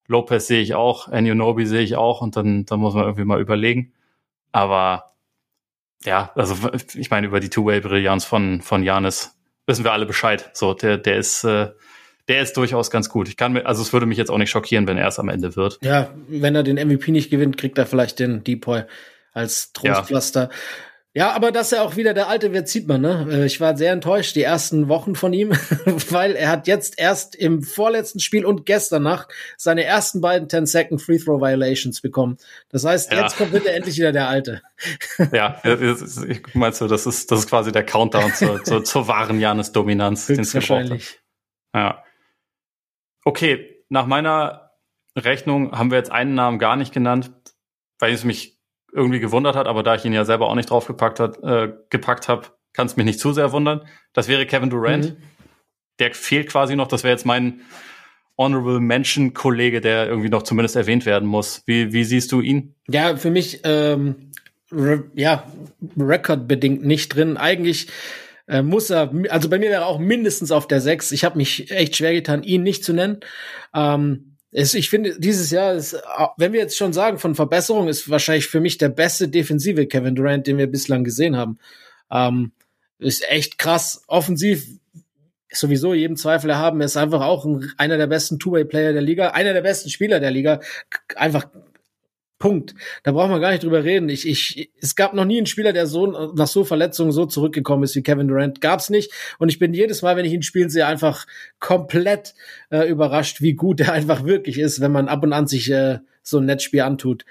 Lopez sehe ich auch, Anunobi sehe ich auch und dann, dann muss man irgendwie mal überlegen. Aber ja, also ich meine, über die Two-Way-Brillanz von, von Janis wissen wir alle Bescheid. So, der, der ist, äh, der ist durchaus ganz gut. Ich kann mir, also es würde mich jetzt auch nicht schockieren, wenn er es am Ende wird. Ja, wenn er den MVP nicht gewinnt, kriegt er vielleicht den Depoy als Trostpflaster. Ja. Ja, aber dass er auch wieder der alte wird, sieht man, ne? Äh, ich war sehr enttäuscht die ersten Wochen von ihm, weil er hat jetzt erst im vorletzten Spiel und gestern Nacht seine ersten beiden 10-Second Free Throw Violations bekommen. Das heißt, ja. jetzt kommt er endlich wieder der Alte. ja, ich meinst du, das ist, das ist quasi der Countdown zur, zur, zur wahren Janis-Dominanz. Wahrscheinlich. Ja. Okay, nach meiner Rechnung haben wir jetzt einen Namen gar nicht genannt, weil es mich irgendwie gewundert hat, aber da ich ihn ja selber auch nicht draufgepackt hat, äh, gepackt habe, kann es mich nicht zu sehr wundern. Das wäre Kevin Durant. Mhm. Der fehlt quasi noch. Das wäre jetzt mein Honorable Mention Kollege, der irgendwie noch zumindest erwähnt werden muss. Wie, wie siehst du ihn? Ja, für mich ähm, ja rekordbedingt nicht drin. Eigentlich äh, muss er, also bei mir wäre er auch mindestens auf der 6. Ich habe mich echt schwer getan, ihn nicht zu nennen. Ähm, es, ich finde, dieses Jahr ist, wenn wir jetzt schon sagen von Verbesserung, ist wahrscheinlich für mich der beste defensive Kevin Durant, den wir bislang gesehen haben. Ähm, ist echt krass. Offensiv sowieso jedem Zweifel erhaben. Er ist einfach auch ein, einer der besten Two-Way-Player der Liga, einer der besten Spieler der Liga. Einfach Punkt. Da brauchen wir gar nicht drüber reden. Ich, ich, es gab noch nie einen Spieler, der so nach so Verletzungen so zurückgekommen ist wie Kevin Durant. Gab's nicht. Und ich bin jedes Mal, wenn ich ihn spielen sehe, einfach komplett äh, überrascht, wie gut er einfach wirklich ist, wenn man ab und an sich äh, so ein Netzspiel antut.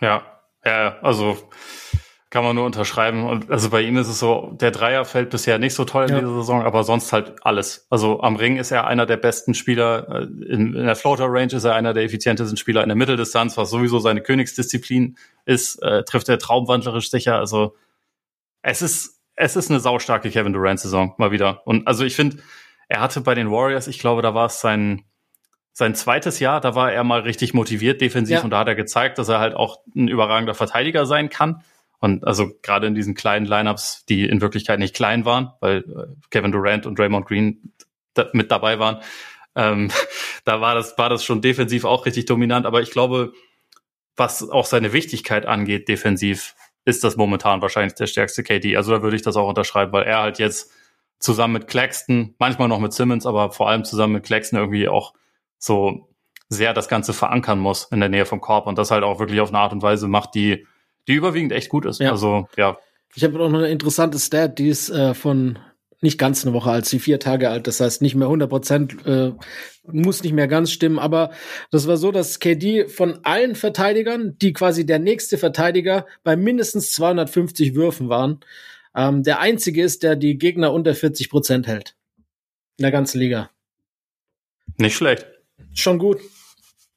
Ja, ja, also kann man nur unterschreiben. Und also bei ihm ist es so, der Dreier fällt bisher nicht so toll in ja. dieser Saison, aber sonst halt alles. Also am Ring ist er einer der besten Spieler, äh, in, in der Floater Range ist er einer der effizientesten Spieler in der Mitteldistanz, was sowieso seine Königsdisziplin ist, äh, trifft er traumwandlerisch sicher. Also es ist, es ist eine saustarke Kevin Durant-Saison mal wieder. Und also ich finde, er hatte bei den Warriors, ich glaube, da war es sein, sein zweites Jahr, da war er mal richtig motiviert defensiv ja. und da hat er gezeigt, dass er halt auch ein überragender Verteidiger sein kann. Und also gerade in diesen kleinen Lineups, die in Wirklichkeit nicht klein waren, weil äh, Kevin Durant und Draymond Green da, mit dabei waren, ähm, da war das, war das schon defensiv auch richtig dominant. Aber ich glaube, was auch seine Wichtigkeit angeht, defensiv, ist das momentan wahrscheinlich der stärkste KD. Also da würde ich das auch unterschreiben, weil er halt jetzt zusammen mit Claxton, manchmal noch mit Simmons, aber vor allem zusammen mit Claxton irgendwie auch so sehr das Ganze verankern muss in der Nähe vom Korb und das halt auch wirklich auf eine Art und Weise macht, die die überwiegend echt gut ist. Ja. Also, ja. Ich habe auch noch eine interessante Stat, die ist äh, von nicht ganz eine Woche alt, sie vier Tage alt, das heißt nicht mehr 100 Prozent, äh, muss nicht mehr ganz stimmen, aber das war so, dass KD von allen Verteidigern, die quasi der nächste Verteidiger bei mindestens 250 Würfen waren, ähm, der einzige ist, der die Gegner unter 40 Prozent hält. In der ganzen Liga. Nicht schlecht. Schon gut.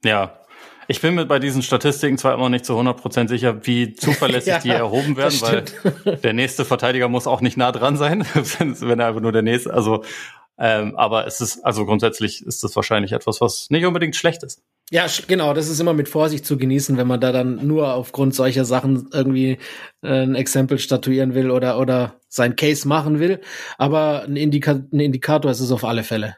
Ja, ich bin mir bei diesen Statistiken zwar immer nicht zu 100% sicher, wie zuverlässig ja, die erhoben werden, weil der nächste Verteidiger muss auch nicht nah dran sein, wenn er einfach nur der nächste, also ähm, aber es ist, also grundsätzlich ist das wahrscheinlich etwas, was nicht unbedingt schlecht ist. Ja, genau, das ist immer mit Vorsicht zu genießen, wenn man da dann nur aufgrund solcher Sachen irgendwie äh, ein Exempel statuieren will oder, oder sein Case machen will. Aber ein, Indika ein Indikator ist es auf alle Fälle.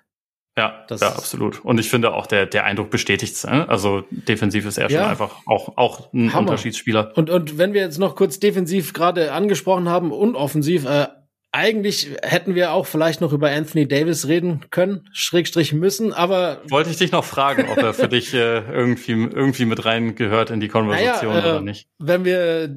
Ja, das ja, absolut. Und ich finde auch, der, der Eindruck bestätigt es. Ne? Also defensiv ist er ja. schon einfach auch, auch ein Hammer. Unterschiedsspieler. Und, und wenn wir jetzt noch kurz defensiv gerade angesprochen haben und offensiv, äh, eigentlich hätten wir auch vielleicht noch über Anthony Davis reden können, Schrägstrich müssen, aber. Wollte ich dich noch fragen, ob er für dich äh, irgendwie, irgendwie mit rein gehört in die Konversation naja, äh, oder nicht. Wenn wir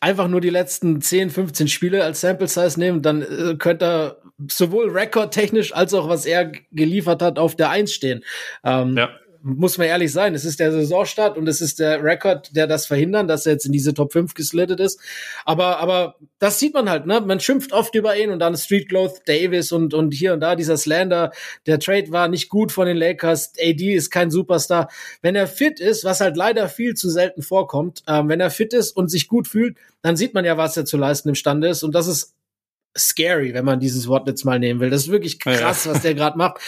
einfach nur die letzten 10, 15 Spiele als Sample Size nehmen, dann äh, könnte er sowohl rekordtechnisch als auch was er geliefert hat auf der Eins stehen. Ähm, ja muss man ehrlich sein, es ist der Saisonstart und es ist der Rekord, der das verhindern, dass er jetzt in diese Top 5 geslittet ist. Aber, aber das sieht man halt, ne? Man schimpft oft über ihn und dann Street Cloth Davis und, und hier und da dieser Slander. Der Trade war nicht gut von den Lakers. AD ist kein Superstar. Wenn er fit ist, was halt leider viel zu selten vorkommt, ähm, wenn er fit ist und sich gut fühlt, dann sieht man ja, was er zu leisten imstande ist. Und das ist scary, wenn man dieses Wort jetzt mal nehmen will. Das ist wirklich krass, ja. was der gerade macht.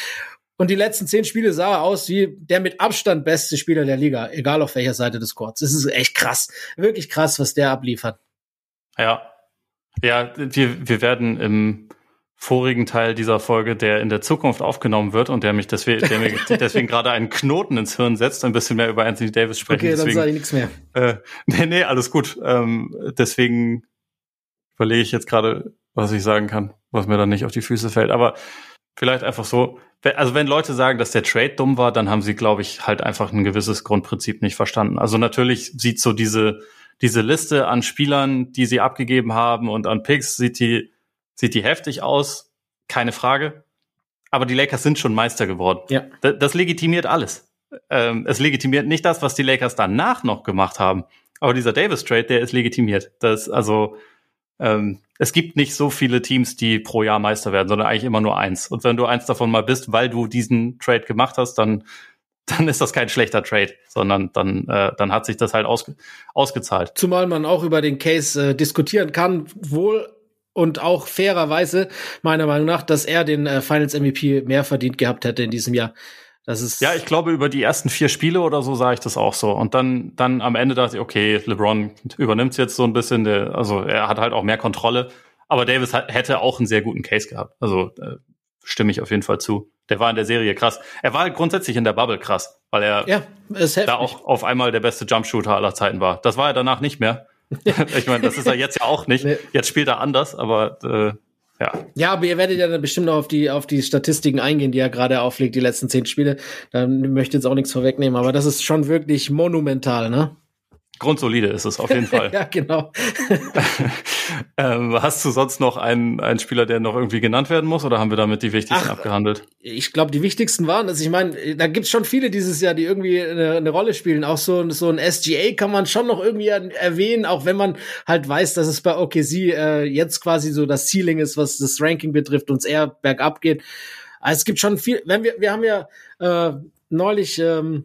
Und die letzten zehn Spiele sah er aus wie der mit Abstand beste Spieler der Liga, egal auf welcher Seite des Courts. Das ist echt krass. Wirklich krass, was der abliefert. Ja. Ja, wir, wir werden im vorigen Teil dieser Folge, der in der Zukunft aufgenommen wird und der mich deswegen, der mir deswegen gerade einen Knoten ins Hirn setzt, ein bisschen mehr über Anthony Davis sprechen. Okay, dann deswegen, sage ich nichts mehr. Äh, nee, nee, alles gut. Ähm, deswegen überlege ich jetzt gerade, was ich sagen kann, was mir dann nicht auf die Füße fällt. Aber vielleicht einfach so, also wenn Leute sagen, dass der Trade dumm war, dann haben sie, glaube ich, halt einfach ein gewisses Grundprinzip nicht verstanden. Also natürlich sieht so diese, diese Liste an Spielern, die sie abgegeben haben und an Picks, sieht die, sieht die heftig aus. Keine Frage. Aber die Lakers sind schon Meister geworden. Ja. Das, das legitimiert alles. Ähm, es legitimiert nicht das, was die Lakers danach noch gemacht haben. Aber dieser Davis Trade, der ist legitimiert. Das, also, ähm, es gibt nicht so viele Teams, die pro Jahr Meister werden, sondern eigentlich immer nur eins. Und wenn du eins davon mal bist, weil du diesen Trade gemacht hast, dann, dann ist das kein schlechter Trade, sondern dann, äh, dann hat sich das halt ausge ausgezahlt. Zumal man auch über den Case äh, diskutieren kann, wohl und auch fairerweise meiner Meinung nach, dass er den äh, Finals MVP mehr verdient gehabt hätte in diesem Jahr. Das ist ja, ich glaube, über die ersten vier Spiele oder so sah ich das auch so. Und dann, dann am Ende dachte ich, okay, LeBron übernimmt jetzt so ein bisschen, der, also er hat halt auch mehr Kontrolle. Aber Davis hat, hätte auch einen sehr guten Case gehabt. Also äh, stimme ich auf jeden Fall zu. Der war in der Serie krass. Er war grundsätzlich in der Bubble krass, weil er ja, da auch auf einmal der beste Jumpshooter aller Zeiten war. Das war er danach nicht mehr. ich meine, das ist er jetzt ja auch nicht. Jetzt spielt er anders, aber äh, ja. Ja, aber ihr werdet ja dann bestimmt noch auf die, auf die Statistiken eingehen, die er gerade auflegt, die letzten zehn Spiele. Da möchte ich jetzt auch nichts vorwegnehmen, aber das ist schon wirklich monumental, ne? Grundsolide ist es auf jeden Fall. ja, genau. ähm, hast du sonst noch einen, einen Spieler, der noch irgendwie genannt werden muss, oder haben wir damit die wichtigsten Ach, abgehandelt? Ich glaube, die wichtigsten waren, also ich meine, da gibt's schon viele dieses Jahr, die irgendwie eine, eine, Rolle spielen. Auch so, so ein SGA kann man schon noch irgendwie erwähnen, auch wenn man halt weiß, dass es bei OKC äh, jetzt quasi so das Ceiling ist, was das Ranking betrifft, uns eher bergab geht. Also es gibt schon viel, wenn wir, wir haben ja äh, neulich ähm,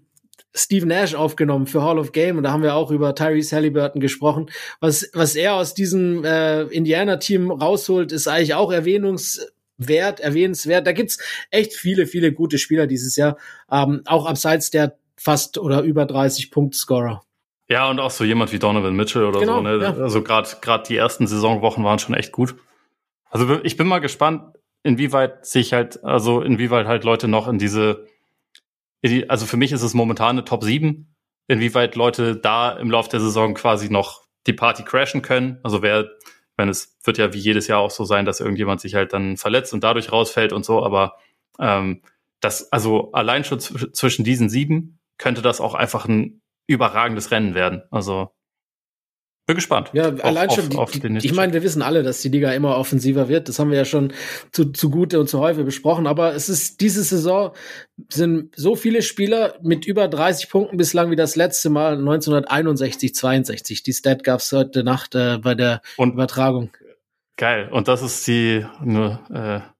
Steve Nash aufgenommen für Hall of Game und da haben wir auch über Tyrese Halliburton gesprochen. Was, was er aus diesem äh, Indiana-Team rausholt, ist eigentlich auch erwähnungswert, erwähnenswert. Da gibt's echt viele, viele gute Spieler dieses Jahr, ähm, auch abseits der fast oder über 30 Punkt-Scorer. Ja, und auch so jemand wie Donovan Mitchell oder genau, so. Ne? Ja. Also gerade gerade die ersten Saisonwochen waren schon echt gut. Also ich bin mal gespannt, inwieweit sich halt, also inwieweit halt Leute noch in diese also für mich ist es momentan eine Top 7. Inwieweit Leute da im Laufe der Saison quasi noch die Party crashen können. Also wer, wenn es wird ja wie jedes Jahr auch so sein, dass irgendjemand sich halt dann verletzt und dadurch rausfällt und so, aber ähm, das, also allein schon zwischen diesen sieben könnte das auch einfach ein überragendes Rennen werden. Also bin gespannt. Ja, auf, allein schon, auf, die, auf ich meine, wir wissen alle, dass die Liga immer offensiver wird. Das haben wir ja schon zu, zu gute und zu häufig besprochen. Aber es ist, diese Saison sind so viele Spieler mit über 30 Punkten bislang wie das letzte Mal 1961, 62. Die Stat gab's heute Nacht äh, bei der und, Übertragung. Geil. Und das ist die, nur, äh,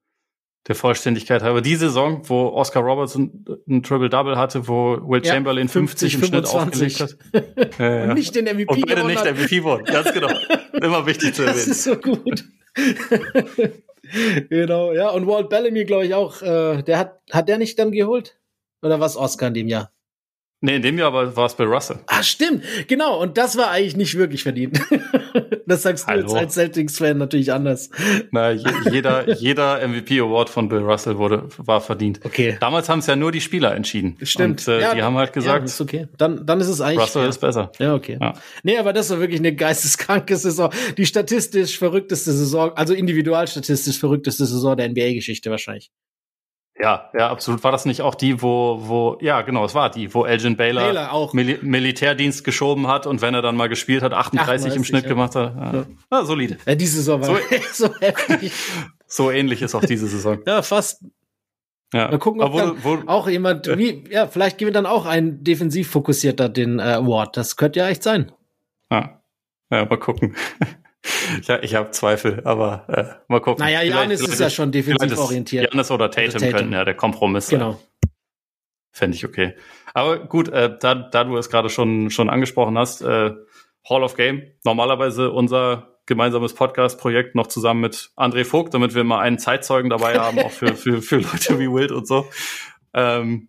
der Vollständigkeit halber. Die Saison, wo Oscar Robertson ein Triple-Double hatte, wo Will ja, Chamberlain 50, 50 im 25. Schnitt aufgelegt hat. ja, ja. Und nicht den MVP Und beide nicht MVP wurden. Ganz genau. Immer wichtig zu erwähnen. Das ist so gut. genau, ja. Und Walt Bellamy, glaube ich, auch. Äh, der hat, hat der nicht dann geholt? Oder was Oscar in dem Jahr? Nee, in dem Jahr war es Bill Russell. Ah, stimmt. Genau. Und das war eigentlich nicht wirklich verdient. das sagst du Hallo. jetzt als Celtics-Fan natürlich anders. Na, je, jeder, jeder MVP-Award von Bill Russell wurde, war verdient. Okay. Damals haben es ja nur die Spieler entschieden. Stimmt. Und, äh, ja, die haben halt gesagt. Ja, ist okay. Dann, dann ist es eigentlich. Russell ja. ist besser. Ja, okay. Ja. Nee, aber das war wirklich eine geisteskranke Saison. Die statistisch verrückteste Saison, also individualstatistisch verrückteste Saison der NBA-Geschichte wahrscheinlich. Ja, ja, absolut. War das nicht auch die, wo, wo, ja, genau, es war die, wo Elgin Baylor, Baylor auch. Mil Militärdienst geschoben hat und wenn er dann mal gespielt hat, 38, 38 im Schnitt ja. gemacht hat. Ja. ja. ja solide. Ja, diese Saison war so, so heftig. so ähnlich ist auch diese Saison. ja, fast. Ja. Mal gucken, ob wo, dann wo, auch jemand, wie, ja, vielleicht gewinnt dann auch ein defensiv fokussierter den äh, Award. Das könnte ja echt sein. Ja, ja mal gucken. Ja, ich habe Zweifel, aber äh, mal gucken. Naja, Janis ist ja schon defensiv orientiert. Janis oder Tatum, Tatum, könnten ja der Kompromiss sein. Genau. Fände ich okay. Aber gut, äh, da, da du es gerade schon, schon angesprochen hast, äh, Hall of Game, normalerweise unser gemeinsames Podcast-Projekt noch zusammen mit André Vogt, damit wir mal einen Zeitzeugen dabei haben, auch für, für, für Leute wie Wild und so. Ähm,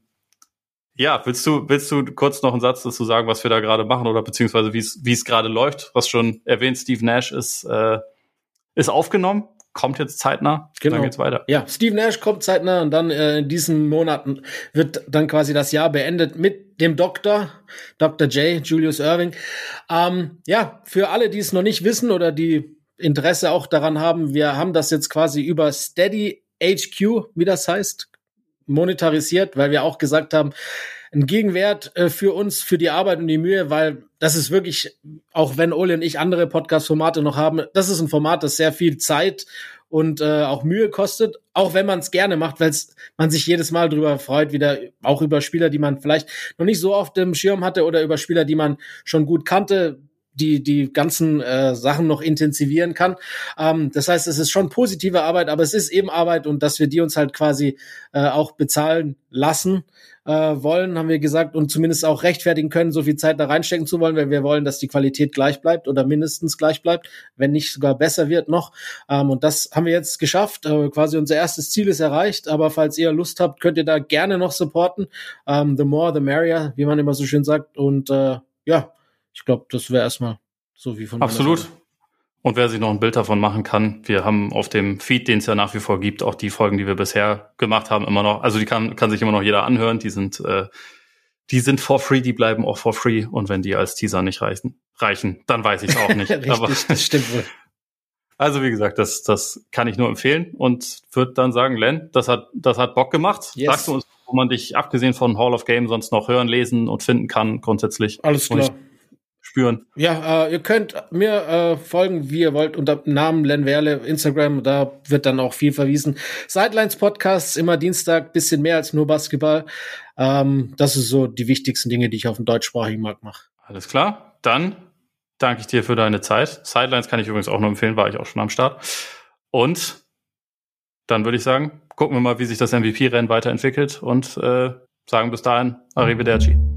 ja, willst du, willst du kurz noch einen Satz dazu sagen, was wir da gerade machen oder beziehungsweise wie es, wie es gerade läuft? Was schon erwähnt, Steve Nash ist, äh, ist aufgenommen, kommt jetzt zeitnah, genau. dann geht's weiter. Ja, Steve Nash kommt zeitnah und dann äh, in diesen Monaten wird dann quasi das Jahr beendet mit dem Doktor, Dr. J, Julius Irving. Ähm, ja, für alle, die es noch nicht wissen oder die Interesse auch daran haben, wir haben das jetzt quasi über Steady HQ, wie das heißt, monetarisiert, weil wir auch gesagt haben, ein Gegenwert äh, für uns, für die Arbeit und die Mühe, weil das ist wirklich, auch wenn Ole und ich andere Podcast-Formate noch haben, das ist ein Format, das sehr viel Zeit und äh, auch Mühe kostet, auch wenn man es gerne macht, weil man sich jedes Mal drüber freut, wieder auch über Spieler, die man vielleicht noch nicht so oft im Schirm hatte oder über Spieler, die man schon gut kannte, die die ganzen äh, Sachen noch intensivieren kann. Ähm, das heißt, es ist schon positive Arbeit, aber es ist eben Arbeit und dass wir die uns halt quasi äh, auch bezahlen lassen äh, wollen, haben wir gesagt und zumindest auch rechtfertigen können, so viel Zeit da reinstecken zu wollen, weil wir wollen, dass die Qualität gleich bleibt oder mindestens gleich bleibt, wenn nicht sogar besser wird noch. Ähm, und das haben wir jetzt geschafft. Äh, quasi unser erstes Ziel ist erreicht. Aber falls ihr Lust habt, könnt ihr da gerne noch supporten. Ähm, the more, the merrier, wie man immer so schön sagt. Und äh, ja, ich glaube, das wäre erstmal so wie von Absolut. Und wer sich noch ein Bild davon machen kann, wir haben auf dem Feed, den es ja nach wie vor gibt, auch die Folgen, die wir bisher gemacht haben, immer noch. Also die kann, kann sich immer noch jeder anhören. Die sind, äh, die sind for free, die bleiben auch for free. Und wenn die als Teaser nicht reichen, reichen, dann weiß ich es auch nicht. Richtig, Aber, das stimmt wohl. Also wie gesagt, das, das kann ich nur empfehlen und würde dann sagen, Len, das hat, das hat Bock gemacht. Yes. Sagst du uns, wo man dich abgesehen von Hall of Game sonst noch hören, lesen und finden kann grundsätzlich? Alles klar spüren. Ja, äh, ihr könnt mir äh, folgen, wie ihr wollt, unter Namen Len Werle, Instagram, da wird dann auch viel verwiesen. Sidelines Podcasts, immer Dienstag, bisschen mehr als nur Basketball. Ähm, das ist so die wichtigsten Dinge, die ich auf dem deutschsprachigen Markt mache. Alles klar, dann danke ich dir für deine Zeit. Sidelines kann ich übrigens auch nur empfehlen, war ich auch schon am Start. Und dann würde ich sagen, gucken wir mal, wie sich das MVP-Rennen weiterentwickelt und äh, sagen bis dahin, Arrivederci.